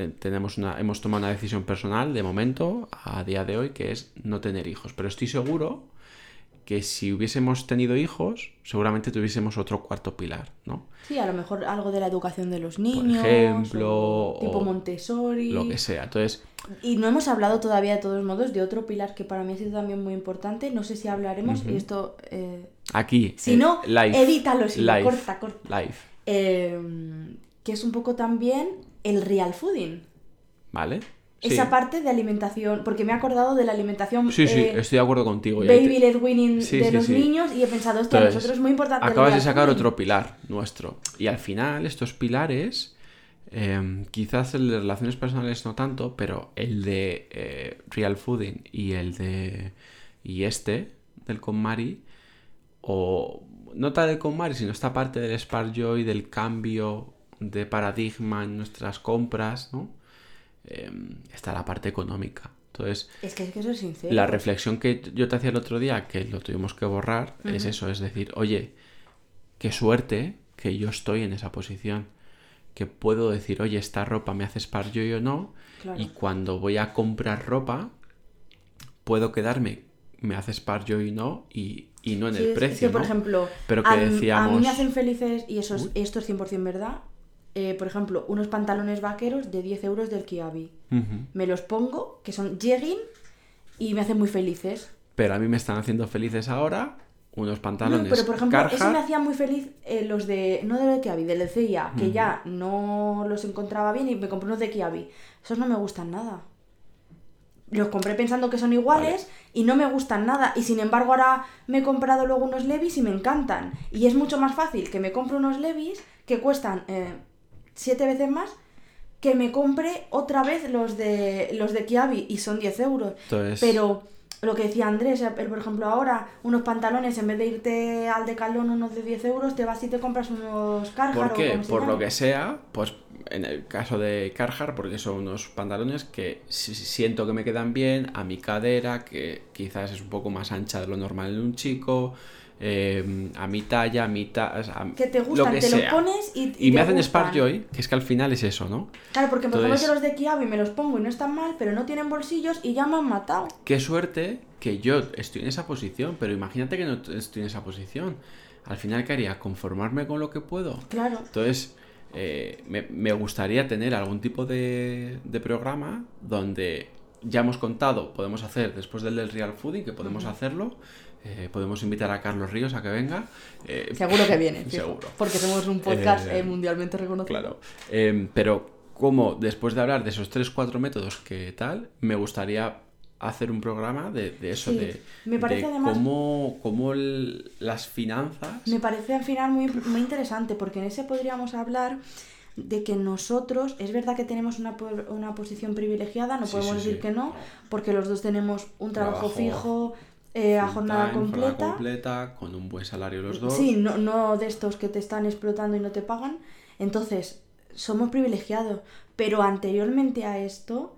Speaker 2: tenemos una, hemos tomado una decisión personal de momento, a día de hoy, que es no tener hijos. Pero estoy seguro que si hubiésemos tenido hijos, seguramente tuviésemos otro cuarto pilar, ¿no?
Speaker 1: Sí, a lo mejor algo de la educación de los niños.
Speaker 2: Por ejemplo.
Speaker 1: tipo Montessori.
Speaker 2: Lo que sea. Entonces.
Speaker 1: Y no hemos hablado todavía, de todos modos, de otro pilar que para mí ha sido también muy importante. No sé si hablaremos, y esto. Eh,
Speaker 2: Aquí.
Speaker 1: Si no, evítalo, si
Speaker 2: life,
Speaker 1: corta, corta.
Speaker 2: Life.
Speaker 1: Em, que es un poco también el real fooding.
Speaker 2: Vale.
Speaker 1: Esa parte de alimentación, porque me he acordado de la alimentación.
Speaker 2: Sí, sí, eh, estoy de acuerdo contigo.
Speaker 1: Baby led winning de los niños y he pensado, esto a nosotros es muy importante.
Speaker 2: Acabas de sacar otro pilar nuestro. Y al final, estos pilares, em, quizás el de relaciones personales no tanto, pero el de eh, real fooding y el de. y este, del KonMari, o no tal del KonMari, sino esta parte del Spark Joy, del cambio de paradigma en nuestras compras, ¿no? Em, está la parte económica. Entonces,
Speaker 1: es que, eso es sincero.
Speaker 2: La reflexión que yo te hacía el otro día, que lo tuvimos que borrar, es eso, es decir, oye, qué suerte que yo estoy en esa posición, que puedo decir, oye, esta ropa me hace spar yo o no, y cuando voy a comprar ropa, puedo quedarme, me hace spar yo y no, y, no en el precio.
Speaker 1: que, por ejemplo,
Speaker 2: Pero que
Speaker 1: a,
Speaker 2: decíamos...
Speaker 1: a mí me hacen felices, y eso es, esto es 100% verdad, eh, por ejemplo, unos pantalones vaqueros de 10 euros del Kiabi. Me los pongo, que son jegging, y me hacen muy felices.
Speaker 2: Pero a mí me están haciendo felices ahora unos pantalones.
Speaker 1: No, pero por ejemplo, eso me hacía muy feliz eh, los de. No del Kiabi, del CIA, que ya no los encontraba bien y me compré unos de Kiabi. Esos no me gustan nada. Los compré pensando que son iguales y no me gustan nada. Y sin embargo, ahora me he comprado luego unos Levis y me encantan. Y es mucho más fácil que me compre unos Levis que cuestan eh, siete veces más que me compre otra vez los de los de Kiabi y son 10 euros. Pero lo que decía Andrés, por ejemplo, ahora unos pantalones, en vez de irte al Decathlon unos de 10 euros, te vas y te compras unos Carhartt.
Speaker 2: ¿Por qué? Por lo que sea, pues en el caso de Carhartt, porque son unos pantalones que siento que me quedan bien a mi cadera, que quizás es un poco más ancha de lo normal en un chico, eh, a mi talla, a mi talla.
Speaker 1: Que te gustan, te lo pones y.
Speaker 2: Y, me hacen Spark Joy, que es que al final es eso, ¿no?
Speaker 1: Claro, porque por ejemplo yo los de Kiabi me los pongo y no están mal, pero no tienen bolsillos y ya me han matado.
Speaker 2: Qué suerte que yo estoy en esa posición, pero imagínate que no estoy en esa posición. Al final, ¿qué haría? ¿Conformarme con lo que puedo?
Speaker 1: Claro.
Speaker 2: Entonces. Eh, me, gustaría tener algún tipo de, de programa donde ya hemos contado, podemos hacer después del del real fooding, que podemos hacerlo, eh, podemos invitar a Carlos Ríos a que venga.
Speaker 1: Eh, seguro que viene.
Speaker 2: seguro.
Speaker 1: Porque somos un podcast eh, mundialmente reconocido.
Speaker 2: Claro. pero como después de hablar de esos tres, cuatro métodos que tal, me gustaría hacer un programa de, eso, de,
Speaker 1: me parece además,
Speaker 2: cómo, las finanzas...
Speaker 1: Me parece al final muy, muy interesante, porque en ese podríamos hablar de que nosotros, es verdad que tenemos una, una posición privilegiada, no podemos decir que no, porque los dos tenemos un trabajo fijo, eh, a jornada completa.
Speaker 2: completa. con un buen salario los dos.
Speaker 1: Sí, no, no de estos que te están explotando y no te pagan. Entonces, somos privilegiados. Pero anteriormente a esto,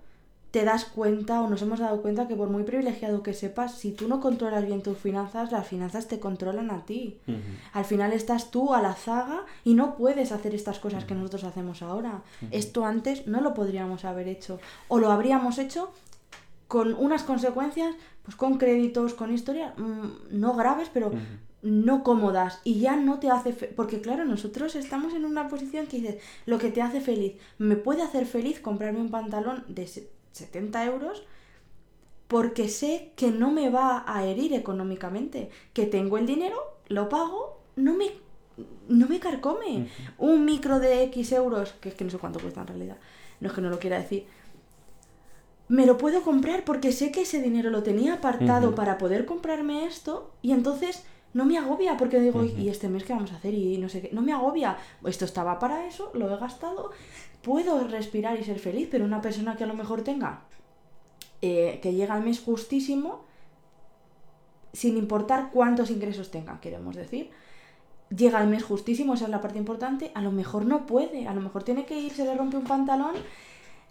Speaker 1: te das cuenta o nos hemos dado cuenta que por muy privilegiado que sepas, si tú no controlas bien tus finanzas, las finanzas te controlan a ti. Al final estás tú a la zaga y no puedes hacer estas cosas que nosotros hacemos ahora. Esto antes no lo podríamos haber hecho. O lo habríamos hecho con unas consecuencias pues con créditos, con historias mm, no graves, pero no cómodas. Y ya no te hace porque claro, nosotros estamos en una posición que dices, lo que te hace feliz, me puede hacer feliz comprarme un pantalón de 70 euros porque sé que no me va a herir económicamente, que tengo el dinero, lo pago, no me, no me carcome. Un micro de X euros, que es que no sé cuánto cuesta en realidad, no es que no lo quiera decir, me lo puedo comprar porque sé que ese dinero lo tenía apartado para poder comprarme esto y entonces no me agobia porque digo. ¿y este mes qué vamos a hacer? Y no sé qué, no me agobia. Esto estaba para eso, lo he gastado, puedo respirar y ser feliz, pero una persona que a lo mejor tenga, eh, que llega al mes justísimo, sin importar cuántos ingresos tenga, queremos decir, llega al mes justísimo, esa es la parte importante, a lo mejor no puede, a lo mejor tiene que ir, se le rompe un pantalón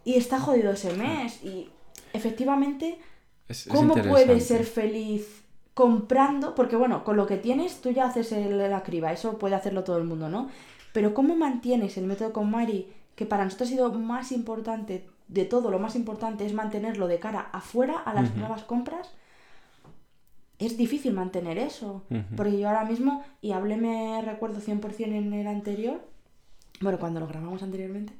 Speaker 1: y está jodido ese mes. Y efectivamente,
Speaker 2: Es, es
Speaker 1: ¿cómo puedes ser feliz comprando? Porque bueno, con lo que tienes tú ya haces el- la criba, eso puede hacerlo todo el mundo, ¿no? Pero ¿cómo mantienes el método con Mari, que para nosotros ha sido más importante de todo, lo más importante es mantenerlo de cara afuera a las nuevas compras? Es difícil mantener eso,
Speaker 2: Ujú.
Speaker 1: porque yo ahora mismo, y hablé, me recuerdo 100% en el anterior, bueno, cuando lo grabamos anteriormente,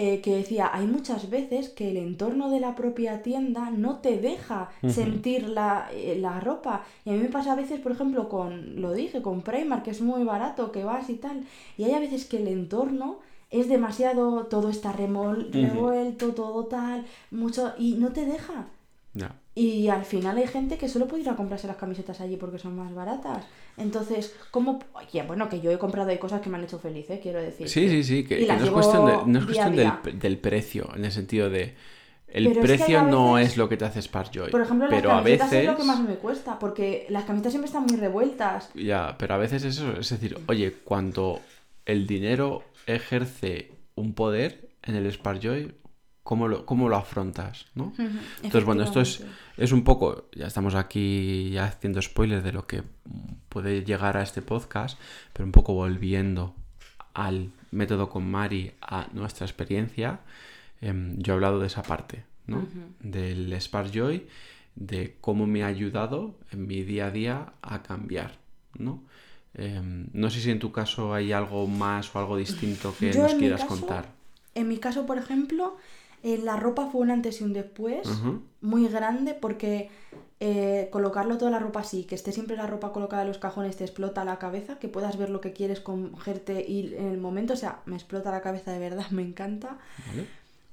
Speaker 1: eh, que decía, hay muchas veces que el entorno de la propia tienda no te deja sentir la, eh, la ropa. Y a mí me pasa a veces, por ejemplo, con, lo dije, con Primark, que es muy barato, que vas y tal. Y hay a veces que el entorno es demasiado, todo está remol- revuelto, todo tal, mucho, y no te deja.
Speaker 2: Ya.
Speaker 1: Y al final hay gente que solo puede ir a comprarse las camisetas allí porque son más baratas. Entonces, ¿cómo? Oye, bueno, que yo he comprado hay cosas que me han hecho feliz, ¿eh? quiero decir.
Speaker 2: Sí, sí, sí, que, que
Speaker 1: las
Speaker 2: no es cuestión, de- no es
Speaker 1: a
Speaker 2: cuestión del, del precio, en el sentido de... El
Speaker 1: Pero es que
Speaker 2: precio
Speaker 1: a
Speaker 2: no
Speaker 1: veces-
Speaker 2: es lo que te hace Sparkjoy.
Speaker 1: Por ejemplo, las
Speaker 2: pero a
Speaker 1: camisetas
Speaker 2: veces...
Speaker 1: es lo que más me cuesta, porque las camisetas siempre están muy revueltas.
Speaker 2: Ya, pero a veces eso, es decir, oye, cuando el dinero ejerce un poder en el Sparkjoy, ¿cómo lo, cómo lo afrontas? ¿no? Entonces, bueno, esto es, es un poco, ya estamos aquí ya haciendo spoilers de lo que puede llegar a este podcast, pero un poco volviendo al método con Mari, a nuestra experiencia, em, yo he hablado de esa parte, ¿no? Del Spark Joy, de cómo me ha ayudado en mi día a día a cambiar, ¿no? Em, no sé si en tu caso hay algo más o algo distinto que
Speaker 1: Yo,
Speaker 2: nos quieras
Speaker 1: caso,
Speaker 2: contar.
Speaker 1: En mi caso, por ejemplo, eh, la ropa fue un antes y un después muy grande porque eh, colocarlo toda la ropa así, que esté siempre la ropa colocada en los cajones, te explota la cabeza, que puedas ver lo que quieres cogerte y en el momento, o sea, me explota la cabeza de verdad, me encanta.
Speaker 2: ¿Vale?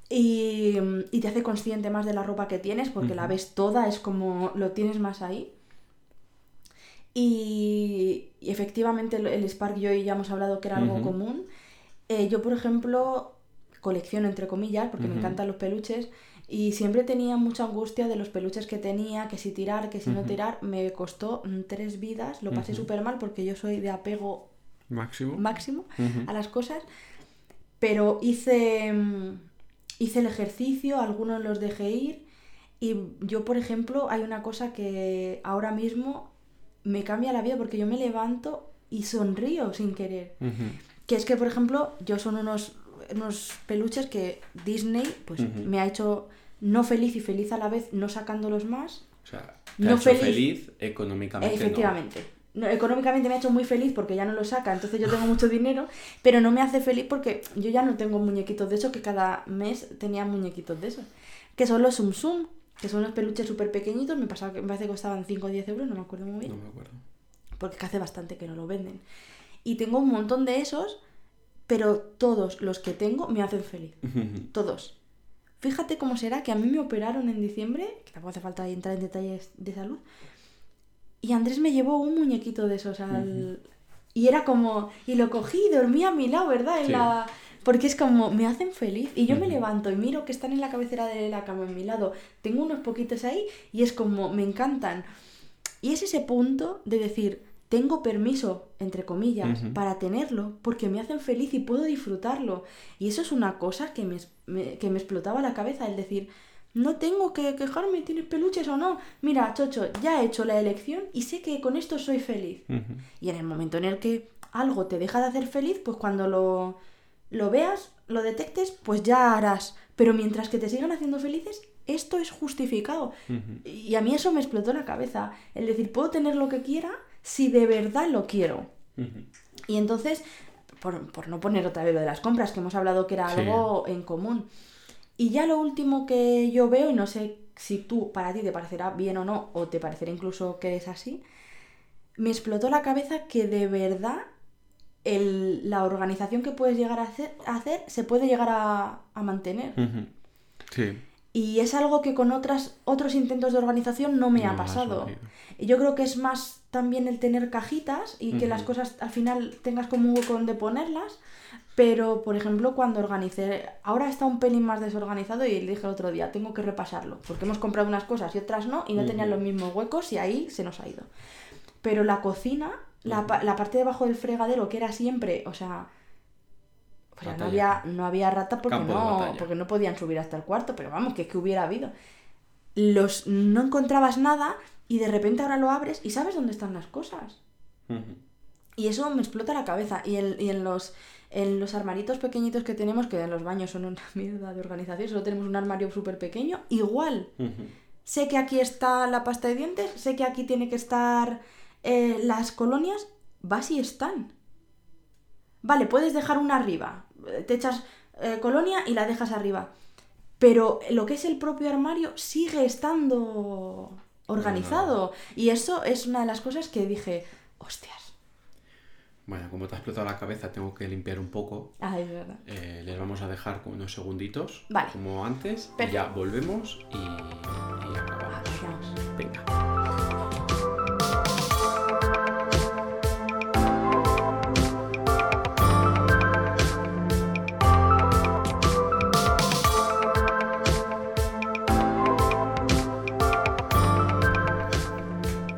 Speaker 1: Y, y te hace consciente más de la ropa que tienes porque la ves toda, es como lo tienes más ahí. Y, y efectivamente el, el Spark Joy ya hemos hablado que era algo común. Eh, yo, por ejemplo, colecciono entre comillas porque me encantan los peluches y siempre tenía mucha angustia de los peluches que tenía, que si tirar, que si no tirar. Me costó mm, tres vidas, lo pasé
Speaker 2: Ujú.
Speaker 1: súper mal porque yo soy de apego
Speaker 2: Máximo.
Speaker 1: máximo a las cosas, pero hice, mm, hice el ejercicio, algunos los dejé ir y yo, por ejemplo, hay una cosa que ahora mismo me cambia la vida porque yo me levanto y sonrío sin querer. Que es que, por ejemplo, yo son unos, unos peluches que Disney pues me ha hecho no feliz y feliz a la vez, no sacándolos más.
Speaker 2: O sea, te
Speaker 1: No
Speaker 2: ha hecho
Speaker 1: feliz.
Speaker 2: feliz económicamente.
Speaker 1: Efectivamente. No, económicamente me ha hecho muy feliz porque ya no lo saca, entonces yo tengo mucho dinero, pero no me hace feliz porque yo ya no tengo muñequitos de esos, que cada mes tenía muñequitos de esos. Que son los Sum Sum, que son unos peluches súper pequeñitos, me, pasaba, me parece que costaban 5 o 10 euros, no me acuerdo muy bien
Speaker 2: No me acuerdo.
Speaker 1: porque hace bastante que no lo venden. Y tengo un montón de esos, pero todos los que tengo me hacen feliz. Todos. Fíjate cómo será que a mí me operaron en diciembre, que tampoco hace falta entrar en detalles de salud, y Andrés me llevó un muñequito de esos al... Y era como... Y lo cogí y dormía a mi lado, ¿verdad? En
Speaker 2: Sí.
Speaker 1: la... Porque es como, me hacen feliz. Y yo me levanto y miro que están en la cabecera de la cama en mi lado. Tengo unos poquitos ahí y es como, me encantan. Y es ese punto de decir, tengo permiso, entre comillas, para tenerlo, porque me hacen feliz y puedo disfrutarlo. Y eso es una cosa que me, me- que me explotaba la cabeza, el decir, no tengo que quejarme, tienes peluches o no. Mira, Chocho, ya he hecho la elección y sé que con esto soy feliz. Y en el momento en el que algo te deja de hacer feliz, pues cuando lo, lo veas, lo detectes, pues ya harás. Pero mientras que te sigan haciendo felices, esto es justificado. Y a mí eso me explotó la cabeza. El decir, puedo tener lo que quiera si de verdad lo quiero. Y entonces, por, por no poner otra vez lo de las compras, que hemos hablado que era
Speaker 2: Sí.
Speaker 1: algo en común. Y ya lo último que yo veo, y no sé si tú, para ti, te parecerá bien o no, o te parecerá incluso que es así, me explotó la cabeza que de verdad el- la organización que puedes llegar a hacer, a hacer se puede llegar a, a mantener.
Speaker 2: Sí.
Speaker 1: Y es algo que con otras, otros intentos de organización no me
Speaker 2: No
Speaker 1: ha pasado. Y Yo creo que es más también el tener cajitas y que las cosas al final tengas como un hueco donde ponerlas. Pero, por ejemplo, cuando organicé, ahora está un pelín más desorganizado y le dije el otro día, tengo que repasarlo, porque hemos comprado unas cosas y otras no, y no tenían los mismos huecos y ahí se nos ha ido. Pero la cocina, la, la parte debajo del fregadero, que era siempre, o sea, no, había, no había rata porque
Speaker 2: Campo
Speaker 1: no, porque no podían subir hasta el cuarto, pero vamos, que es que hubiera habido. Los, no encontrabas nada y de repente ahora lo abres y sabes dónde están las cosas. Y eso me explota la cabeza. Y, en, y en los en los armaritos pequeñitos que tenemos, que en los baños son una mierda de organización, solo tenemos un armario súper pequeño, igual. Sé que aquí está la pasta de dientes, sé que aquí tiene que estar eh, las colonias, vas y están. Vale, puedes dejar una arriba, te echas eh, colonia y la dejas arriba. Pero lo que es el propio armario sigue estando organizado. Y eso es una de las cosas que dije, hostias.
Speaker 2: Bueno, como te ha explotado la cabeza, tengo que limpiar un poco.
Speaker 1: Ah, es verdad.
Speaker 2: Eh, les vamos a dejar con unos segunditos,
Speaker 1: Vale.
Speaker 2: como antes, y
Speaker 1: Perfecto.
Speaker 2: ya volvemos y, y acabamos. Venga.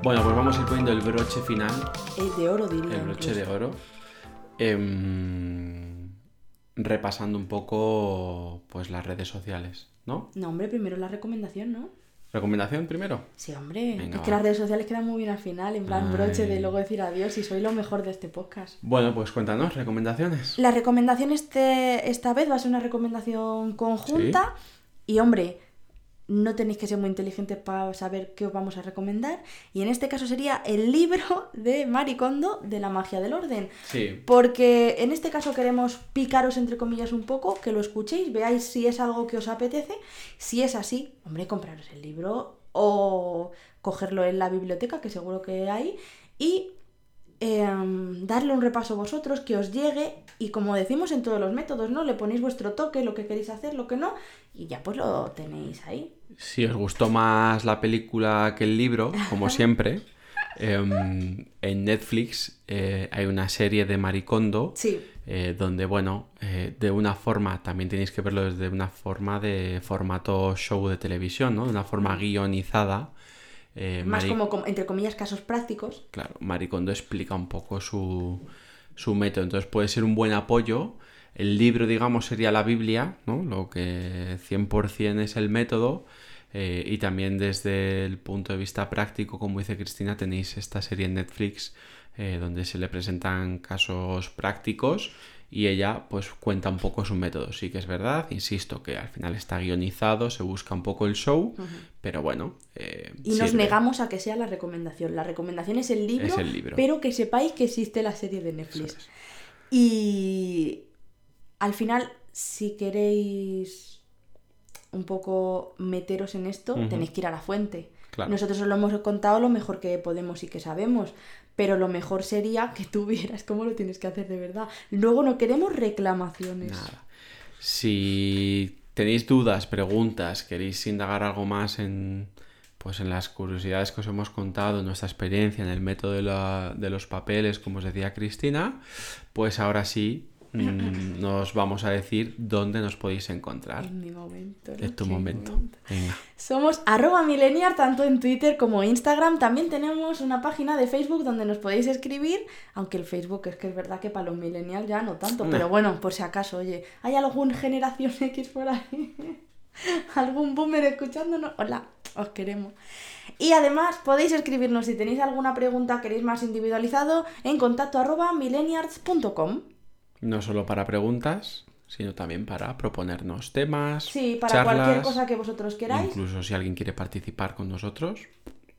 Speaker 2: Bueno, pues vamos a ir poniendo el broche final
Speaker 1: Eh, de oro diría.
Speaker 2: el broche
Speaker 1: incluso.
Speaker 2: de oro. Em, repasando un poco pues las redes sociales, ¿no?
Speaker 1: No, hombre, primero la recomendación, ¿no?
Speaker 2: ¿Recomendación primero?
Speaker 1: Sí, hombre.
Speaker 2: Venga,
Speaker 1: es que las redes sociales quedan muy bien al final, en plan broche de luego decir adiós y soy lo mejor de este podcast.
Speaker 2: Bueno, pues cuéntanos, recomendaciones.
Speaker 1: La recomendación este, esta vez va a ser una recomendación conjunta. Y hombre, no tenéis que ser muy inteligentes para saber qué os vamos a recomendar. Y en este caso sería el libro de Maricondo de la magia del orden.
Speaker 2: Sí.
Speaker 1: Porque en este caso queremos picaros entre comillas un poco, que lo escuchéis, veáis si es algo que os apetece. Si es así, hombre, compraros el libro o cogerlo en la biblioteca, que seguro que hay, y em, darle un repaso vosotros, que os llegue, y como decimos en todos los métodos, ¿no? Le ponéis vuestro toque, lo que queréis hacer, lo que no, y ya pues lo tenéis ahí.
Speaker 2: Si os gustó más la película que el libro, como siempre, em, en Netflix eh, hay una serie de Maricondo
Speaker 1: Sí,
Speaker 2: eh, donde, bueno, eh, de una forma, también tenéis que verlo desde una forma de formato show de televisión, ¿no? De una forma guionizada.
Speaker 1: más
Speaker 2: Mari-
Speaker 1: como, entre comillas, casos prácticos.
Speaker 2: Claro, Maricondo explica un poco su, su método, entonces puede ser un buen apoyo. El libro, digamos, sería la Biblia, ¿no? Lo que 100% es el método. Eh, y también desde el punto de vista práctico, como dice Cristina, tenéis esta serie en Netflix eh, donde se le presentan casos prácticos y ella pues cuenta un poco su método. Sí que es verdad, insisto, que al final está guionizado, se busca un poco el show, pero bueno. eh,
Speaker 1: Y nos negamos a que sea la recomendación. La recomendación es el libro,
Speaker 2: Es el libro.
Speaker 1: pero que sepáis que existe la serie de Netflix. Y al final, si queréis un poco meteros en esto, tenéis que ir a la fuente.
Speaker 2: Claro.
Speaker 1: Nosotros os lo hemos contado lo mejor que podemos y que sabemos, pero lo mejor sería que tú vieras cómo lo tienes que hacer de verdad. Luego no queremos reclamaciones.
Speaker 2: Nada. Si tenéis dudas, preguntas, queréis indagar algo más en, pues en las curiosidades que os hemos contado, en nuestra experiencia, en el método de, la- de los papeles, como os decía Cristina, pues ahora sí mm, nos vamos a decir dónde nos podéis encontrar.
Speaker 1: Es mi momento. ¿no?
Speaker 2: Es tu momento. Venga.
Speaker 1: Somos arroba millennial tanto en Twitter como Instagram. También tenemos una página de Facebook donde nos podéis escribir, aunque el Facebook es que es verdad que para los millennials ya no tanto,
Speaker 2: No.
Speaker 1: pero bueno, por si acaso, oye, ¿hay algún generación X por ahí? ¿Algún boomer escuchándonos? Hola, os queremos. Y además podéis escribirnos si tenéis alguna pregunta, queréis más individualizado, en contacto arroba millennials.com.
Speaker 2: No solo para preguntas, sino también para proponernos temas.
Speaker 1: Sí, para
Speaker 2: charlas,
Speaker 1: cualquier cosa que vosotros queráis.
Speaker 2: Incluso si alguien quiere participar con nosotros.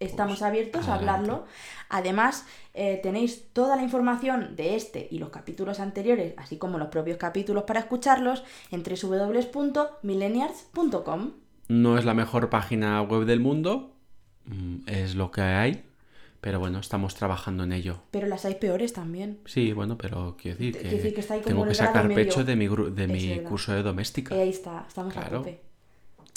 Speaker 1: Estamos
Speaker 2: Pues,
Speaker 1: abiertos a hablarlo. Además, eh, tenéis toda la información de este y los capítulos anteriores, así como los propios capítulos para escucharlos, en www.millennials.com.
Speaker 2: No es la mejor página web del mundo, mm, es lo que hay, pero bueno, estamos trabajando en ello.
Speaker 1: Pero las hay peores también.
Speaker 2: Sí, bueno, pero quiero decir que,
Speaker 1: decir que está ahí como
Speaker 2: tengo que sacar pecho de mi, gru- de
Speaker 1: Es
Speaker 2: mi curso de doméstica.
Speaker 1: Y ahí está, estamos a tope.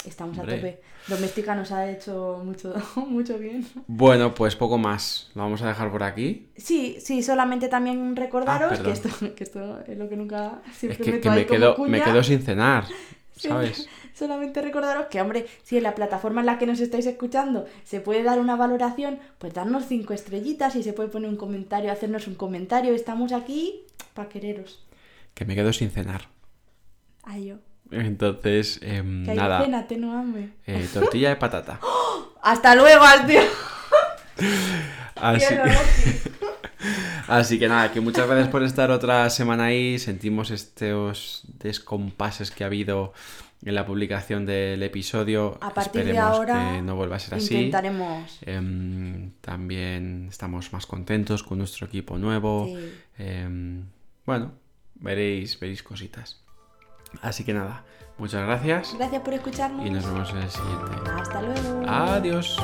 Speaker 1: estamos a tope. Doméstica nos ha hecho mucho, mucho bien.
Speaker 2: Bueno, pues poco más. Lo vamos a dejar por aquí.
Speaker 1: Sí, sí, solamente también recordaros
Speaker 2: Ah,
Speaker 1: que, esto, que esto es lo que nunca
Speaker 2: Es
Speaker 1: siempre
Speaker 2: que,
Speaker 1: meto
Speaker 2: que
Speaker 1: ahí
Speaker 2: me,
Speaker 1: como
Speaker 2: quedo,
Speaker 1: cuña.
Speaker 2: me quedo sin cenar,
Speaker 1: Sí,
Speaker 2: ¿sabes?
Speaker 1: Solamente recordaros que, hombre, si en la plataforma en la que nos estáis escuchando se puede dar una valoración, pues darnos cinco estrellitas y se puede poner un comentario, hacernos un comentario. Estamos aquí para quereros.
Speaker 2: Que me quedo sin cenar.
Speaker 1: Ay, yo.
Speaker 2: Entonces, em,
Speaker 1: Que
Speaker 2: nada.
Speaker 1: hambre.
Speaker 2: eh, tortilla de patata.
Speaker 1: ¡Hasta luego, tío!
Speaker 2: Así, así que nada, que muchas gracias por estar otra semana ahí. Sentimos estos descompases que ha habido en la publicación del episodio.
Speaker 1: A partir de
Speaker 2: Esperemos
Speaker 1: ahora
Speaker 2: que no vuelva a ser así.
Speaker 1: Intentaremos.
Speaker 2: Em, también estamos más contentos con nuestro equipo nuevo.
Speaker 1: Sí.
Speaker 2: Em, bueno, veréis, veréis cositas. Así que nada, muchas gracias
Speaker 1: Gracias por escucharnos.
Speaker 2: y nos vemos en el siguiente.
Speaker 1: Hasta luego.
Speaker 2: Adiós.